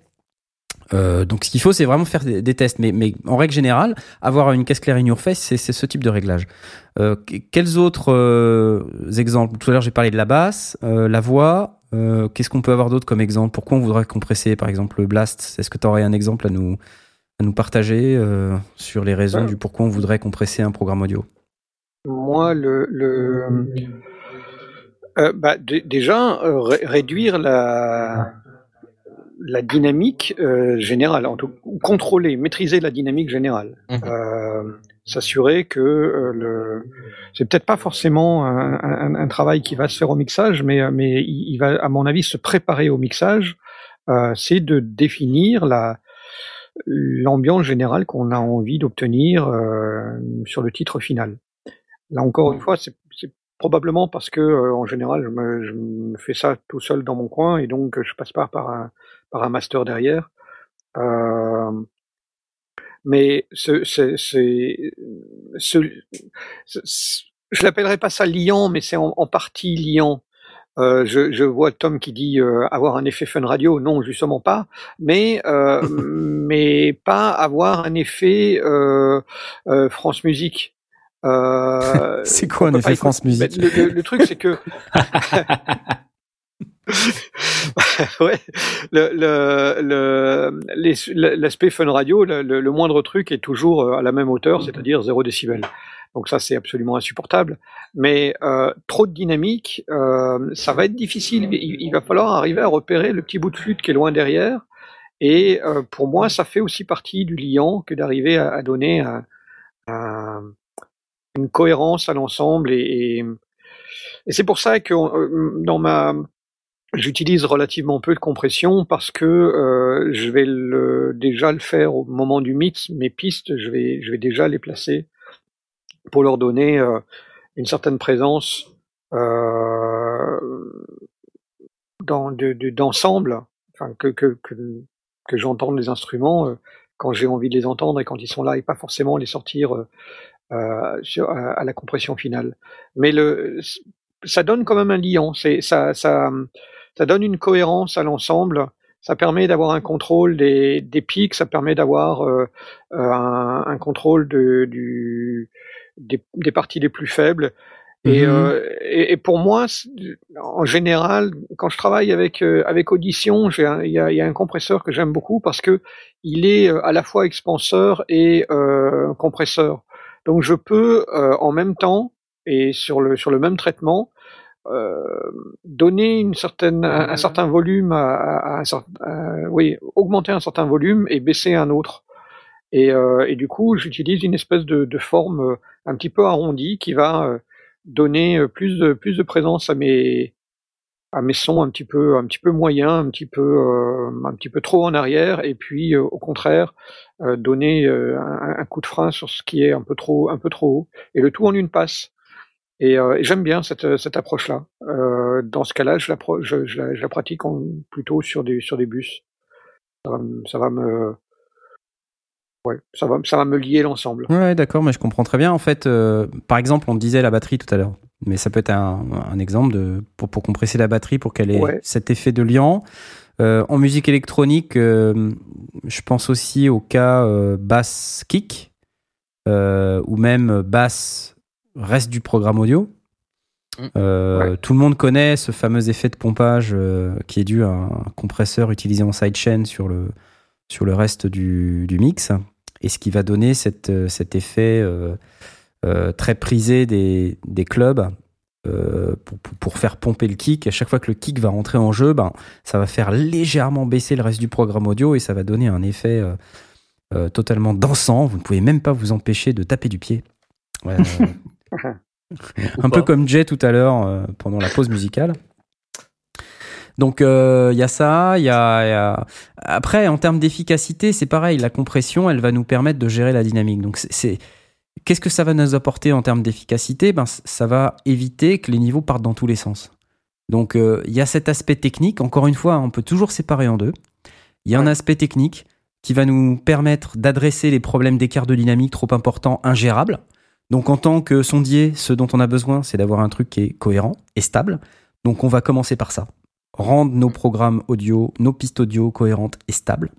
Euh, donc ce qu'il faut, c'est vraiment faire des, des tests. Mais, mais en règle générale, avoir une caisse claire in your face, c'est ce type de réglage. Euh, que- quels autres euh, exemples? Tout à l'heure, j'ai parlé de la basse, euh, la voix. Euh, Qu'est-ce qu'on peut avoir d'autre comme exemple? Pourquoi on voudrait compresser, par exemple, le blast? Est-ce que tu aurais un exemple à nous, à nous partager euh, sur les raisons Ouais. du pourquoi on voudrait compresser un programme audio? Moi, le, le euh, bah, déjà euh, ré- réduire la la dynamique euh, générale, en tout, ou contrôler, maîtriser la dynamique générale. Euh, s'assurer que euh, le c'est peut-être pas forcément un, un, un, travail qui va se faire au mixage, mais mais il, va à mon avis se préparer au mixage. C'est de définir la l'ambiance générale qu'on a envie d'obtenir sur le titre final. Là encore une fois, c'est probablement parce que euh, en général, je me, je me, fais ça tout seul dans mon coin et donc je passe pas par un par un master derrière. Euh, mais ce, ce, ce, je l'appellerai pas ça liant, mais c'est en, en, partie liant. Euh, je, je, vois Tom qui dit euh, avoir un effet fun radio, non justement pas, mais euh, mais pas avoir un effet France Musique. c'est quoi un effet France Musique le, le, le, truc c'est que ouais, le, l'aspect fun radio, le, moindre truc est toujours euh, à la même hauteur, c'est-à-dire 0 décibel. Donc ça, c'est absolument insupportable. Mais euh, trop de dynamique, euh, ça va être difficile. Il, il, va falloir arriver à repérer le petit bout de flûte qui est loin derrière. Et euh, pour moi, ça fait aussi partie du liant que d'arriver à, à, donner un, un, une cohérence à l'ensemble. Et, et, c'est pour ça que euh, dans ma J'utilise relativement peu de compression parce que euh, je vais le, déjà le faire au moment du mix. Mes pistes, je vais, je vais déjà les placer pour leur donner euh, une certaine présence euh, d'ensemble, de, enfin, que, que, que, que j'entende les instruments quand j'ai envie de les entendre et quand ils sont là et pas forcément les sortir sur, à, à, la compression finale. Mais le, ça donne quand même un liant. C'est ça, ça ça donne une cohérence à l'ensemble. Ça permet d'avoir un contrôle des, des, pics, ça permet d'avoir euh, euh, un, un, contrôle de, du, des, des, parties les plus faibles. Et, mmh euh, et, et, pour moi, en général, quand je travaille avec euh, avec Audition, il y a, y a, un compresseur que j'aime beaucoup parce que il est à la fois expanseur et euh, compresseur. Donc je peux en même temps et sur le sur le même traitement euh, donner une certaine, un, un, certain volume, à, à, à, oui, augmenter un certain volume et baisser un autre. Et, euh, et du coup, j'utilise une espèce de, de, forme euh, un petit peu arrondie qui va euh, donner plus de, plus de présence à mes, à mes sons un petit peu, un petit peu moyens, un petit peu, euh, un petit peu trop en arrière, et puis au contraire donner un, coup de frein sur ce qui est un peu trop, un peu trop haut, et le tout en une passe. Et, euh, j'aime bien cette, cette approche-là. Euh, dans ce cas-là, je la, je, la, pratique plutôt sur des, sur des bus. Ça va, ça va me, ouais, ça va, ça va me lier l'ensemble. Ouais, d'accord, mais je comprends très bien. En fait, euh, par exemple, on disait la batterie tout à l'heure, mais ça peut être un, un exemple de pour, pour compresser la batterie pour qu'elle ait ouais. cet effet de liant. Euh, en musique électronique, euh, je pense aussi au cas euh, basse kick ou même basse reste du programme audio. Euh, ouais. Tout le monde connaît ce fameux effet de pompage euh, qui est dû à un compresseur utilisé en sidechain sur le, sur le reste du, du, mix et ce qui va donner cette, euh, cet effet euh, euh, très prisé des, des clubs pour, pour, faire pomper le kick. À chaque fois que le kick va rentrer en jeu, ben, ça va faire légèrement baisser le reste du programme audio et ça va donner un effet totalement dansant. Vous ne pouvez même pas vous empêcher de taper du pied. Un peu comme Jay tout à l'heure euh, pendant la pause musicale. Donc il euh, y a ça, il y, y, a après en termes d'efficacité, c'est pareil, la compression, elle va nous permettre de gérer la dynamique. Donc c'est qu'est-ce que ça va nous apporter en termes d'efficacité? Ben ça va éviter que les niveaux partent dans tous les sens. Donc il euh, y a cet aspect technique, encore une fois, on peut toujours séparer en deux. Il y a ouais. un aspect technique qui va nous permettre d'adresser les problèmes d'écart de dynamique trop importants, ingérables. Donc en tant que sondier, ce dont on a besoin, c'est d'avoir un truc qui est cohérent et stable. Donc on va commencer par ça. Rendre nos programmes audio, nos pistes audio cohérentes et stables.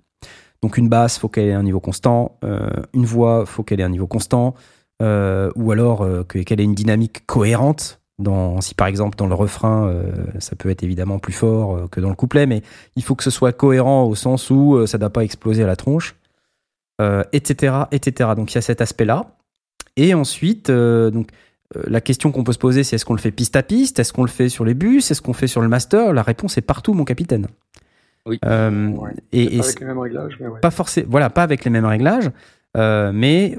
Donc une basse, faut qu'elle ait un niveau constant. Euh, une voix, faut qu'elle ait un niveau constant. Euh, ou alors euh, qu'elle ait une dynamique cohérente. Dans, si par exemple dans le refrain, euh, ça peut être évidemment plus fort euh, que dans le couplet, mais il faut que ce soit cohérent au sens où euh, ça ne doit pas exploser à la tronche, etc., etc. Donc il y a cet aspect-là. Et ensuite, euh, donc, euh, la question qu'on peut se poser, c'est est-ce qu'on le fait piste à piste? Est-ce qu'on le fait sur les bus? Est-ce qu'on fait sur le master? La réponse est partout, mon capitaine. Oui. Euh, ouais, et, et avec les mêmes réglages, mais ouais. Pas forcément. Voilà, pas avec les mêmes réglages. mais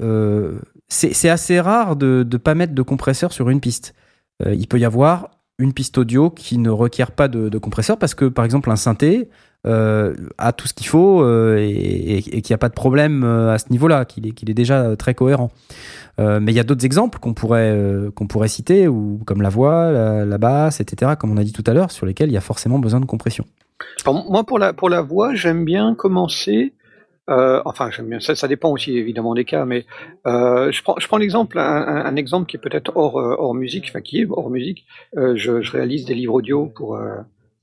c'est assez rare de ne pas mettre de compresseur sur une piste. il peut y avoir une piste audio qui ne requiert pas de, compresseur parce que, par exemple, un synthé a tout ce qu'il faut et, qu'il n'y a pas de problème à ce niveau-là, qu'il est, déjà très cohérent. Euh, mais il y a d'autres exemples qu'on pourrait, euh, qu'on pourrait citer, ou, comme la voix, la, basse, etc., comme on a dit tout à l'heure, sur lesquels il y a forcément besoin de compression. moi, pour la, pour la voix, j'aime bien commencer. Euh, enfin, j'aime bien. Ça, ça, dépend aussi évidemment des cas, mais je prends, je prends l'exemple, un, un, exemple qui est peut-être hors, hors musique, enfin qui est hors musique. Je, je, réalise des livres audio pour,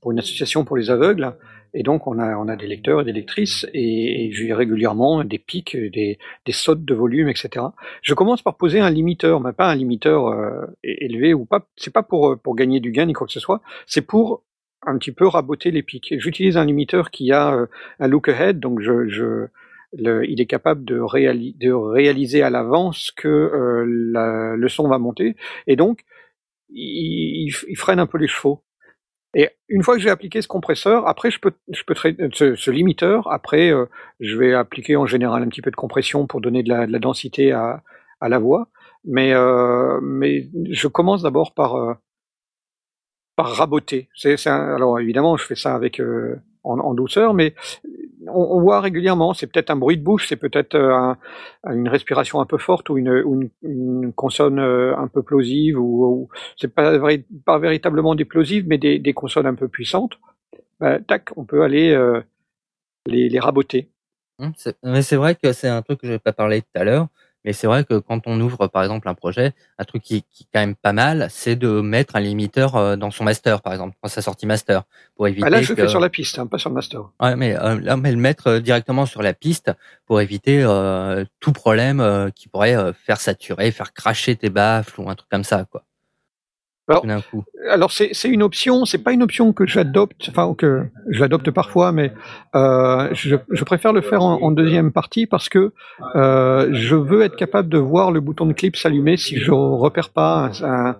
pour une association pour les aveugles. Et donc, on a, on a des lecteurs et des lectrices, et, j'ai régulièrement des pics, des, des sautes de volume, etc. Je commence par poser un limiteur, mais pas un limiteur euh, élevé ou pas. C'est pas pour pour gagner du gain ni quoi que ce soit. C'est pour un petit peu raboter les pics. J'utilise un limiteur qui a euh, un look ahead, donc je, je le, il est capable de, de réaliser à l'avance que euh, le son va monter, et donc il, il, freine un peu les chevaux. Et une fois que j'ai appliqué ce compresseur, après je peux, je peux ce, ce, limiteur, après euh, je vais appliquer en général un petit peu de compression pour donner de la, de la densité à, à, la voix. Mais, euh, mais je commence d'abord par, euh, par raboter. C'est, alors évidemment, je fais ça avec euh, en, douceur, mais on, voit régulièrement, c'est peut-être un bruit de bouche, c'est peut-être euh, une respiration un peu forte ou une, une, consonne euh, un peu plosive, ou, c'est pas, pas véritablement des plosives, mais des, des consonnes un peu puissantes. Bah, tac, on peut aller euh, les, les raboter. Hum, mais c'est vrai que c'est un truc que je n'ai pas parlé tout à l'heure. Mais c'est vrai que quand on ouvre, par exemple, un projet, un truc qui, qui est quand même pas mal, c'est de mettre un limiteur euh, dans son master, par exemple, dans sa sortie master, pour éviter. Ah là, je le fais sur la piste, hein, pas sur le master. Ouais, mais euh, là, mais le mettre euh, directement sur la piste pour éviter euh, tout problème qui pourrait faire saturer, faire cracher tes baffles ou un truc comme ça, quoi. Alors, c'est une option, c'est pas une option que j'adopte, enfin que je l'adopte parfois, mais euh, je, je, préfère le faire en, en, deuxième partie parce que euh, je veux être capable de voir le bouton de clip s'allumer si je repère pas un,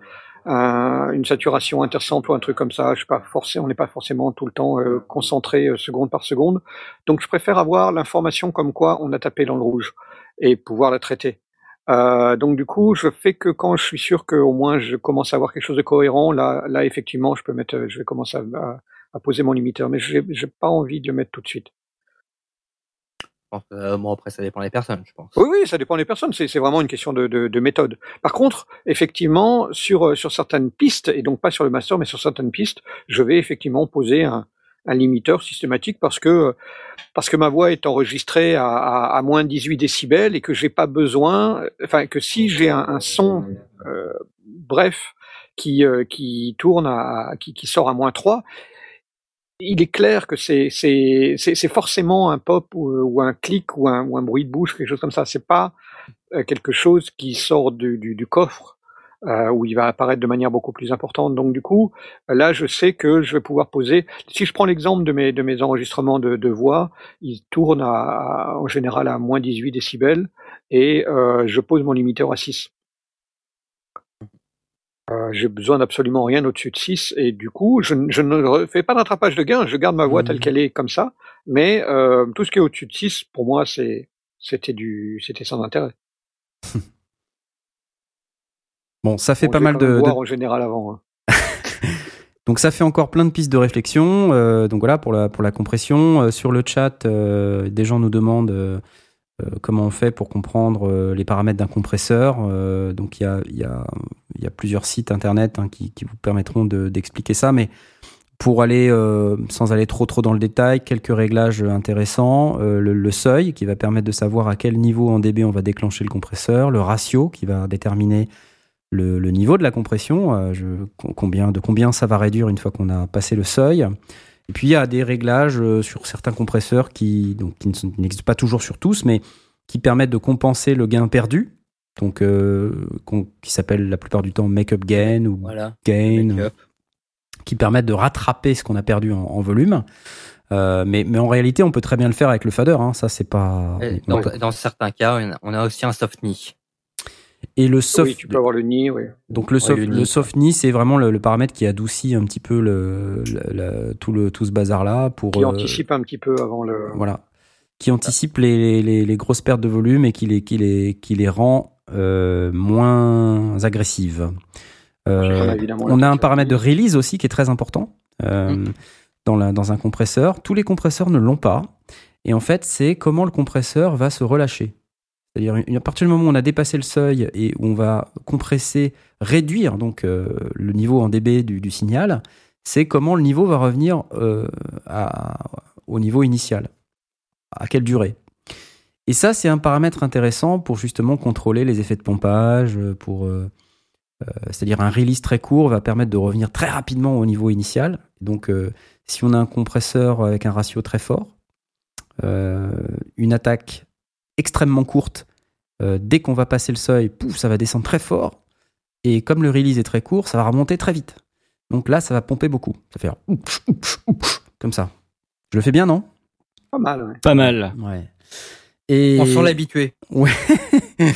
un, une saturation intersample ou un truc comme ça. Je suis pas forcé, on n'est pas forcément tout le temps euh, concentré seconde par seconde, donc je préfère avoir l'information comme quoi on a tapé dans le rouge et pouvoir la traiter. Euh, donc du coup, je fais que quand je suis sûr qu'au moins je commence à avoir quelque chose de cohérent, là, là effectivement, je peux mettre, je vais commencer à, à, poser mon limiteur, mais j'ai, j'ai pas envie de le mettre tout de suite. Euh, bon, après, ça dépend des personnes, je pense. Oui, oui, ça dépend des personnes. C'est, c'est vraiment une question de, de, de, méthode. Par contre, effectivement, sur, sur certaines pistes, et donc pas sur le master, mais sur certaines pistes, je vais effectivement poser un, un limiteur systématique parce que parce que ma voix est enregistrée à, moins 18 décibels et que j'ai pas besoin, enfin que si j'ai un, un, son euh, bref qui euh, qui tourne à qui, qui sort à moins 3, il est clair que c'est c'est c'est forcément un pop ou, ou, un clic ou un, ou un bruit de bouche quelque chose comme ça. C'est pas euh, quelque chose qui sort du, du, du coffre euh, où il va apparaître de manière beaucoup plus importante. Donc du coup, là, je sais que je vais pouvoir poser. Si je prends l'exemple de mes de mes enregistrements de, de voix, ils tournent à, en général à moins 18 décibels et euh, je pose mon limiteur à 6. Euh, j'ai besoin d'absolument rien au-dessus de 6 et du coup je, je ne fais pas d'attrapage de gain, je garde ma voix telle mmh. qu'elle est comme ça, mais euh, tout ce qui est au-dessus de 6 pour moi c'est c'était du c'était sans intérêt. Bon, ça fait pas mal de, de... en général avant. Hein. donc ça fait encore plein de pistes de réflexion. Euh, donc voilà pour la pour la compression. Euh, sur le chat, euh, des gens nous demandent comment on fait pour comprendre les paramètres d'un compresseur. donc il y a il y a il y a plusieurs sites internet hein, qui, qui vous permettront d'expliquer ça, mais pour aller sans aller trop trop dans le détail, quelques réglages intéressants, le, le, seuil qui va permettre de savoir à quel niveau en dB on va déclencher le compresseur, le ratio qui va déterminer le, niveau de la compression, euh, je, combien, de combien ça va réduire une fois qu'on a passé le seuil. Et puis il y a des réglages euh, sur certains compresseurs qui, donc, qui n'existent pas toujours sur tous, mais qui permettent de compenser le gain perdu, donc euh, qui s'appelle la plupart du temps make-up gain ou gain, qui permettent de rattraper ce qu'on a perdu en, volume. mais, mais en réalité, on peut très bien le faire avec le fader. Hein. Ça, c'est pas. Dans, dans, certains cas, on a aussi un soft knee. Et le soft. Oui, tu peux avoir le nid, oui. Donc le soft, le, soft nid, c'est vraiment le, paramètre qui adoucit un petit peu le, tout le tout ce bazar là pour. Qui euh, anticipe un petit peu avant le. Voilà. qui anticipe les, les, les grosses pertes de volume et qui les, qui les, qui les rend euh, moins agressives. Euh, on a un paramètre de release aussi qui est très important euh, Mm. dans, la, dans un compresseur. Tous les compresseurs ne l'ont pas. Et en fait, c'est comment le compresseur va se relâcher. C'est-à-dire, à partir du moment où on a dépassé le seuil et où on va compresser, réduire donc euh, le niveau en dB du, signal, c'est comment le niveau va revenir euh, au niveau initial. À quelle durée Et ça, c'est un paramètre intéressant pour justement contrôler les effets de pompage, pour, euh, c'est-à-dire un release très court va permettre de revenir très rapidement au niveau initial. Donc, si on a un compresseur avec un ratio très fort, une attaque extrêmement courte, euh, dès qu'on va passer le seuil, pouf, ça va descendre très fort. Et comme le release est très court, ça va remonter très vite. Donc là, ça va pomper beaucoup. Ça fait comme ça. Je le fais bien, non? Pas mal, ouais. Pas mal. Ouais. Et On sent l'habitué. Ouais.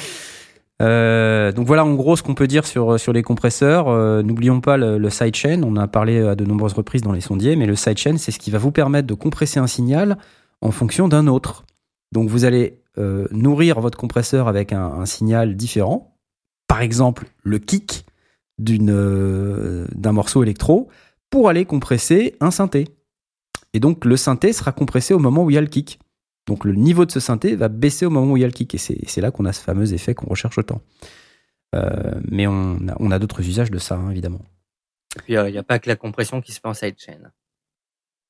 Euh, donc voilà en gros ce qu'on peut dire sur, sur les compresseurs. Euh, N'oublions pas le, le sidechain, on en a parlé à de nombreuses reprises dans les sondiers, mais le sidechain c'est ce qui va vous permettre de compresser un signal en fonction d'un autre. Donc vous allez euh, nourrir votre compresseur avec un, signal différent, par exemple le kick euh, d'un morceau électro, pour aller compresser un synthé. Et donc le synthé sera compressé au moment où il y a le kick. Donc le niveau de ce synthé va baisser au moment où il y a le kick. Et c'est là qu'on a ce fameux effet qu'on recherche autant. Euh, mais on a, d'autres usages de ça, hein, évidemment. Il n'y a pas que la compression qui se fait en sidechain.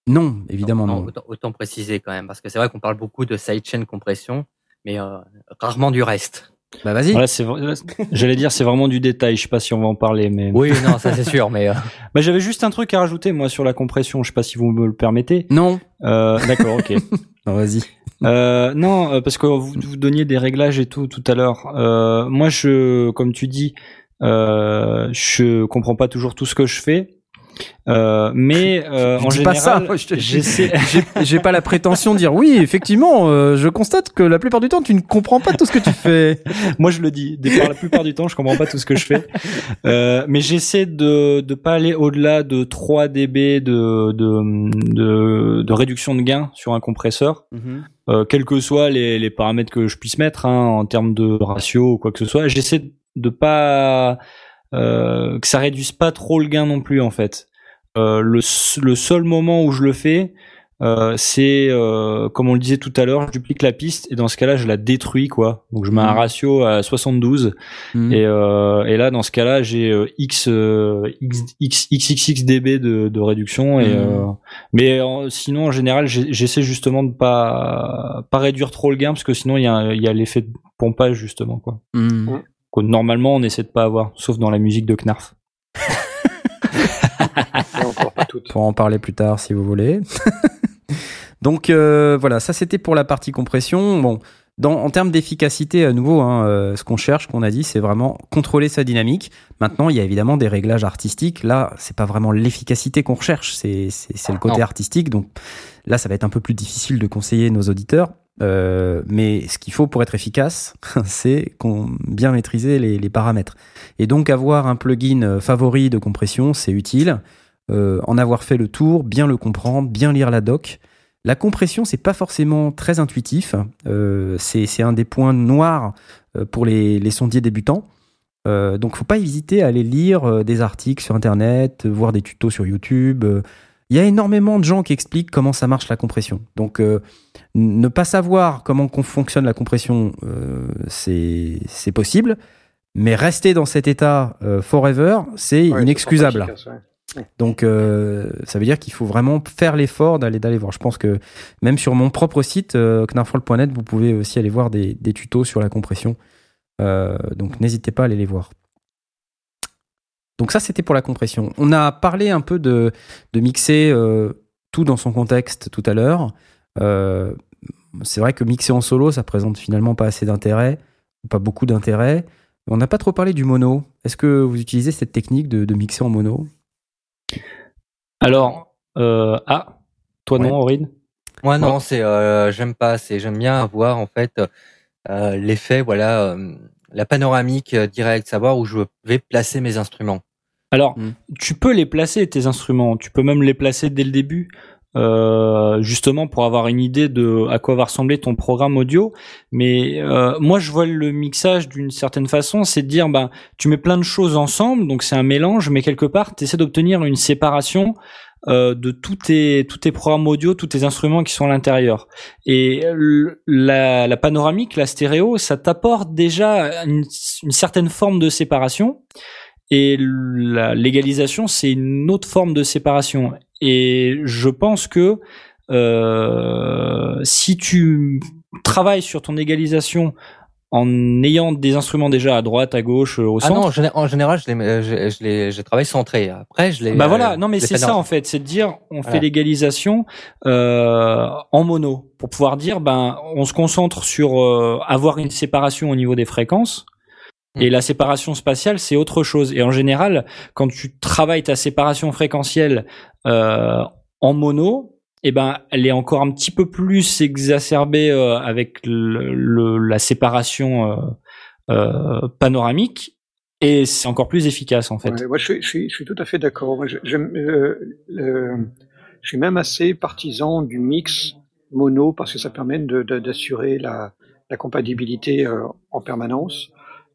Non, évidemment non. Autant, autant préciser quand même, parce que c'est vrai qu'on parle beaucoup de sidechain compression, mais euh, rarement du reste. Bah vas-y. Voilà, J'allais dire, c'est vraiment du détail. Je sais pas si on va en parler, mais. Oui, non, ça c'est sûr, mais euh, Bah, j'avais juste un truc à rajouter, moi, sur la compression. Je sais pas si vous me le permettez. Non. Euh, d'accord, ok. Non, vas-y. Euh, non, parce que vous, vous donniez des réglages et tout tout à l'heure. Euh, moi, je, comme tu dis, euh, je comprends pas toujours tout ce que je fais, euh, mais euh, en général. J'ai pas la prétention de dire oui, effectivement. euh, je constate que la plupart du temps, tu ne comprends pas tout ce que tu fais. Moi, je le dis. La plupart du temps, je comprends pas tout ce que je fais, Euh, mais j'essaie de de pas aller au-delà de 3 dB de de de, de réduction de gain sur un compresseur. euh, quels que soient les, les paramètres que je puisse mettre hein, en termes de ratio ou quoi que ce soit. J'essaie de pas que ça réduise pas trop le gain non plus en fait. Euh, le, le seul moment où je le fais, euh, c'est euh, comme on le disait tout à l'heure, je duplique la piste et dans ce cas-là, je la détruis quoi. Donc je mets un Mhm. ratio à 72 Mhm. et, euh, et là dans ce cas-là, j'ai euh, x, euh, x x xxx dB de, de réduction et euh, mais en- sinon en général, j'essaie justement de pas pas réduire trop le gain parce que sinon il y a il y a l'effet de pompage justement quoi. Que normalement on essaie de pas avoir sauf dans la musique de Knarf. Encore pas toutes. Pour en parler plus tard si vous voulez. Donc euh, voilà, ça c'était pour la partie compression. Bon, dans, en termes d'efficacité, à nouveau, hein, euh, ce qu'on cherche, qu'on a dit, c'est vraiment contrôler sa dynamique. Maintenant, il y a évidemment des réglages artistiques. Là, c'est pas vraiment l'efficacité qu'on recherche, c'est le côté Non. artistique. Donc là, ça va être un peu plus difficile de conseiller nos auditeurs. Euh, mais ce qu'il faut pour être efficace, c'est bien maîtriser les, les paramètres. Et donc avoir un plugin euh, favori de compression, c'est utile. Euh, en avoir fait le tour, bien le comprendre, bien lire la doc. La compression, c'est pas forcément très intuitif. Euh, c'est un des points noirs euh, pour les, les sondiers débutants. Euh, donc, faut pas hésiter à aller lire des articles sur Internet, voir des tutos sur YouTube. Il y a énormément de gens qui expliquent comment ça marche la compression. Donc, euh, ne pas savoir comment fonctionne la compression, c'est possible. Mais rester dans cet état forever, c'est Ouais, inexcusable. efficace, ouais. Donc euh, ça veut dire qu'il faut vraiment faire l'effort d'aller voir. Je pense que même sur mon propre site euh, knarfroll.net, vous pouvez aussi aller voir des, des tutos sur la compression. Euh, donc n'hésitez pas à aller les voir. Donc ça c'était pour la compression. On a parlé un peu de, mixer euh, tout dans son contexte tout à l'heure. C'est vrai que mixer en solo, ça présente finalement pas assez d'intérêt, pas beaucoup d'intérêt. On n'a pas trop parlé du mono. Est-ce que vous utilisez cette technique de mixer en mono? Alors euh, ah toi Ouais. non Aurine moi non, c'est euh, j'aime pas, c'est j'aime bien avoir en fait euh, l'effet, voilà, euh, la panoramique euh, directe, savoir où je vais placer mes instruments. Alors, Mm. tu peux les placer tes instruments, tu peux même les placer dès le début. Euh, justement pour avoir une idée de à quoi va ressembler ton programme audio. Mais euh, moi, je vois le mixage d'une certaine façon, c'est de dire, bah, tu mets plein de choses ensemble, donc c'est un mélange, mais quelque part, tu essaies d'obtenir une séparation euh, de tous tes tous tes programmes audio, tous tes instruments qui sont à l'intérieur. Et la, la panoramique, la stéréo, ça t'apporte déjà une, une certaine forme de séparation. Et la légalisation, c'est une autre forme de séparation. Et je pense que euh, si tu travailles sur ton égalisation en ayant des instruments déjà à droite, à gauche, au ah centre. non, en général, je les, je, les, je travaille centré. Après, je les. Bah voilà, non mais c'est ça en fait, c'est de dire, on fait l'égalisation euh, en mono pour pouvoir dire, ben, on se concentre sur euh, avoir une séparation au niveau des fréquences. Et la séparation spatiale, c'est autre chose. Et en général, quand tu travailles ta séparation fréquentielle euh, en mono, eh ben, elle est encore un petit peu plus exacerbée euh, avec la séparation euh, panoramique. Et c'est encore plus efficace en fait. Ouais, je suis, tout à fait d'accord. Je, suis même assez partisan du mix mono parce que ça permet d'assurer la, compatibilité en permanence.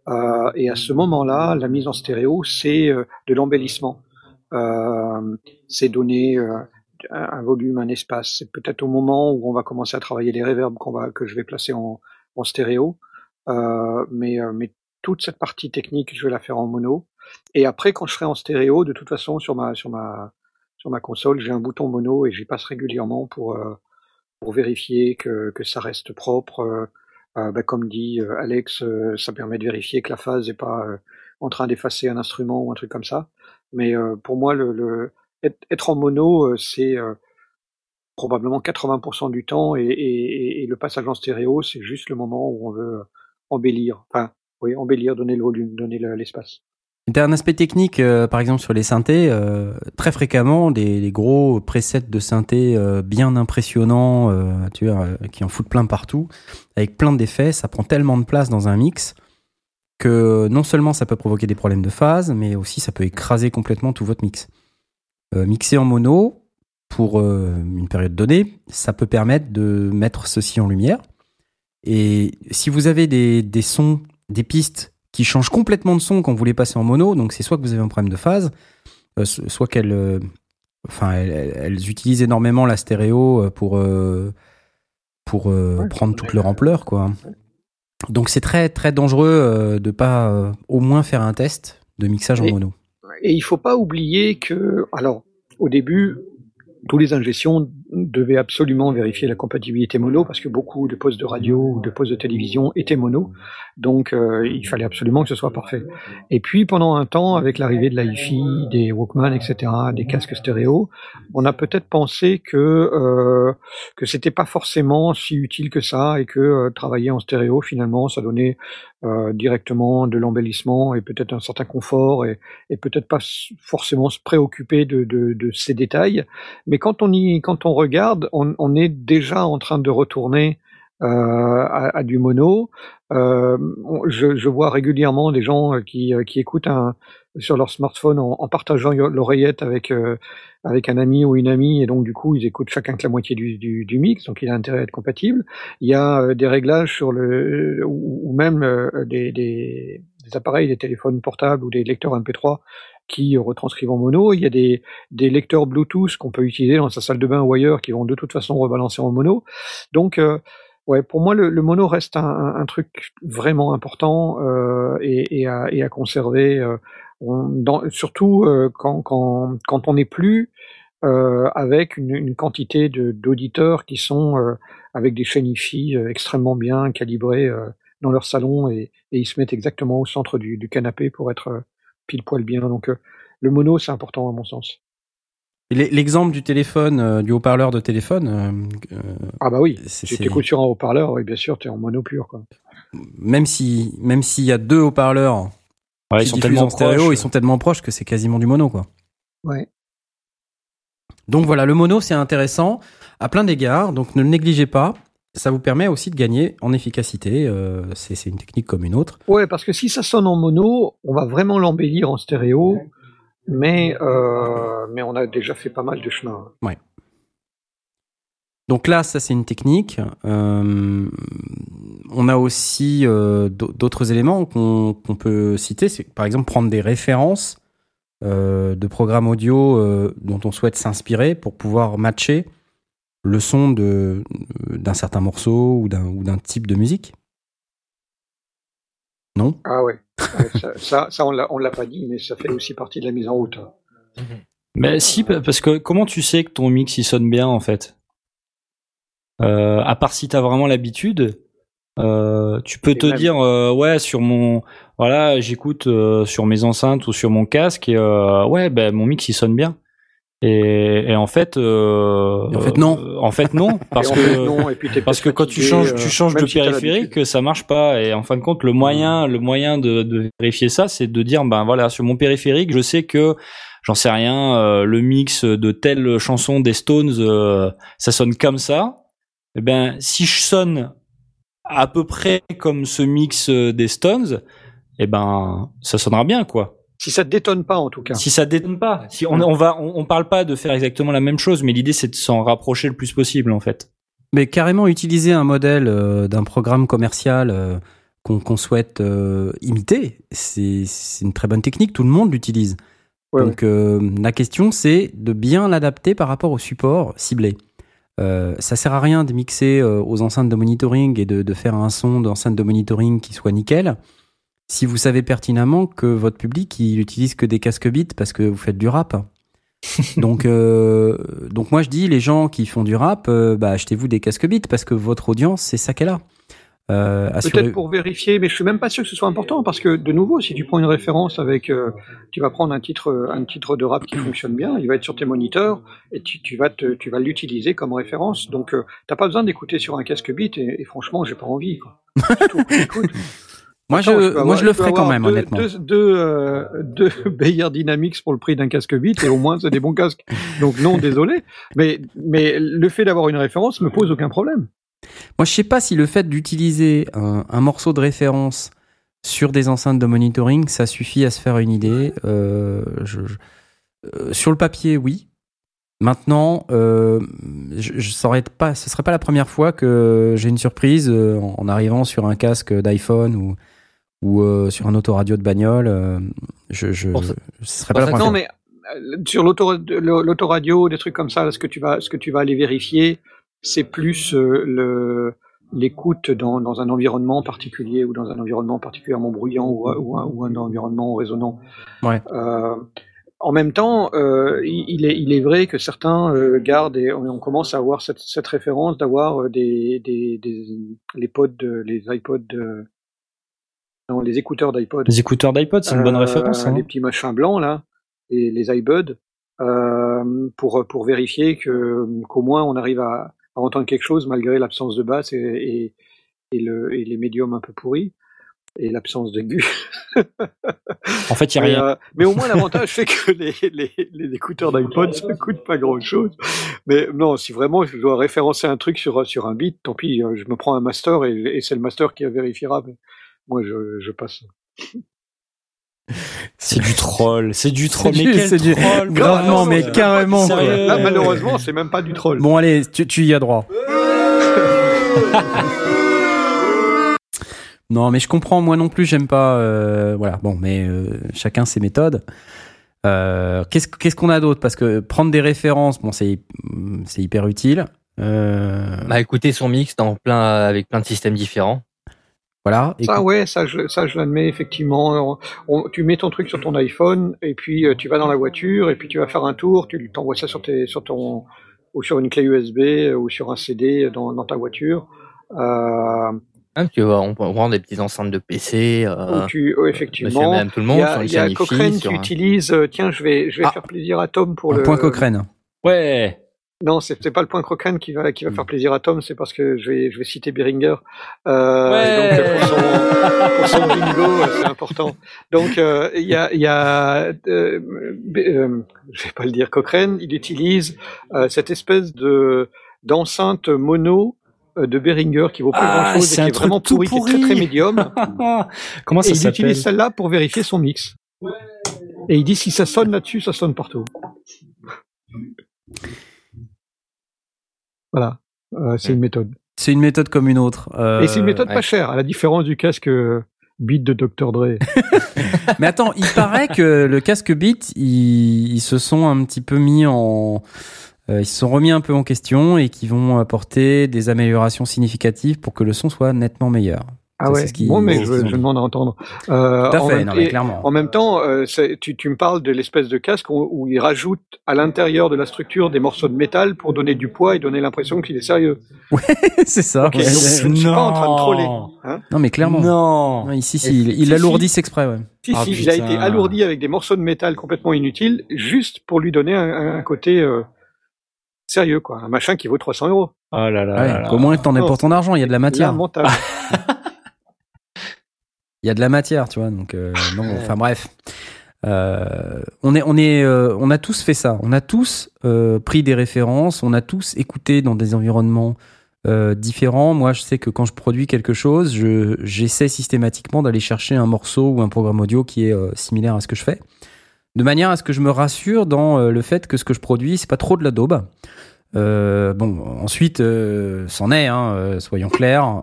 Euh, et à ce moment-là, la mise en stéréo, c'est euh, de l'embellissement. Euh, c'est donner un volume, un espace. C'est peut-être au moment où on va commencer à travailler les réverbes qu'on va, que je vais placer en, stéréo. Mais, toute cette partie technique, je vais la faire en mono. Et après, quand je serai en stéréo, de toute façon, sur ma, console, j'ai un bouton mono et j'y passe régulièrement pour, vérifier que ça reste propre. Bah, comme dit euh, Alex, euh, ça permet de vérifier que la phase n'est pas en train d'effacer un instrument ou un truc comme ça. Mais pour moi, le, le être, en mono, c'est probablement 80% du temps, et, et, et, le passage en stéréo, c'est juste le moment où on veut embellir, enfin, oui, embellir, donner le volume, donner l'espace. T'as un aspect technique, euh, par exemple sur les synthés, euh, très fréquemment des, gros presets de synthé euh, bien impressionnants, tu vois, qui en foutent plein partout, avec plein d'effets, ça prend tellement de place dans un mix que non seulement ça peut provoquer des problèmes de phase, mais aussi ça peut écraser complètement tout votre mix. mixer en mono pour une période donnée, ça peut permettre de mettre ceci en lumière. Et si vous avez des sons, des pistes qui change complètement de son quand vous les passez en mono. Donc c'est soit que vous avez un problème de phase, euh, soit qu'elles, euh, enfin, elles, utilisent énormément la stéréo euh, pour pour prendre toute leur ampleur, quoi. Donc c'est très très dangereux de pas au moins faire un test de mixage en mono. Et il faut pas oublier que, alors, au début, tous les ingestions devaient absolument vérifier la compatibilité mono parce que beaucoup de postes de radio ou de postes de télévision étaient mono, donc euh, il fallait absolument que ce soit parfait. Et puis pendant un temps, avec l'arrivée de la hi des Walkman, etc., des casques stéréo, on a peut-être pensé que euh, que c'était pas forcément si utile que ça et que euh, travailler en stéréo finalement ça donnait euh, directement de l'embellissement et peut-être un certain confort et, peut-être pas forcément se préoccuper de, de, de, ces détails. Mais quand on y, quand on regarde, on, on est déjà en train de retourner euh, à, à, du mono. Euh, je, je, vois régulièrement des gens qui, qui écoutent un, sur leur smartphone en, partageant l'oreillette avec euh, avec un ami ou une amie et donc du coup ils écoutent chacun que la moitié du, du, du mix donc il a intérêt à être compatible. Il y a euh, des réglages sur le ou, même euh, des, des, des, appareils, des téléphones portables ou des lecteurs MP3 qui retranscrivent en mono. Il y a des, des lecteurs Bluetooth qu'on peut utiliser dans sa salle de bain ou ailleurs qui vont de toute façon rebalancer en mono. Donc Ouais, pour moi, le, le mono reste un, un, truc vraiment important euh, et, et, à, et, à, conserver. Euh, dans, surtout euh, quand, quand, quand, on n'est plus euh, avec une, une quantité d'auditeurs qui sont euh, avec des chaînes IFI extrêmement bien calibrées dans leur salon et, et, ils se mettent exactement au centre du, du canapé pour être pile poil bien. Donc le mono, c'est important à mon sens. L'exemple du téléphone, du haut-parleur de téléphone. Euh, ah bah oui. Si tu écoutes sur un haut-parleur, oui, bien sûr, tu es en mono pur. Quoi. Même si, même s'il y a deux haut-parleurs Ouais, ils sont tellement stéréo, ils sont tellement proches que c'est quasiment du mono, quoi. Ouais. Donc voilà, le mono, c'est intéressant à plein d'égards, donc ne le négligez pas. Ça vous permet aussi de gagner en efficacité. Euh, c'est une technique comme une autre. Ouais, parce que si ça sonne en mono, on va vraiment l'embellir en stéréo, mais euh, mais on a déjà fait pas mal de chemin. Ouais. Donc là, ça c'est une technique. Euh, on a aussi euh, d'autres éléments qu'on peut citer. C'est par exemple prendre des références euh, de programmes audio dont on souhaite s'inspirer pour pouvoir matcher le son d'un certain morceau ou d'un type de musique. Non? Ah ouais. ça, ça, on l'a pas dit, mais ça fait aussi partie de la mise en route. Mais si, parce que comment tu sais que ton mix il sonne bien en fait? Euh, À part si t'as vraiment l'habitude, euh, tu peux te dire euh, ouais sur mon voilà j'écoute euh, sur mes enceintes ou sur mon casque et euh, ouais ben mon mix il sonne bien. Et, et en fait, euh, en fait non. En fait non, parce que parce que quand tu changes, tu changes de périphérique, ça marche pas. Et en fin de compte, le moyen, le moyen de, de vérifier ça, c'est de dire ben voilà sur mon périphérique, je sais que j'en sais rien, euh, le mix de telle chanson des Stones, euh, ça sonne comme ça. Eh ben, si je sonne à peu près comme ce mix euh, des Stones, eh ben, ça sonnera bien, quoi. Si ça détonne pas, en tout cas. Si ça détonne pas. Si on, on va, on, parle pas de faire exactement la même chose, mais l'idée c'est de s'en rapprocher le plus possible, en fait. Mais carrément utiliser un modèle d'un programme commercial qu'on souhaite imiter, c'est une très bonne technique. Tout le monde l'utilise. Donc euh, la question c'est de bien l'adapter par rapport au support ciblé. Euh, ça sert à rien de mixer euh, aux enceintes de monitoring et de, faire un son d'enceinte de monitoring qui soit nickel. Si vous savez pertinemment que votre public il utilise que des casques bits parce que vous faites du rap. donc, donc moi je dis les gens qui font du rap, bah, achetez-vous des casques bits parce que votre audience c'est ça qu'elle a. Euh, Peut-être pour vérifier, mais je suis même pas sûr que ce soit important parce que de nouveau, si tu prends une référence avec, euh, tu vas prendre un titre, un titre de rap qui fonctionne bien, il va être sur tes moniteurs et tu, tu vas te, tu vas l'utiliser comme référence. Donc, euh, t'as pas besoin d'écouter sur un casque bit et, et franchement, j'ai pas envie. Quoi. moi, je, moi, je le ferai quand même, honnêtement. Deux, deux, euh, deux Bayer Dynamics pour le prix d'un casque bit et au moins c'est des bons casques. Donc non, désolé, mais mais le fait d'avoir une référence me pose aucun problème. Moi, je sais pas si le fait d'utiliser un, morceau de référence sur des enceintes de monitoring, ça suffit à se faire une idée. Euh, euh, sur le papier, oui. Maintenant, euh, je, je pas, ce serait pas la première fois que j'ai une surprise en, arrivant sur un casque d'iPhone ou, ou sur un autoradio de bagnole. je, je, ce serait pas la première non, mais sur l'autoradio, des trucs comme ça, ce que tu vas, ce que tu vas aller vérifier, c'est plus euh, le l'écoute dans, dans, un environnement particulier ou dans un environnement particulièrement bruyant ou, ou, un, ou un, environnement résonnant. Ouais. Euh, en même temps, euh, il, est, il est vrai que certains euh, gardent et on, commence à avoir cette, cette référence d'avoir des, des, des, les pods, les iPods, non, les écouteurs d'iPod. Les écouteurs d'iPod, c'est une bonne référence. Hein. Les petits machins blancs là, et les iBuds, pour pour vérifier que qu'au moins on arrive à à entendre quelque chose malgré l'absence de basse et, et, et, le, et les médiums un peu pourris et l'absence d'aigu. en fait, il n'y a rien. Euh, mais au moins, l'avantage, c'est que les, les, les écouteurs d'iPod, ça coûte pas grand-chose. Mais non, si vraiment je dois référencer un truc sur, sur un bit, tant pis, euh, je me prends un master et, et c'est le master qui vérifiera. Mais moi, je, je passe. C'est du troll, c'est du troll. Mais quel du... troll Gravement, mais carrément. Là, malheureusement, c'est même pas du troll. Bon, allez, tu, tu y as droit. non, mais je comprends. Moi non plus, j'aime pas. Euh, voilà. Bon, mais euh, chacun ses méthodes. Euh, qu'est-ce qu'on a d'autre? Parce que prendre des références, bon, c'est c'est hyper utile. Bah, écouter son mix dans plein avec plein de systèmes différents. Voilà. ça, ouais, ça, je, ça, je l'admets effectivement. tu mets ton truc sur ton iPhone et puis euh, tu vas dans la voiture et puis tu vas faire un tour. Tu t'envoies ça sur tes, sur ton ou sur une clé USB euh, ou sur un CD dans, dans ta voiture. Euh, ah, tu vois, on peut prendre des petites enceintes de PC. Euh, tu, oh, effectivement. Même tout le monde. Il y a, y a Cochrane qui utilise. tiens, je vais, je vais ah. faire plaisir à Tom pour le. Point Cochrane. Ouais. Non, c'est pas le point Cochrane qui va qui va faire mm. plaisir à Tom, c'est parce que je vais je vais citer Beringer. Euh, donc pour son, pour son bingo, c'est important. Donc euh, il y a il y a euh, euh, je vais pas le dire Cochrane, il utilise euh, cette espèce de d'enceinte mono de Beringer qui vaut pas ah, grand chose et qui est vraiment pourri, qui est très très médium. Comment ça s'appelle Il utilise celle-là pour vérifier son mix. Et il dit si ça sonne là-dessus, ça sonne partout. Voilà. Euh, c'est une méthode. C'est une méthode comme une autre. Euh, Et c'est une méthode ouais. pas chère, à la différence du casque euh, Beat de Dr. Dre. Mais attends, il paraît que le casque Beat, ils, ils se sont un petit peu mis en, ils se sont remis un peu en question et qui vont apporter des améliorations significatives pour que le son soit nettement meilleur. Ah ouais. ce bon, mais je, je demande à entendre. Euh, Tout à en fait, même- non, mais et- clairement. En même temps, euh, tu, tu me parles de l'espèce de casque où, où il rajoute à l'intérieur de la structure des morceaux de métal pour donner du poids et donner l'impression qu'il est sérieux. c'est ça. Ok, ouais. donc je suis pas en train de troller. Hein Non, mais clairement. Non. Non, ici, si, il, il si, alourdissent exprès, ouais. Si, Ah, si, il a été alourdi avec des morceaux de métal complètement inutiles, juste pour lui donner un, un côté euh, sérieux, quoi. Un machin qui vaut 300 euros. Oh là là Ouais, là là. Au moins que t'en aies Non. pour ton argent, il y a de la matière. Il y a de la matière, tu vois. Donc, euh, non, enfin bref. Euh, on est, on est, euh, on a tous fait ça. On a tous euh, pris des références. On a tous écouté dans des environnements différents. Moi, je sais que quand je produis quelque chose, je, j'essaie systématiquement d'aller chercher un morceau ou un programme audio qui est similaire à ce que je fais, de manière à ce que je me rassure dans le fait que ce que je produis, c'est pas trop de la daube. Euh, bon, ensuite, euh, c'en est, hein, euh, soyons clairs,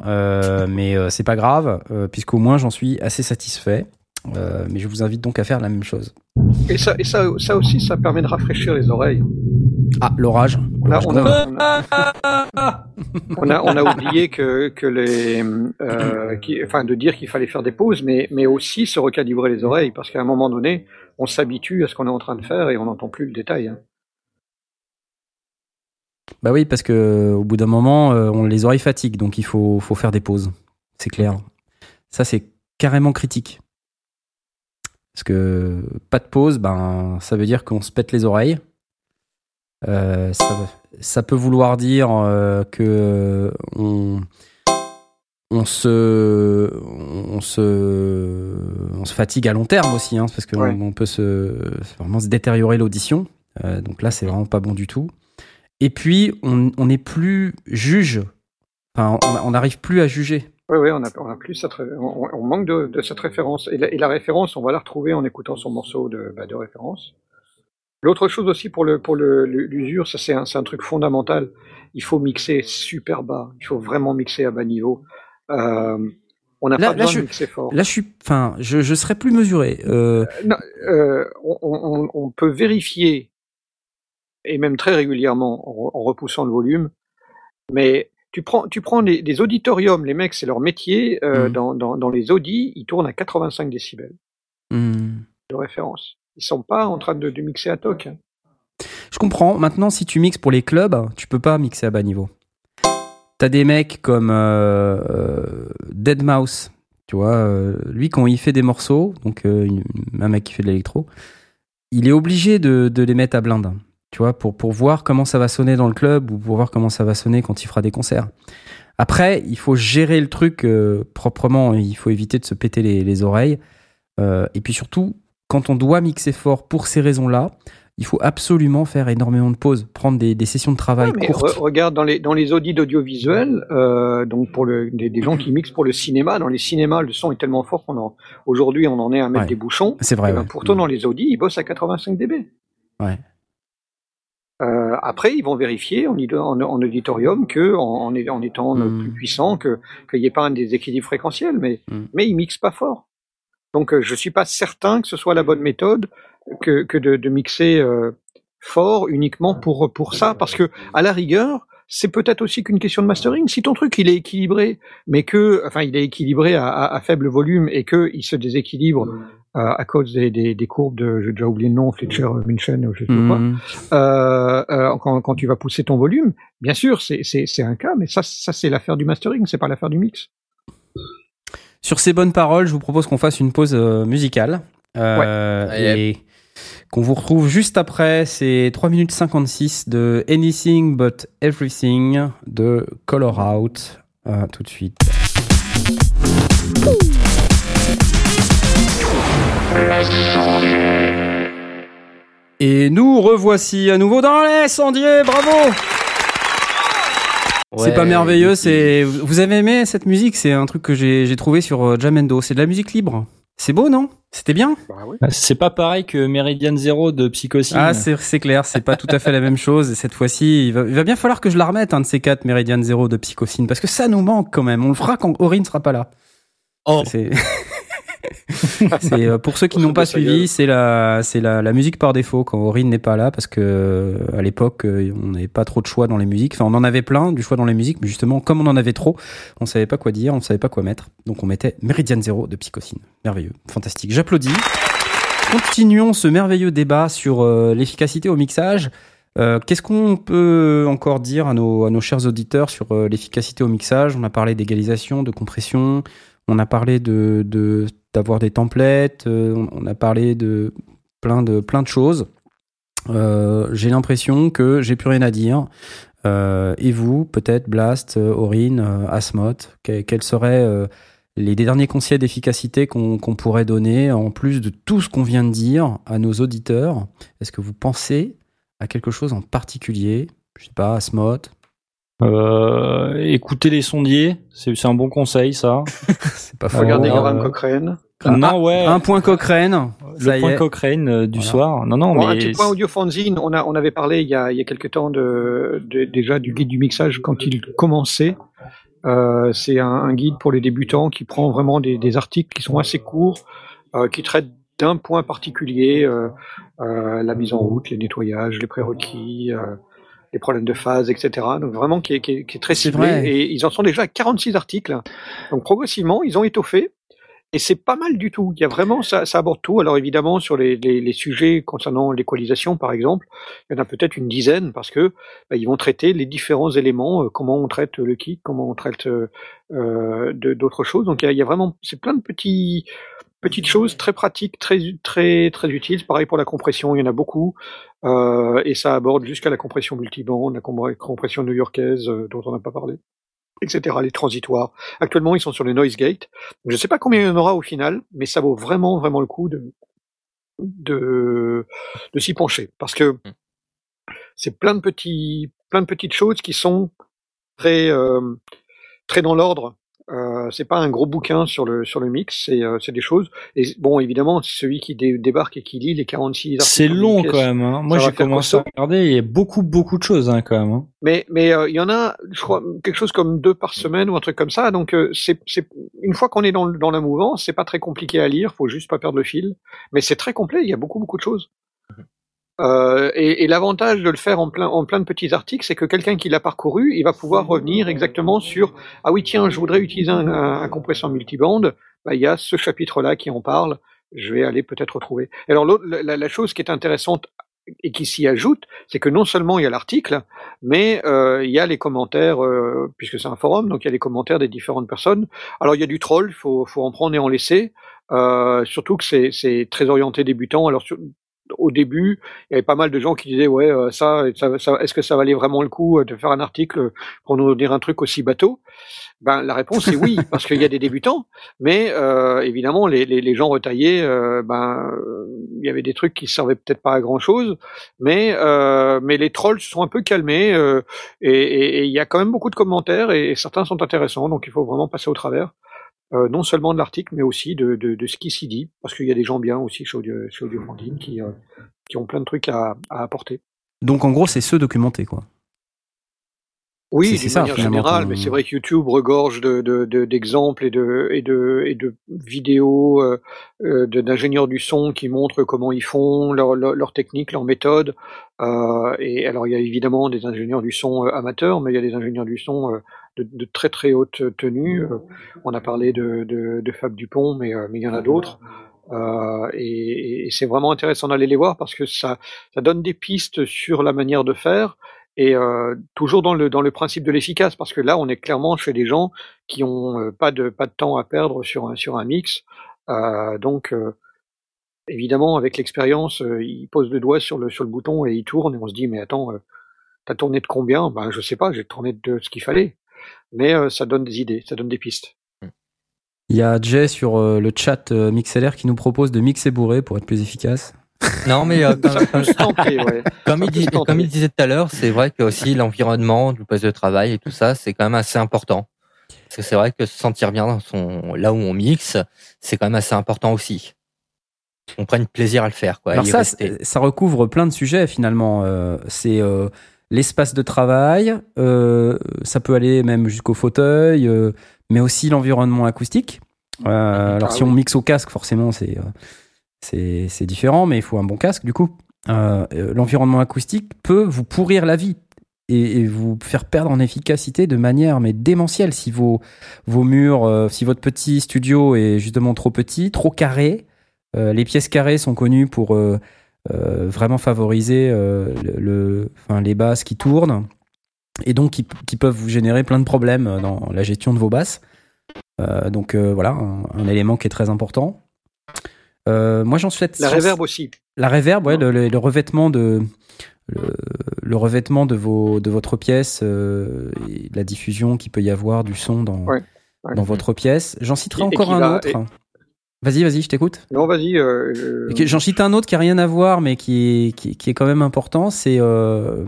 mais c'est pas grave, puisqu'au moins j'en suis assez satisfait. Mais je vous invite donc à faire la même chose. Et ça, et ça, ça aussi, ça permet de rafraîchir les oreilles. Ah, l'orage. On a, L'orage on on a, on on a oublié que, que les, euh, qui, enfin, de dire qu'il fallait faire des pauses, mais, mais aussi se recalibrer les oreilles, parce qu'à un moment donné, on s'habitue à ce qu'on est en train de faire et on n'entend plus le détail. hein. Bah oui, parce que au bout d'un moment, euh, on les oreilles fatiguent, donc il faut, faut faire des pauses. C'est clair. Ça, c'est carrément critique. Parce que pas de pause, ben, ça veut dire qu'on se pète les oreilles. Euh, ça, ça peut vouloir dire euh, que on, on se, on se, on se fatigue à long terme aussi, hein, parce qu'on Ouais. on peut se, vraiment se détériorer l'audition. Euh, donc là, c'est vraiment pas bon du tout. Et puis, on n'est plus juge. Enfin, on- n'arrive plus à juger. Oui, oui, on a, on a plus cette, on, on manque de, de cette référence. Et la, et la référence, on va la retrouver en écoutant son morceau de, bah, de référence. L'autre chose aussi pour le pour le- l'usure, ça c'est un, c'est un truc fondamental. Il faut mixer super bas. Il faut vraiment mixer à bas niveau. Euh, on n'a pas là, besoin je- de mixer fort. Là, je suis, enfin, je, je serais plus mesuré. Euh, Non, euh, on, on- on peut vérifier, et même très régulièrement, en, re- en repoussant le volume, mais tu prends, tu prends des, des auditoriums, les mecs, c'est leur métier, euh, Mhm. dans, dans, dans les audis, ils tournent à 85 décibels hmm. de référence. Ils sont pas en train de, de mixer à toc. hein. Je comprends. Maintenant, si tu mixes pour les clubs, tu peux pas mixer à bas niveau. T'as des mecs comme euh, euh, Dead Mouse, tu vois. euh, lui, quand il fait des morceaux, donc un mec qui fait de l'électro, il est obligé de, de les mettre à blinde, tu vois, pour, pour voir comment ça va sonner dans le club ou pour voir comment ça va sonner quand il fera des concerts. Après, il faut gérer le truc euh, proprement. Il faut éviter de se péter les, les oreilles. Euh, et puis surtout, quand on doit mixer fort pour ces raisons-là, il faut absolument faire énormément de pauses, prendre des, des sessions de travail Ouais, courtes. re- regarde dans les dans les audits d'audiovisuel, euh, donc pour le des, des gens qui mixent pour le cinéma, dans les cinémas, le son est tellement fort qu'on en aujourd'hui on en est à mettre Ouais. des bouchons. C'est vrai. Eh ben, ouais. pourtant, dans les audits, ils bossent à 85 dB. Ouais. Euh, après, ils vont vérifier en, id- en, en auditorium que, en, étant euh, Mm. plus puissant, que qu'il n'y ait pas un déséquilibre fréquentiel, mais Mm. mais ils mixent pas fort. Donc, euh, je suis pas certain que ce soit la bonne méthode que, que de, de mixer euh, fort uniquement pour pour ça, parce que à la rigueur, c'est peut-être aussi qu'une question de mastering. Si ton truc il est équilibré, mais que, enfin, il est équilibré à, à- à faible volume et que il se déséquilibre euh, à cause des, des, des courbes de, j'ai déjà oublié le nom, Fletcher, Minchen, ou je sais pas quoi. Mhm. Euh, euh, quand, quand tu vas pousser ton volume, bien sûr, c'est un cas, mais ça, ça c'est l'affaire du mastering, c'est pas l'affaire du mix. Sur ces bonnes paroles, je vous propose qu'on fasse une pause musicale. Euh, Ouais. Et qu'on vous retrouve juste après. C'est 3 minutes 56 de Anything But Everything de Color Out. À tout de suite. Et nous revoici à nouveau dans les sondiers, bravo C'est Ouais, pas merveilleux, c'est... Vous avez aimé cette musique? C'est un truc que j'ai j'ai trouvé sur euh, Jamendo. C'est de la musique libre. C'est beau, non? C'était bien? Bah oui. Bah, C'est pas pareil que Meridian Zero de Psychocine. Ah, c'est c'est clair, c'est pas tout à fait la même chose. Et cette fois-ci, il va, il va bien falloir que je la remette, un de ces quatre Meridian Zero de Psychocine, parce que ça nous manque quand même. On le fera quand Aurine sera pas là. Oh. C'est euh, pour ceux qui n'ont pas suivi, c'est la c'est la, la musique par défaut quand Aurine n'est pas là parce que euh, à l'époque euh, on n'avait pas trop de choix dans les musiques. Enfin, on en avait plein du choix dans les musiques, mais justement comme on en avait trop, on savait pas quoi dire, on savait pas quoi mettre. Donc on mettait Meridian Zero de Psychocine. Merveilleux, fantastique. J'applaudis. Continuons ce merveilleux débat sur euh, l'efficacité au mixage. Euh, Qu'est-ce qu'on peut encore dire à nos, à nos chers auditeurs sur euh, l'efficacité au mixage? On a parlé d'égalisation, de compression, on a parlé d'avoir des templates, euh, on, a parlé de plein de choses. Euh, j'ai l'impression que j'ai plus rien à dire. Euh, et vous, peut-être Blast, Aurine, que- quels seraient les derniers conseils d'efficacité qu'on pourrait donner en plus de tout ce qu'on vient de dire à nos auditeurs? Est-ce que vous pensez à quelque chose en particulier? Je sais pas, Asmoth? Euh, écoutez les sondiers, c'est c'est un bon conseil ça. C'est pas faux. Regardez euh, Graham Cochrane. Ah, non ouais. Un point Cochrane. ça le y point est. Cochrane euh, du Voilà. soir. Non non Bon, un mais petit point audio fanzine. On, a, on avait parlé il y a, il y a quelques temps de, de- déjà du guide du mixage quand il commençait. Euh, c'est un, un guide pour les débutants qui prend vraiment des, des articles qui sont assez courts, euh, qui traitent d'un point particulier, euh, euh, la mise en route, les nettoyages, les prérequis, euh, les problèmes de phase, etc. Donc vraiment qui est, qui est, qui est très ciblé. vrai. Et ils en sont déjà à 46 articles. Donc progressivement, ils ont étoffé. Et c'est pas mal du tout. Il y a vraiment, ça, ça aborde tout. Alors évidemment, sur les, les, les sujets concernant l'équalisation, par exemple, il y en a peut-être une dizaine parce que bah, ils vont traiter les différents éléments, euh, comment on traite le kick, comment on traite euh, euh, d'autres choses. Donc il y a, il y a vraiment, c'est plein de petits petites choses très pratiques, très très très utiles. Pareil pour la compression, il y en a beaucoup. Euh, et ça aborde jusqu'à la compression multiband, la com- compression new-yorkaise euh, dont on n'a pas parlé, etc. Les transitoires. Actuellement, ils sont sur le noise gate. Je ne sais pas combien il y en aura au final, mais ça vaut vraiment vraiment le coup de de, de s'y pencher parce que c'est plein de petits plein de petites choses qui sont très euh, très dans l'ordre. Euh, c'est pas un gros bouquin sur le sur le mix, c'est euh, c'est des choses. Et bon, évidemment, celui qui dé- débarque et qui lit les 46 articles c'est long pièce, quand même. Hein. Moi j'ai commencé à regarder, il y a beaucoup beaucoup de choses hein, quand même. Hein. Mais mais euh, il y en a, je crois, quelque chose comme deux par semaine ou un truc comme ça. Donc euh, c'est c'est une fois qu'on est dans le- dans la mouvance, c'est pas très compliqué à lire. Faut juste pas perdre le fil. Mais c'est très complet. Il y a beaucoup beaucoup de choses. Euh, et et l'avantage de le faire en plein en plein de petits articles, c'est que quelqu'un qui l'a parcouru, il va pouvoir revenir exactement sur ah oui tiens, je voudrais utiliser un, un, un compresseur multibande. Bah il y a ce chapitre-là qui en parle. Je vais aller peut-être retrouver. Alors la, la- chose qui est intéressante et qui s'y ajoute, c'est que non seulement il y a l'article, mais euh, il y a les commentaires, euh, puisque c'est un forum, donc il y a les commentaires des différentes personnes. Alors il y a du troll, faut, faut en prendre et en laisser, euh, surtout que c'est très orienté débutant. Alors au début, il y avait pas mal de gens qui disaient ouais euh, ça, est-ce que ça valait vraiment le coup euh, de faire un article pour nous dire un truc aussi bateau? Ben la réponse est oui, parce qu'il y a des débutants, mais euh, évidemment les, les, gens retaillés, ben il y avait des trucs qui servaient peut-être pas à grand chose, mais mais les trolls se sont un peu calmés et il y a quand même beaucoup de commentaires et, certains sont intéressants, donc il faut vraiment passer au travers. Euh, non seulement de l'article, mais aussi de, de, de ce qui s'y dit, parce qu'il y a des gens bien aussi chez Audio, chez Audio Fantine qui, euh, qui ont plein de trucs à, à apporter. Donc en gros, c'est se documenter quoi. Oui, C'est- d'une ça, manière finalement, générale, mais c'est vrai que YouTube regorge de, de, d'exemples et de, et de, et de vidéos euh, euh, d'ingénieurs du son qui montrent comment ils font, leur, leur, leur technique, leur méthode. Euh, et alors, il y a évidemment des ingénieurs du son amateurs, mais il y a des ingénieurs du son de, de très très haute tenue. Euh, on a parlé de, de, de Fab Dupont, mais, euh, mais il y en a d'autres. Euh, et, et c'est vraiment intéressant d'aller les voir parce que ça, ça donne des pistes sur la manière de faire et euh, toujours dans le dans le principe de l'efficace parce que là on est clairement chez des gens qui ont euh, pas de pas de temps à perdre sur un sur un mix. Euh, donc euh, évidemment avec l'expérience euh, ils posent le doigt sur le sur le bouton et ils tournent et on se dit mais attends euh, t'as tourné de combien? Ben je sais pas j'ai tourné de ce qu'il fallait mais euh, ça donne des idées ça donne des pistes Il y a Jay sur euh, le chat euh, MixLR qui nous propose de mixer bourré pour être plus efficace. Non, mais euh, comme, ça comme- peut se tenter ouais comme il, comme disait tout à l'heure, c'est vrai que aussi l'environnement, le poste de travail et tout ça, c'est quand même assez important. Parce que c'est vrai que se sentir bien dans son, là où on mixe, c'est quand même assez important aussi. On prenne plaisir à le faire, quoi. Alors ça, ça recouvre plein de sujets finalement. Euh, c'est euh, l'espace de travail, euh, ça peut aller même jusqu'au fauteuil, mais aussi l'environnement acoustique. Ah alors si on mixe au casque, forcément, c'est c'est différent, mais il faut un bon casque du coup. l'environnement acoustique peut vous pourrir la vie et, vous faire perdre en efficacité de manière mais démentielle si vos, vos murs, euh, si votre petit studio est justement trop petit, trop carré. Euh, les pièces carrées sont connues pour euh, vraiment favoriser le, enfin, les basses qui tournent et donc qui, qui, peuvent vous générer plein de problèmes dans la gestion de vos basses. donc voilà, un, élément qui est très important. moi j'en souhaite. La réverb aussi. La réverb, ouais, le, revêtement de, le, revêtement de, vos, de votre pièce euh, et la diffusion qu'il peut y avoir du son dans, dans votre pièce. J'en citerai encore un autre. Vas-y, vas-y, je t'écoute. Non, vas-y. Euh, J'en cite un autre qui a rien à voir, mais qui est, qui, est quand même important, c'est euh,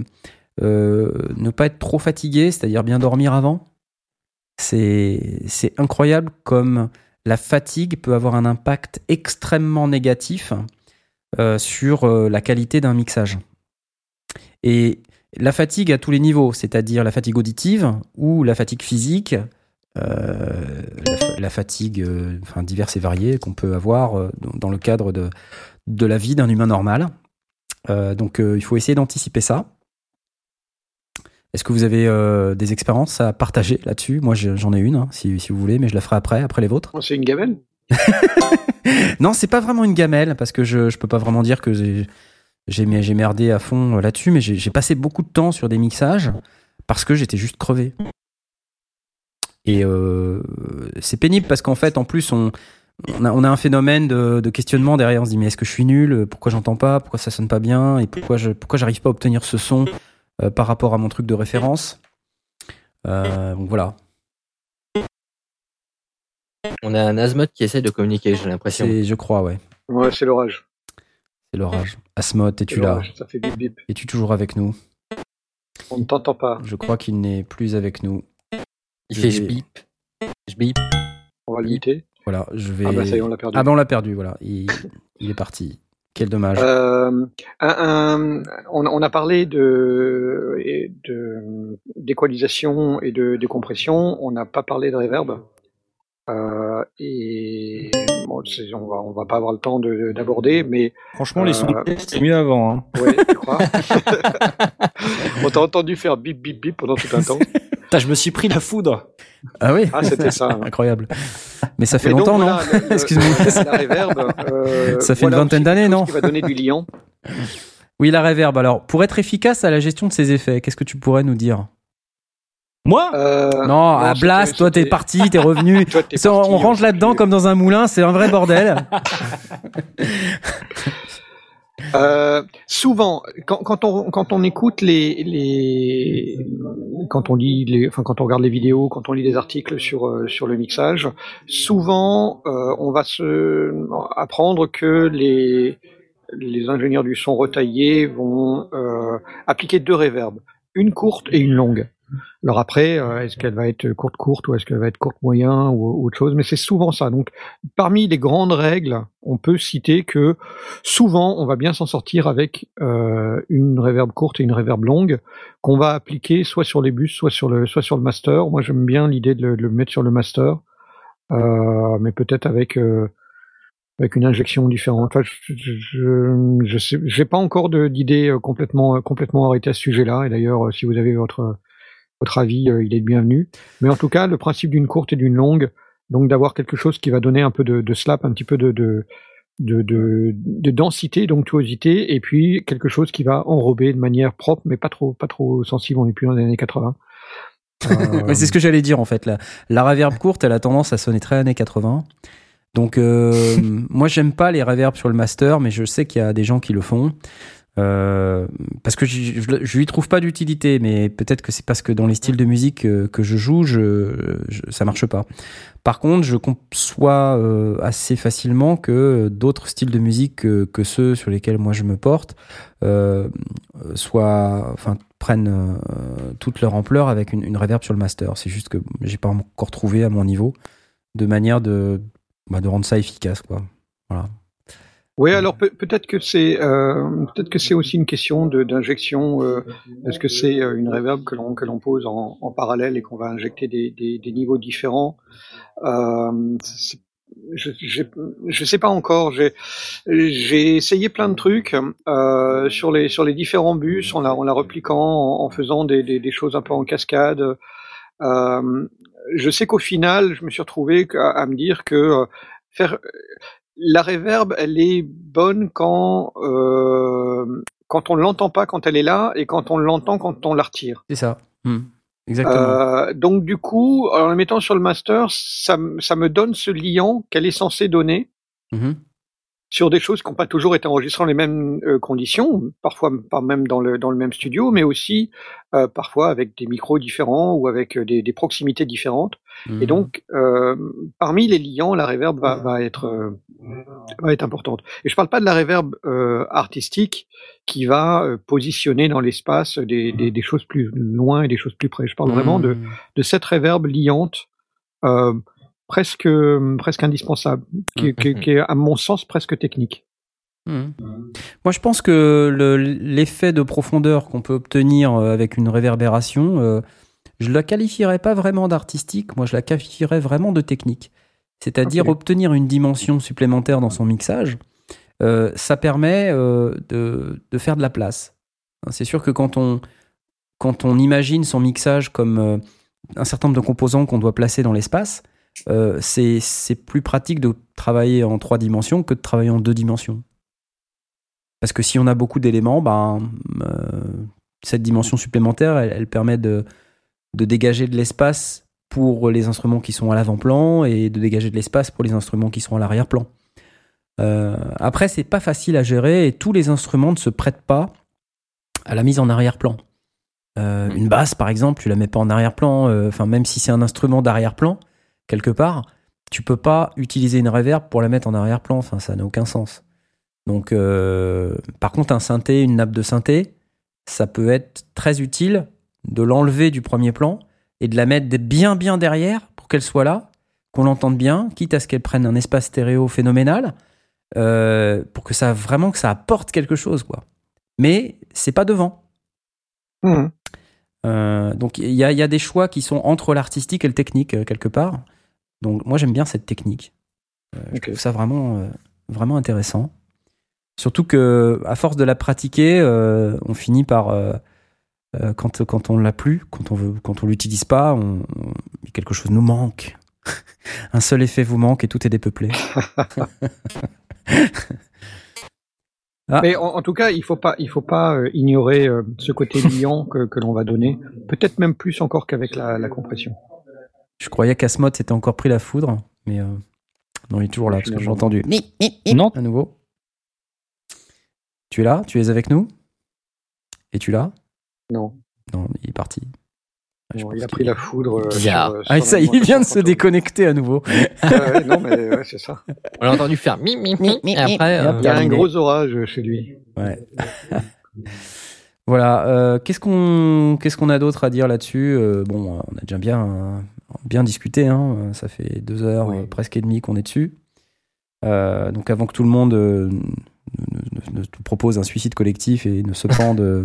ne pas être trop fatigué, c'est-à-dire bien dormir avant. C'est incroyable comme la fatigue peut avoir un impact extrêmement négatif sur la qualité d'un mixage. Et la fatigue à tous les niveaux, c'est-à-dire la fatigue auditive ou la fatigue physique, euh, la, fatigue euh, enfin, diverses et variées qu'on peut avoir euh, dans le cadre de, de la vie d'un humain normal. donc il faut essayer d'anticiper ça. Est-ce que vous avez des expériences à partager là-dessus? Moi j'en ai une, hein, si, si, vous voulez, mais je la ferai après, après les vôtres. Oh, c'est une gamelle? Non, c'est pas vraiment une gamelle, parce que je, je peux pas vraiment dire que j'ai merdé à fond là-dessus, mais j'ai passé beaucoup de temps sur des mixages parce que j'étais juste crevé. Et euh, c'est pénible parce qu'en fait, en plus, on, on, a, un phénomène de, questionnement derrière. On se dit, mais est-ce que je suis nul? Pourquoi j'entends pas? Pourquoi ça sonne pas bien? Et pourquoi je pourquoi j'arrive pas à obtenir ce son euh, par rapport à mon truc de référence? Donc voilà. On a un Asmod qui essaie de communiquer, j'ai l'impression. Je crois, ouais. Ouais, c'est l'orage. C'est l'orage. Asmod, es-tu là? Ça fait bip bip. Es-tu toujours avec nous? On ne t'entend pas. Je crois qu'il n'est plus avec nous. Il fait je bip. Je bip. On va le muter. Voilà, je vais. Ah bah ça y est, on l'a perdu. Ah bah on l'a perdu, voilà. Il, est parti. Quel dommage. Euh, on, a parlé de, d'équalisation et de décompression. On n'a pas parlé de reverb. Euh, et bon, on va on va pas avoir le temps d'aborder, mais franchement les sons euh, c'était mieux avant. Hein. Ouais, tu crois On t'a entendu faire bip bip bip pendant tout un temps. je me suis pris la foudre. Ah oui. Ah c'était ça. Hein. Incroyable. Mais ça fait longtemps, non Excuse-moi. La reverb. Euh, ça fait une vingtaine d'années, non Qui va donner du liant. Oui, la reverb. Alors, pour être efficace à la gestion de ces effets, qu'est-ce que tu pourrais nous dire? Moi? Euh, Non, à Blast, toi t'es parti, t'es revenu. on range là-dedans comme dans un moulin, c'est un vrai bordel. Euh, souvent, quand, on quand on écoute les les quand on lit les enfin quand on regarde les vidéos, quand on lit des articles sur euh, sur le mixage, souvent euh, on va se apprendre que les les ingénieurs du son retaillé vont appliquer deux réverbes, une courte et une longue. Alors après, euh, est-ce qu'elle va être courte courte ou est-ce qu'elle va être courte moyen ou, autre chose? Mais c'est souvent ça. Donc parmi les grandes règles, on peut citer que souvent on va bien s'en sortir avec euh, une réverb courte et une réverb longue qu'on va appliquer soit sur les bus, soit sur le soit sur le master. Moi j'aime bien l'idée de, le mettre sur le master, euh, mais peut-être avec avec une injection différente. je, je, je pas encore d'idée complètement complètement arrêtée à ce sujet-là. Et d'ailleurs, si vous avez votre votre avis, euh, il est bienvenu. Mais en tout cas, le principe d'une courte et d'une longue, donc d'avoir quelque chose qui va donner un peu de, slap, un petit peu de, de, de, densité, d'onctuosité, et puis quelque chose qui va enrober de manière propre, mais pas trop, pas trop sensible. On est plus dans les années 80. c'est ce que j'allais dire en fait. La, la reverb courte, elle a tendance à sonner très années 80. Donc euh, moi j'aime pas les reverbs sur le master, mais je sais qu'il y a des gens qui le font. Euh, parce que je, je, lui trouve pas d'utilité, mais peut-être que c'est parce que dans les styles de musique euh, que, je joue, je, ça marche pas. Par contre, je conçois euh, assez facilement que d'autres styles de musique que, ceux sur lesquels moi je me porte prennent toute leur ampleur avec une, une sur le master. C'est juste que j'ai pas encore trouvé à mon niveau de manière de, bah, rendre ça efficace. Voilà. Oui, alors peut- peut-être que c'est euh, peut-être que c'est aussi une question de- d'injection. euh, Est-ce que c'est euh, une reverb que l'on que l'on pose en, en parallèle et qu'on va injecter des, des, des niveaux différents? Euh, je, je je sais pas encore. J'ai j'ai essayé plein de trucs euh, sur les sur les différents bus en la en la repliquant en, en faisant des, des, des choses un peu en cascade. Euh, je sais qu'au final, je me suis retrouvé à, à me dire que euh, faire la reverb, elle est bonne quand euh, quand on l'entend pas quand elle est là et quand on l'entend quand on la retire. C'est ça. Hmm. Exactement. Euh, donc du coup, en la mettant sur le master, ça, ça me donne ce liant qu'elle est censée donner Mhm. Sur des choses qui n'ont pas toujours été enregistrées dans les mêmes euh, conditions, parfois pas même dans le, dans le même studio, mais aussi euh, parfois avec des micros différents ou avec euh, des, des proximités différentes. Et Mhm. donc, euh, parmi les liants, la reverb va, va être va être importante. Et je parle pas de la reverb artistique qui va positionner dans l'espace des, des, des choses plus loin et des choses plus près. Je parle vraiment de, de cette reverb liante euh, presque presque indispensable, qui, qui- qui est à mon sens presque technique. Mhm. Moi, je pense que le- l'effet de profondeur qu'on peut obtenir euh, avec une réverbération, euh, je la qualifierais pas vraiment d'artistique. Moi, je la qualifierais vraiment de technique. C'est-à-dire obtenir une dimension supplémentaire dans son mixage. euh, ça permet euh, de, de faire de la place. Hein, C'est sûr que quand on, quand on imagine son mixage comme euh, un certain nombre de composants qu'on doit placer dans l'espace, euh, c'est plus pratique de travailler en trois dimensions que de travailler en deux dimensions. Parce que si on a beaucoup d'éléments, ben, euh, cette dimension supplémentaire, elle, elle permet de, de dégager de l'espace pour les instruments qui sont à l'avant-plan et de dégager de l'espace pour les instruments qui sont à l'arrière-plan. Euh, après, c'est pas facile à gérer et tous les instruments ne se prêtent pas à la mise en arrière-plan. Euh, une basse, par exemple, tu la mets pas en arrière-plan. Enfin, même si c'est un instrument d'arrière-plan, quelque part, tu peux pas utiliser une reverb pour la mettre en arrière-plan. Enfin, ça n'a aucun sens. Donc, euh, par contre, un synthé, une nappe de synthé, ça peut être très utile de l'enlever du premier plan et de la mettre bien bien derrière pour qu'elle soit là, qu'on l'entende bien, quitte à ce qu'elle prenne un espace stéréo phénoménal, euh, pour que ça vraiment que ça apporte quelque chose, quoi. Mais c'est pas devant. Mhm. Euh, donc il y a, il y a des choix qui sont entre l'artistique et le technique quelque part. Donc moi j'aime bien cette technique. Euh, Je trouve ça vraiment, euh, vraiment intéressant. Surtout que à force de la pratiquer, euh, on finit par quand quand on l'a plus, quand on veut, quand on l'utilise pas, on, on- quelque chose nous manque. Un seul effet vous manque et tout est dépeuplé. Ah. Mais en, en tout cas, il faut pas, il faut pas euh, ignorer euh, ce côté liant que, que l'on va donner. Peut-être même plus encore qu'avec la, la compression. Je croyais qu'Asmod s'était encore pris la foudre, mais euh, non, il est toujours là parce que j'ai entendu. Non, à nouveau. Tu es là? Tu es avec nous? Et tu là? Non, Non, il est parti. Ah, il a pris la foudre. euh, sur, euh, Ah, sur ça, il vient de se déconnecter à nouveau. Ouais, non, mais ouais, c'est ça. On l'a entendu faire mi mi mi. Et après, euh, Il y a un gros orage chez lui. Ouais. voilà. euh, qu'est-ce qu'on qu'est-ce qu'on a d'autre à dire là-dessus? Euh, Bon, euh, on a déjà bien euh, bien discuté. Hein, ça fait deux heures Oui. presque et demie qu'on est dessus. Euh, donc avant que tout le monde euh, ne, ne- propose un suicide collectif et ne se pende, euh,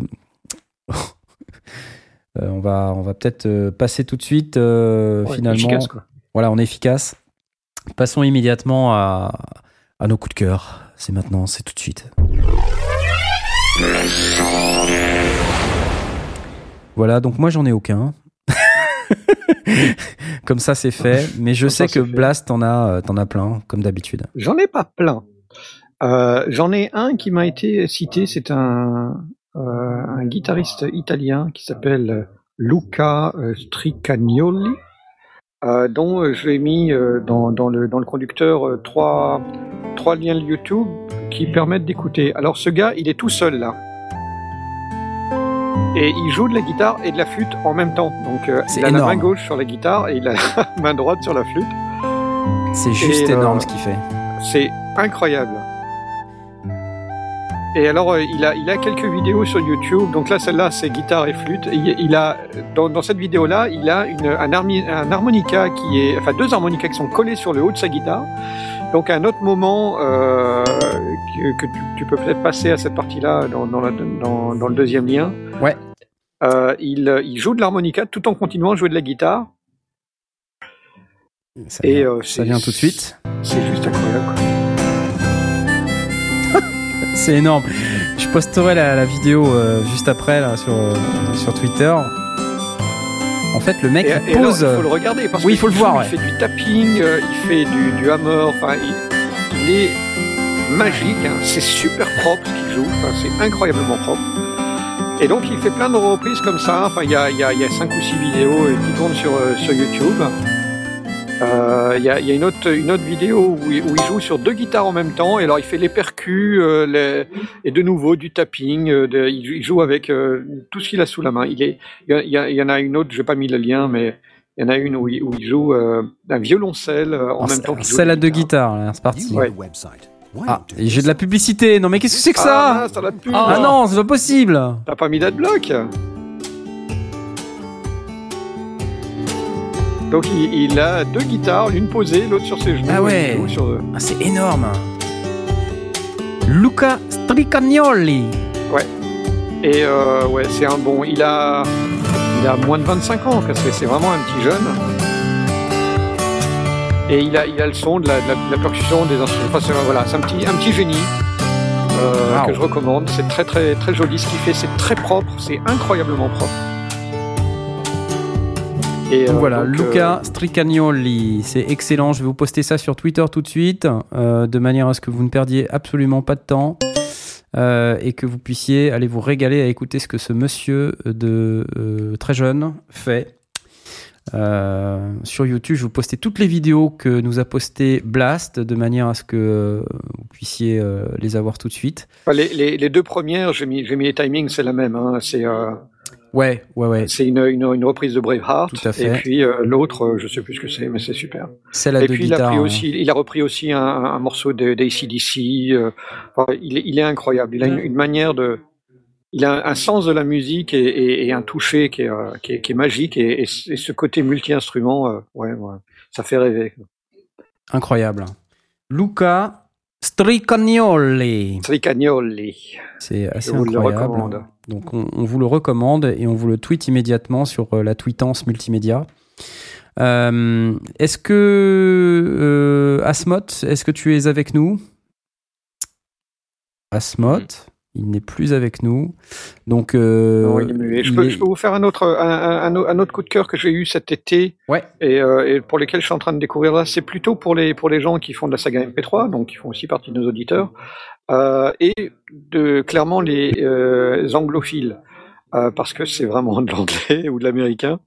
euh, on va on va peut-être euh, passer tout de suite euh, Ouais, finalement. efficace, quoi. Voilà, on est efficace. Passons immédiatement à, à nos coups de cœur. C'est maintenant, c'est tout de suite. Voilà, donc moi j'en ai aucun. comme ça c'est fait, mais je Comme sais ça, que. Blast t'en as, euh, t'en as plein, comme d'habitude. J'en ai pas plein. Euh, J'en ai un qui m'a été cité. C'est un, euh, un guitariste italien qui s'appelle Luca Stricagnoli, euh, dont je l'ai mis dans, dans, le, dans le conducteur trois, trois liens YouTube qui permettent d'écouter. Alors ce gars, il est tout seul là. Et il joue de la guitare et de la flûte en même temps. Donc euh, il a la main gauche sur la guitare et il a la main droite sur la flûte. C'est juste Et, énorme euh, ce qu'il fait. C'est incroyable. Et alors, euh, il, a, il a quelques vidéos sur YouTube. Donc là, celle-là, c'est guitare et flûte. Il, il a, dans, dans cette vidéo-là, il a une, un, un, harmonica qui est, enfin, deux harmonicas qui sont collés sur le haut de sa guitare. Donc, un autre moment euh, que, que tu, tu, peux peut-être passer à cette partie-là dans, dans, dans, dans, le deuxième lien. Ouais. Euh, il, il joue de l'harmonica tout en continuant à jouer de la guitare. Ça vient, et euh, ça vient tout de suite. C'est juste incroyable. C'est énorme. Je posterai la, la vidéo juste après là, sur, sur Twitter. En fait, le mec et, il pose. il faut le regarder parce oui, il faut le voir. Il fait du tapping, euh, il fait du, du hammer. Enfin, il, il, est magique. Hein. C'est super propre ce qu'il joue. Enfin, c'est incroyablement propre. Et donc, il fait plein de reprises comme ça. Enfin, il y a, il y a, il y a cinq ou six vidéos qui tournent sur, sur YouTube. Il euh, y, a, y, a, une autre, une autre vidéo où il, où il, joue sur deux guitares en même temps, et alors il fait les percus, euh, les, et de nouveau du tapping, euh, de, il, il, joue avec tout ce qu'il a sous la main. Il, est, il, y, a, il y en a une autre, je n'ai pas mis le lien, mais il y en a une où il, où il joue un violoncelle en même temps. Celle à deux guitares, c'est parti. Ouais. Ah, j'ai de la publicité. Non mais qu'est-ce que c'est que ça Ah, ça pub. ah non, c'est pas possible. T'as pas mis d'adblock? Donc il, il, a deux guitares, l'une posée, l'autre sur ses genoux. Ah ouais, sur... ah, c'est énorme. Luca Stricagnoli. Ouais. Et euh, ouais, c'est un bon. Il a, il a moins de 25 ans, c'est vraiment un petit jeune. Et il a, il a le son de la, de la, de la percussion des instruments. Enfin, voilà, c'est un petit, un petit génie euh, wow. que je recommande. C'est très très très joli ce qu'il fait. C'est très propre. C'est incroyablement propre. Et donc euh, voilà, donc, Luca euh... Stricagnoli, c'est excellent. Je vais vous poster ça sur Twitter tout de suite, euh, de manière à ce que vous ne perdiez absolument pas de temps euh, et que vous puissiez aller vous régaler à écouter ce que ce monsieur de euh, très jeune fait. sur YouTube, je vais vous poster toutes les vidéos que nous a postées Blast, de manière à ce que vous puissiez les avoir tout de suite. Les, les, les deux premières, j'ai mis, mis les timings, c'est la même. Hein, c'est Ouais, ouais, ouais. C'est une, une, une, reprise de Braveheart. Tout à fait. Et puis euh, l'autre, euh, je sais plus ce que c'est, mais c'est super. C'est la Et de puis guitare, il a, pris hein. aussi, il a repris aussi un, un morceau d'ACDC. Euh, enfin, il, est, il est incroyable. Il a une, une, manière de. Il a un sens de la musique et, et, et un toucher qui est, euh, qui est, qui est magique. Et, et, ce côté multi-instrument, euh, ouais, ouais, ça fait rêver. Incroyable. Luca Stricagnoli. Stricagnoli. C'est assez Je vous incroyable. le recommande. Donc on, on, vous le recommande et on vous le tweet immédiatement sur euh, la tweetance multimédia. Euh, est-ce que euh, Asmot, est-ce que tu es avec nous? Asmot, il n'est plus avec nous. Donc euh, non, il est muet. Je, peux, est... je, peux, vous faire un autre, un, un, un autre coup de cœur que j'ai eu cet été ouais. et, euh, et, pour lesquels je suis en train de découvrir là. C'est plutôt pour les, pour les gens qui font de la saga MP3, donc qui font aussi partie de nos auditeurs. Euh, et de clairement les anglophiles, parce que c'est vraiment de l'anglais ou de l'américain.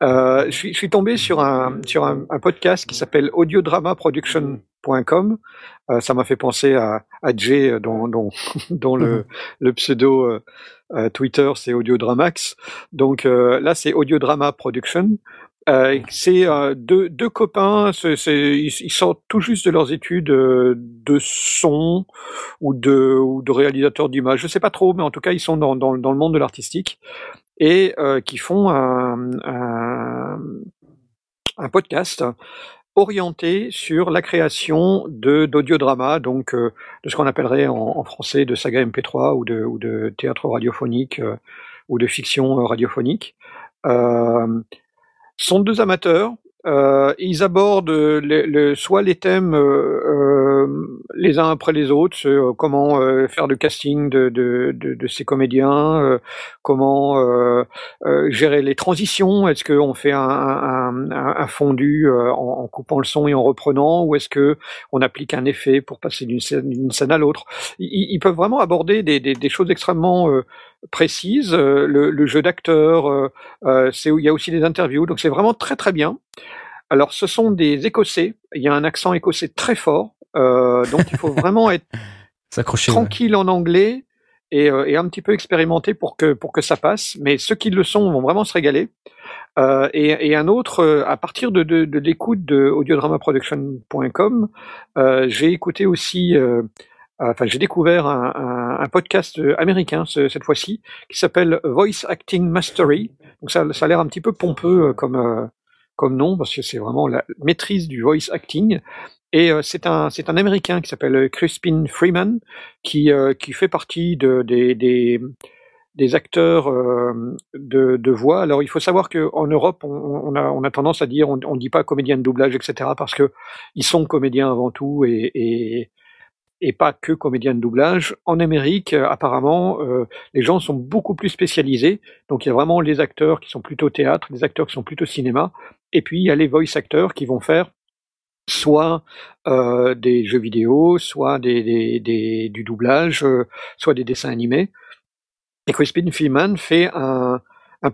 Je, suis, tombé sur un, sur un, un podcast qui s'appelle Euh, ça m'a fait penser à, à Jay, dont, le, pseudo Twitter c'est Audiodramax. Donc là, c'est Audiodrama Production. Euh, c'est euh, deux, copains, ils, sortent tout juste de leurs études euh, de son ou de, réalisateur d'image. Je sais pas trop, mais en tout cas, ils sont dans, le monde de l'artistique et euh, qui font un, podcast orienté sur la création de d'audiodrama, donc euh, de ce qu'on appellerait en, français de saga MP3 ou de, théâtre radiophonique ou de fiction radiophonique. Euh, sont deux amateurs. Euh, ils abordent soit les thèmes euh, euh, les uns après les autres, euh, comment faire le casting de, ces comédiens, comment gérer les transitions, est-ce qu'on fait un, fondu en, coupant le son et en reprenant, ou est-ce que on applique un effet pour passer d'une scène, à l'autre? Ils, peuvent vraiment aborder des, choses extrêmement précise, euh, le, jeu d'acteur, euh, euh, il y a aussi des interviews, donc c'est vraiment très très bien. Alors ce sont des Écossais, il y a un accent écossais très fort, donc il faut vraiment être tranquille ouais. en anglais et, et, un petit peu expérimenté pour que pour que ça passe. Mais ceux qui le sont vont vraiment se régaler. Euh, et, et, un autre, à partir de, de, de l'écoute de audiodramaproduction.com, euh, j'ai écouté aussi euh, enfin j'ai découvert un, un, un, podcast américain cette fois-ci qui s'appelle Voice Acting Mastery. Donc ça, ça a l'air un petit peu pompeux comme comme nom parce que c'est vraiment la maîtrise du voice acting. Et euh, c'est un c'est un américain qui s'appelle Crispin Freeman qui qui fait partie de, des, des acteurs euh, de, voix. Alors il faut savoir qu'en Europe, on, a, on, a, tendance à dire, on ne dit pas comédien de doublage, etc., parce que ils sont comédiens avant tout et, et, et pas que comédiens de doublage. En Amérique, euh, apparemment, euh, les gens sont beaucoup plus spécialisés. Donc il y a vraiment les acteurs qui sont plutôt théâtre, les acteurs qui sont plutôt cinéma, et puis il y a les voice acteurs qui vont faire soit euh, des jeux vidéo, soit du doublage, euh, soit des dessins animés. Et Crispin Freeman fait un,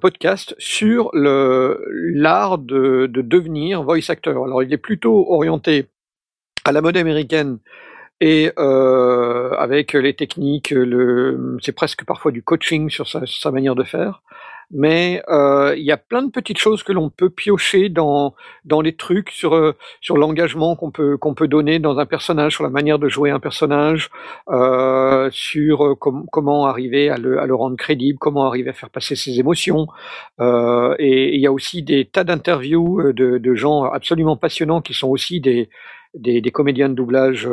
podcast sur l'art de, de, devenir voice actor. Alors il est plutôt orienté à la mode américaine et euh, avec les techniques, c'est presque parfois du coaching sur sa manière de faire mais euh, il y a plein de petites choses que l'on peut piocher dans dans les trucs sur euh, sur l'engagement qu'on peut qu'on peut donner dans un personnage, sur la manière de jouer un personnage, euh, sur euh, comment arriver à le à le rendre crédible, comment arriver à faire passer ses émotions. Euh, et il y a aussi des tas d'interviews euh, de, de gens absolument passionnants qui sont aussi des des, des comédiens de doublage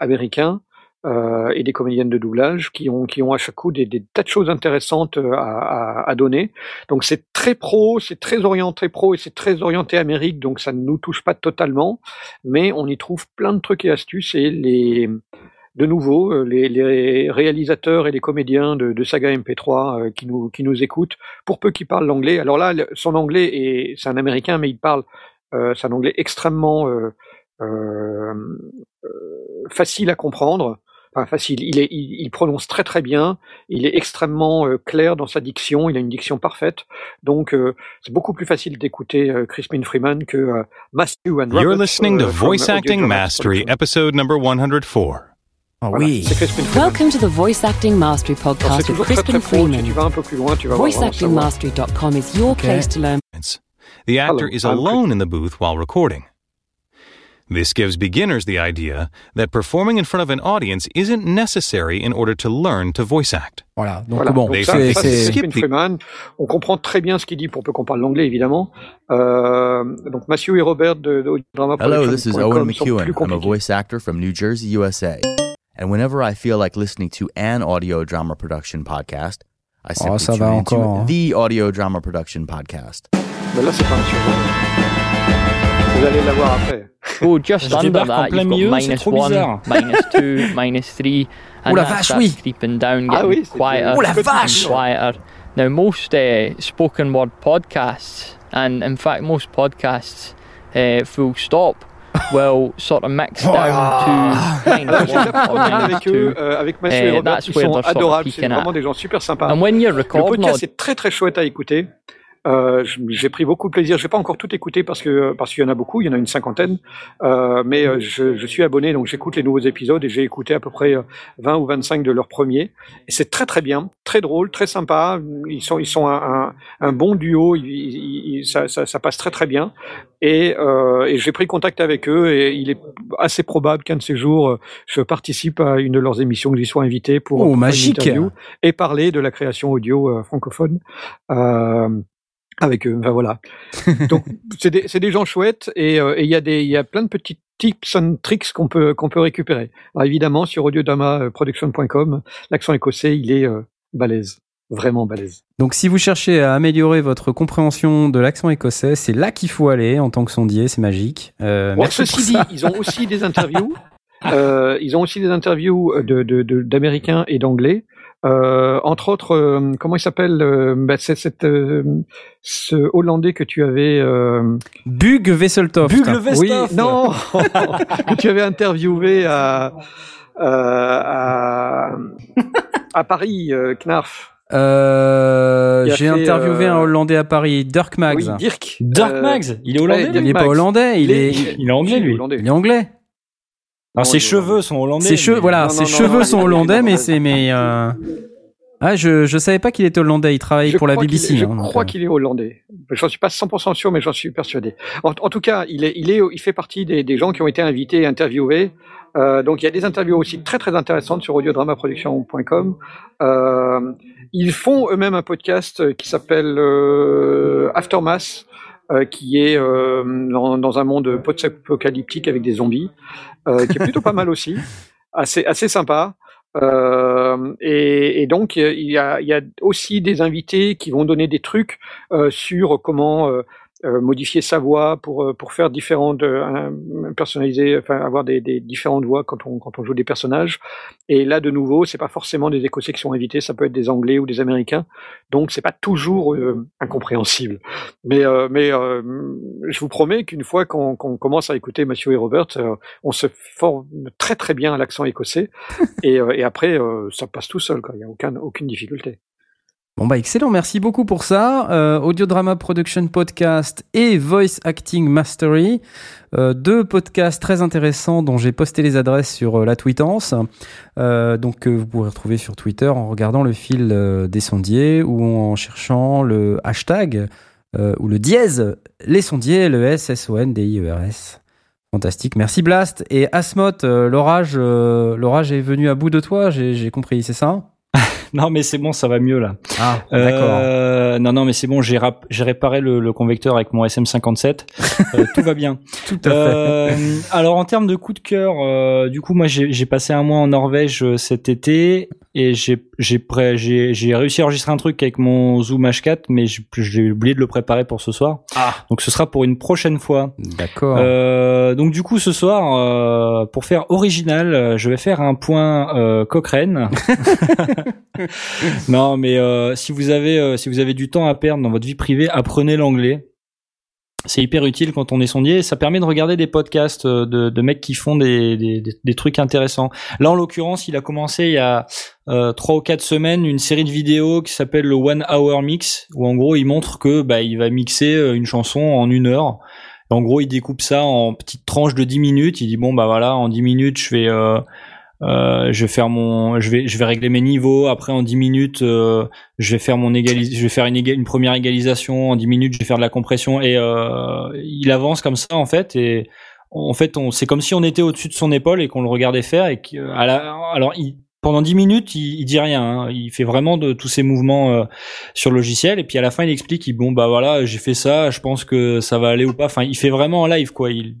américains euh, et des comédiennes de doublage qui ont, qui ont à chaque coup des, des tas de choses intéressantes euh, à, à, à donner. Donc c'est très pro, c'est très orienté pro et c'est très orienté Amérique, donc ça ne nous touche pas totalement, mais on y trouve plein de trucs et astuces et les de nouveau, euh, les, les réalisateurs et les comédiens de, de Saga MP3 euh, qui, nous, qui nous écoutent, pour peu qu'ils parlent l'anglais. Alors là, son anglais, est, c'est un américain, mais il parle, euh, c'est un anglais extrêmement euh, facile à comprendre enfin facile. Il, est, il, il, prononce très très bien. Il est extrêmement euh, clair dans sa diction. Il a une diction parfaite. Donc euh, c'est beaucoup plus facile d'écouter euh, Crispin Freeman que euh, Matthew and Robert, You're listening to Voice Acting Mastery, episode number 104. Oh voilà, oui. Welcome to the Voice Acting Mastery podcast with Crispin Freeman. Si tu vas un peu plus loin, tu vas VoiceActingMastery.com is your okay. place to learn. The actor Hello, is alone in the booth while recording. This gives beginners the idea that performing in front of an audience isn't necessary in order to learn to voice act. Voilà, donc voilà. bon, donc ça, ça, c'est Freeman. On comprend très bien ce qu'il dit pour peu qu'on parle l'anglais, évidemment. Euh, donc Matthew et Robert de, de Drama Hello, this is Owen McEwen. I'm a voice actor from New Jersey, USA. And whenever I feel like listening to an audio drama production podcast, I oh, simply oh, tune into encore, the audio drama production podcast. Mais là, c'est pas un Vous allez l'avoir après. Oh, just under that, you've got milieu, minus one, minus two, minus three. And oh la vache, oui. creeping down, getting ah oui, quieter. Oh la vache. Quieter. Now, most uh, spoken word podcasts, and in fact, most podcasts, uh, full stop, will sort of mix down to minus one or minus two. Euh, avec Mathieu et Robert, that's ils sont adorables, c'est vraiment des gens super sympas. And when you're recording, le podcast est très très chouette à écouter. Euh, j'ai pris beaucoup de plaisir. Je vais pas encore tout écouter parce que parce qu'il y en a beaucoup, il y en a une cinquantaine. Euh, mais euh, je, je, suis abonné, donc j'écoute les nouveaux épisodes et j'ai écouté à peu près 20 ou 25 de leurs premiers. Et c'est très très bien, très drôle, très sympa. Ils sont ils sont un, un, un bon duo. Ils, ils, ça, ça, ça, passe très très bien. Et, euh, et j'ai pris contact avec eux et il est assez probable qu'un de ces jours je participe à une de leurs émissions, que j'y sois invité pour, oh, pour magique. une interview et parler de la création audio francophone. Euh, avec eux. Enfin, voilà. Donc c'est des, des, gens chouettes et euh, il y a des il y a plein de petits tips and tricks qu'on peut qu'on peut récupérer. Alors, évidemment sur audiodamaproduction.com, l'accent écossais il est euh, balèze, vraiment balèze. Donc si vous cherchez à améliorer votre compréhension de l'accent écossais, c'est là qu'il faut aller en tant que sondier, c'est magique. Euh, bon, ceci dit, ils ont aussi des interviews. Euh, ils ont aussi des interviews d'Américains de, de, et d'Anglais. Euh, entre autres, euh, comment il s'appelle euh, bah, C'est euh, ce Hollandais que tu avais. Euh... Bug Vesseltoft. Bug le Oui, non, que tu avais interviewé à à, à Paris, Knarf. Euh, j'ai interviewé un Hollandais à Paris, Dirk Mags. Oui, Dirk. Dirk Mags, il est hollandais. il n'est pas hollandais, il, est, il est anglais lui. Il est anglais. Alors ses cheveux sont hollandais. Ses cheveux, voilà, ses cheveux sont hollandais, mais c'est mais. Euh... Ah, je je savais pas qu'il était hollandais. Il travaille je pour la BBC. je hein, crois euh. qu'il est hollandais. J'en suis pas 100% sûr, mais j'en suis persuadé. En, en, tout cas, il est il est il fait partie des, des gens qui ont été invités et interviewés donc il y a des interviews aussi très très intéressantes sur audiodramaproduction.com. ils font eux-mêmes un podcast qui s'appelle Aftermath. Qui est dans, dans, un monde post-apocalyptique avec des zombies, qui est plutôt pas mal aussi, assez assez sympa. Euh, et, et, donc il y, a, il y, a, aussi des invités qui vont donner des trucs euh, sur comment euh, euh, modifier sa voix pour euh, pour faire différentes euh, personnaliser enfin avoir des, des, différentes voix quand on quand on joue des personnages. Et là de nouveau c'est pas forcément des écossais qui sont invités ça peut être des anglais ou des américains. Donc c'est pas toujours incompréhensible. Mais mais je vous promets qu'une fois qu'on commence à écouter Matthew et Robert on se forme très très bien à l'accent écossais. Et, et après ça passe tout seul quoi. Il y a aucun aucune difficulté Bon bah excellent, merci beaucoup pour ça. Euh, Audio Drama Production Podcast et Voice Acting Mastery, euh, deux podcasts très intéressants dont j'ai posté les adresses sur euh, la tweetance, euh, donc vous pourrez retrouver sur Twitter en regardant le fil des sondiers ou en cherchant le hashtag ou le dièse les sondiers, le S S O N D I E R S. Fantastique, merci Blast. Et Asmot, l'orage, l'orage est venu à bout de toi, j'ai compris, c'est ça? Non, mais c'est bon, ça va mieux là. Ah, d'accord. Euh, non, non, mais c'est bon, j'ai réparé le, le, convecteur avec mon SM57. euh, tout va bien. Tout à fait. Euh, alors, en termes de coup de cœur, euh, du coup, moi, j'ai passé un mois en Norvège cet été et j'ai j'ai réussi à enregistrer un truc avec mon Zoom H4, mais j'ai oublié de le préparer pour ce soir. Ah. Donc, ce sera pour une prochaine fois. D'accord. Euh, donc, du coup, ce soir, euh, pour faire original, je vais faire un point euh, Cochrane. non, mais euh, si vous avez euh, si vous avez du temps à perdre dans votre vie privée, apprenez l'anglais. C'est hyper utile quand on est sondier. Ça permet de regarder des podcasts euh, de, de mecs qui font des, des, des, trucs intéressants. Là, en l'occurrence, il a commencé il y a trois ou quatre semaines une série de vidéos qui s'appelle le One Hour Mix, où en gros il montre que bah, il va mixer une chanson en une heure. en gros, il découpe ça en petites tranches de 10 minutes. Il dit bon bah voilà, en 10 minutes, je fais euh, je vais faire mon, je vais, je vais régler mes niveaux. Après, en 10 minutes, euh, je vais faire mon égalis, je vais faire une, une, première égalisation. En 10 minutes, je vais faire de la compression. Et euh, il avance comme ça en fait. Et en fait, on, c'est comme si on était au-dessus de son épaule et qu'on le regardait faire. Et alors, il, pendant 10 minutes, il, il dit rien. Hein. Il fait vraiment de tous ses mouvements euh, sur le logiciel. Et puis à la fin, il explique, il, bon bah voilà, j'ai fait ça. Je pense que ça va aller ou pas. Enfin, il fait vraiment en live quoi. Il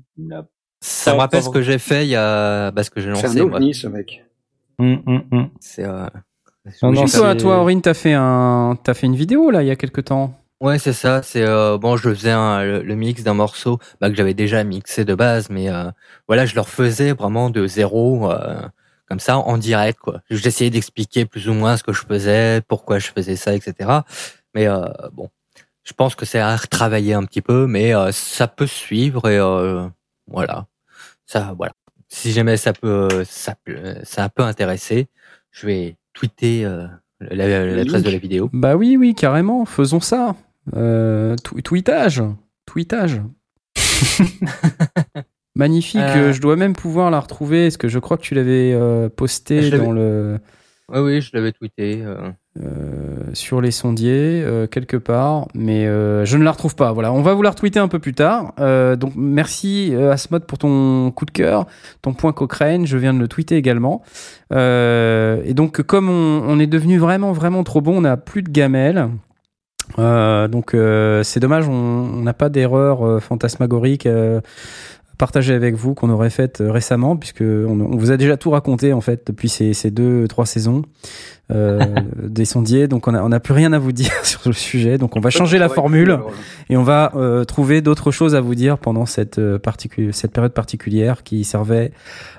ça me rappelle ce que j'ai fait il y a, bah, ce que j'ai lancé. C'est un ovni, ce mec. Hum, hum, hum. C'est, euh... Non, non, toi, toi, Aurine, t'as fait un, t'as fait une vidéo, là, il y a quelques temps. Ouais, c'est ça. C'est euh, bon, je faisais un, le, mix d'un morceau bah, que j'avais déjà mixé de base, mais euh, voilà, je le refaisais vraiment de zéro, euh, comme ça, en direct, quoi. J'essayais d'expliquer plus ou moins ce que je faisais, pourquoi je faisais ça, etc. Mais euh, bon, je pense que c'est à retravailler un petit peu, mais euh, ça peut suivre et euh, voilà ça, voilà. Si jamais ça peut, ça, ça peut intéresser, je vais tweeter euh, l'adresse de la vidéo. Bah oui, oui, carrément. Faisons ça. Euh, tweetage, tweetage. Magnifique. Euh. Je dois même pouvoir la retrouver. Est-ce que je crois que tu l'avais euh, posté dans le. Oui, je l'avais tweeté. Euh, sur les sondiers euh, quelque part, mais euh, je ne la retrouve pas. Voilà, on va vous la retweeter un peu plus tard. donc merci Asmod pour ton coup de cœur, ton point Cochrane. Je viens de le tweeter également. et donc comme on, on, est devenu vraiment vraiment trop bon, on n'a plus de gamelles. donc c'est dommage, on n'a pas d'erreur fantasmagorique partager avec vous qu'on aurait faite récemment, puisque on, vous a déjà tout raconté en fait depuis ces, ces deux trois saisons euh, des sondiers. Donc on n'a on a plus rien à vous dire sur le sujet. Donc on va changer la formule et on va euh, trouver d'autres choses à vous dire pendant cette euh, cette période particulière qui servait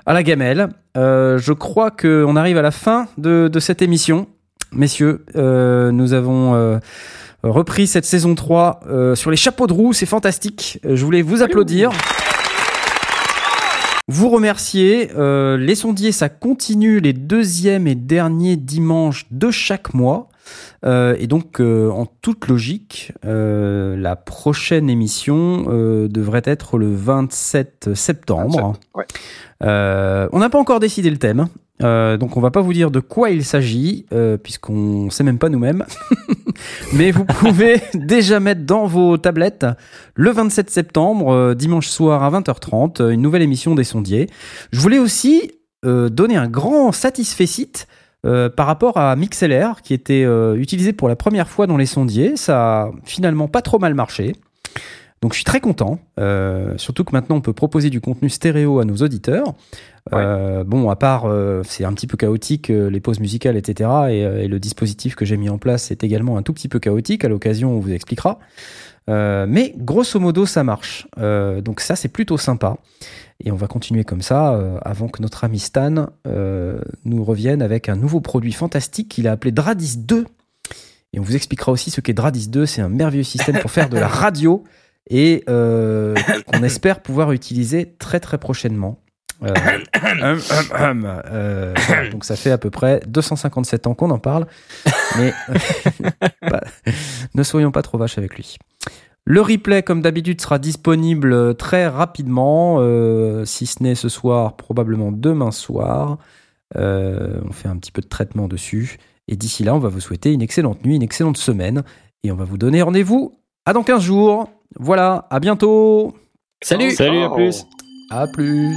à la gamelle. Euh, je crois que on arrive à la fin de, de cette émission, messieurs. Euh, nous avons repris cette saison 3 sur les chapeaux de roue. C'est fantastique. Je voulais vous applaudir vous remercier. Euh, les sondiers, ça continue les deuxièmes et derniers dimanches de chaque mois. Euh, et donc, euh, en toute logique, euh, la prochaine émission euh, devrait être le 27 septembre. 27, ouais. on n'a pas encore décidé le thème. donc on va pas vous dire de quoi il s'agit, puisqu'on sait même pas nous-mêmes. mais vous pouvez déjà mettre dans vos tablettes le 27 septembre, euh, dimanche soir à 20h30, une nouvelle émission des sondiers. Je voulais aussi euh, donner un grand satisfait site euh, par rapport à MixLR qui était utilisé pour la première fois dans les sondiers. Ça a finalement pas trop mal marché. Donc je suis très content, surtout que maintenant on peut proposer du contenu stéréo à nos auditeurs. Euh, bon, à part, euh, c'est un petit peu chaotique, euh, les pauses musicales, etc. Et, le dispositif que j'ai mis en place est également un tout petit peu chaotique. À l'occasion, on vous expliquera. mais grosso modo, ça marche. donc ça, c'est plutôt sympa. Et on va continuer comme ça avant que notre ami Stan nous revienne avec un nouveau produit fantastique qu'il a appelé Dradis 2. Et on vous expliquera aussi ce qu'est Dradis 2. C'est un merveilleux système pour faire de la radio et qu'on espère pouvoir utiliser très très prochainement. Euh, euh, donc ça fait à peu près 257 ans qu'on en parle, mais bah, ne soyons pas trop vaches avec lui. Le replay, comme d'habitude, sera disponible très rapidement, euh, si ce n'est ce soir, probablement demain soir. on fait un petit peu de traitement dessus. Et d'ici là, on va vous souhaiter une excellente nuit, une excellente semaine. Et on va vous donner rendez-vous à dans 15 jours. Voilà, à bientôt. Salut. Salut, à plus. À plus.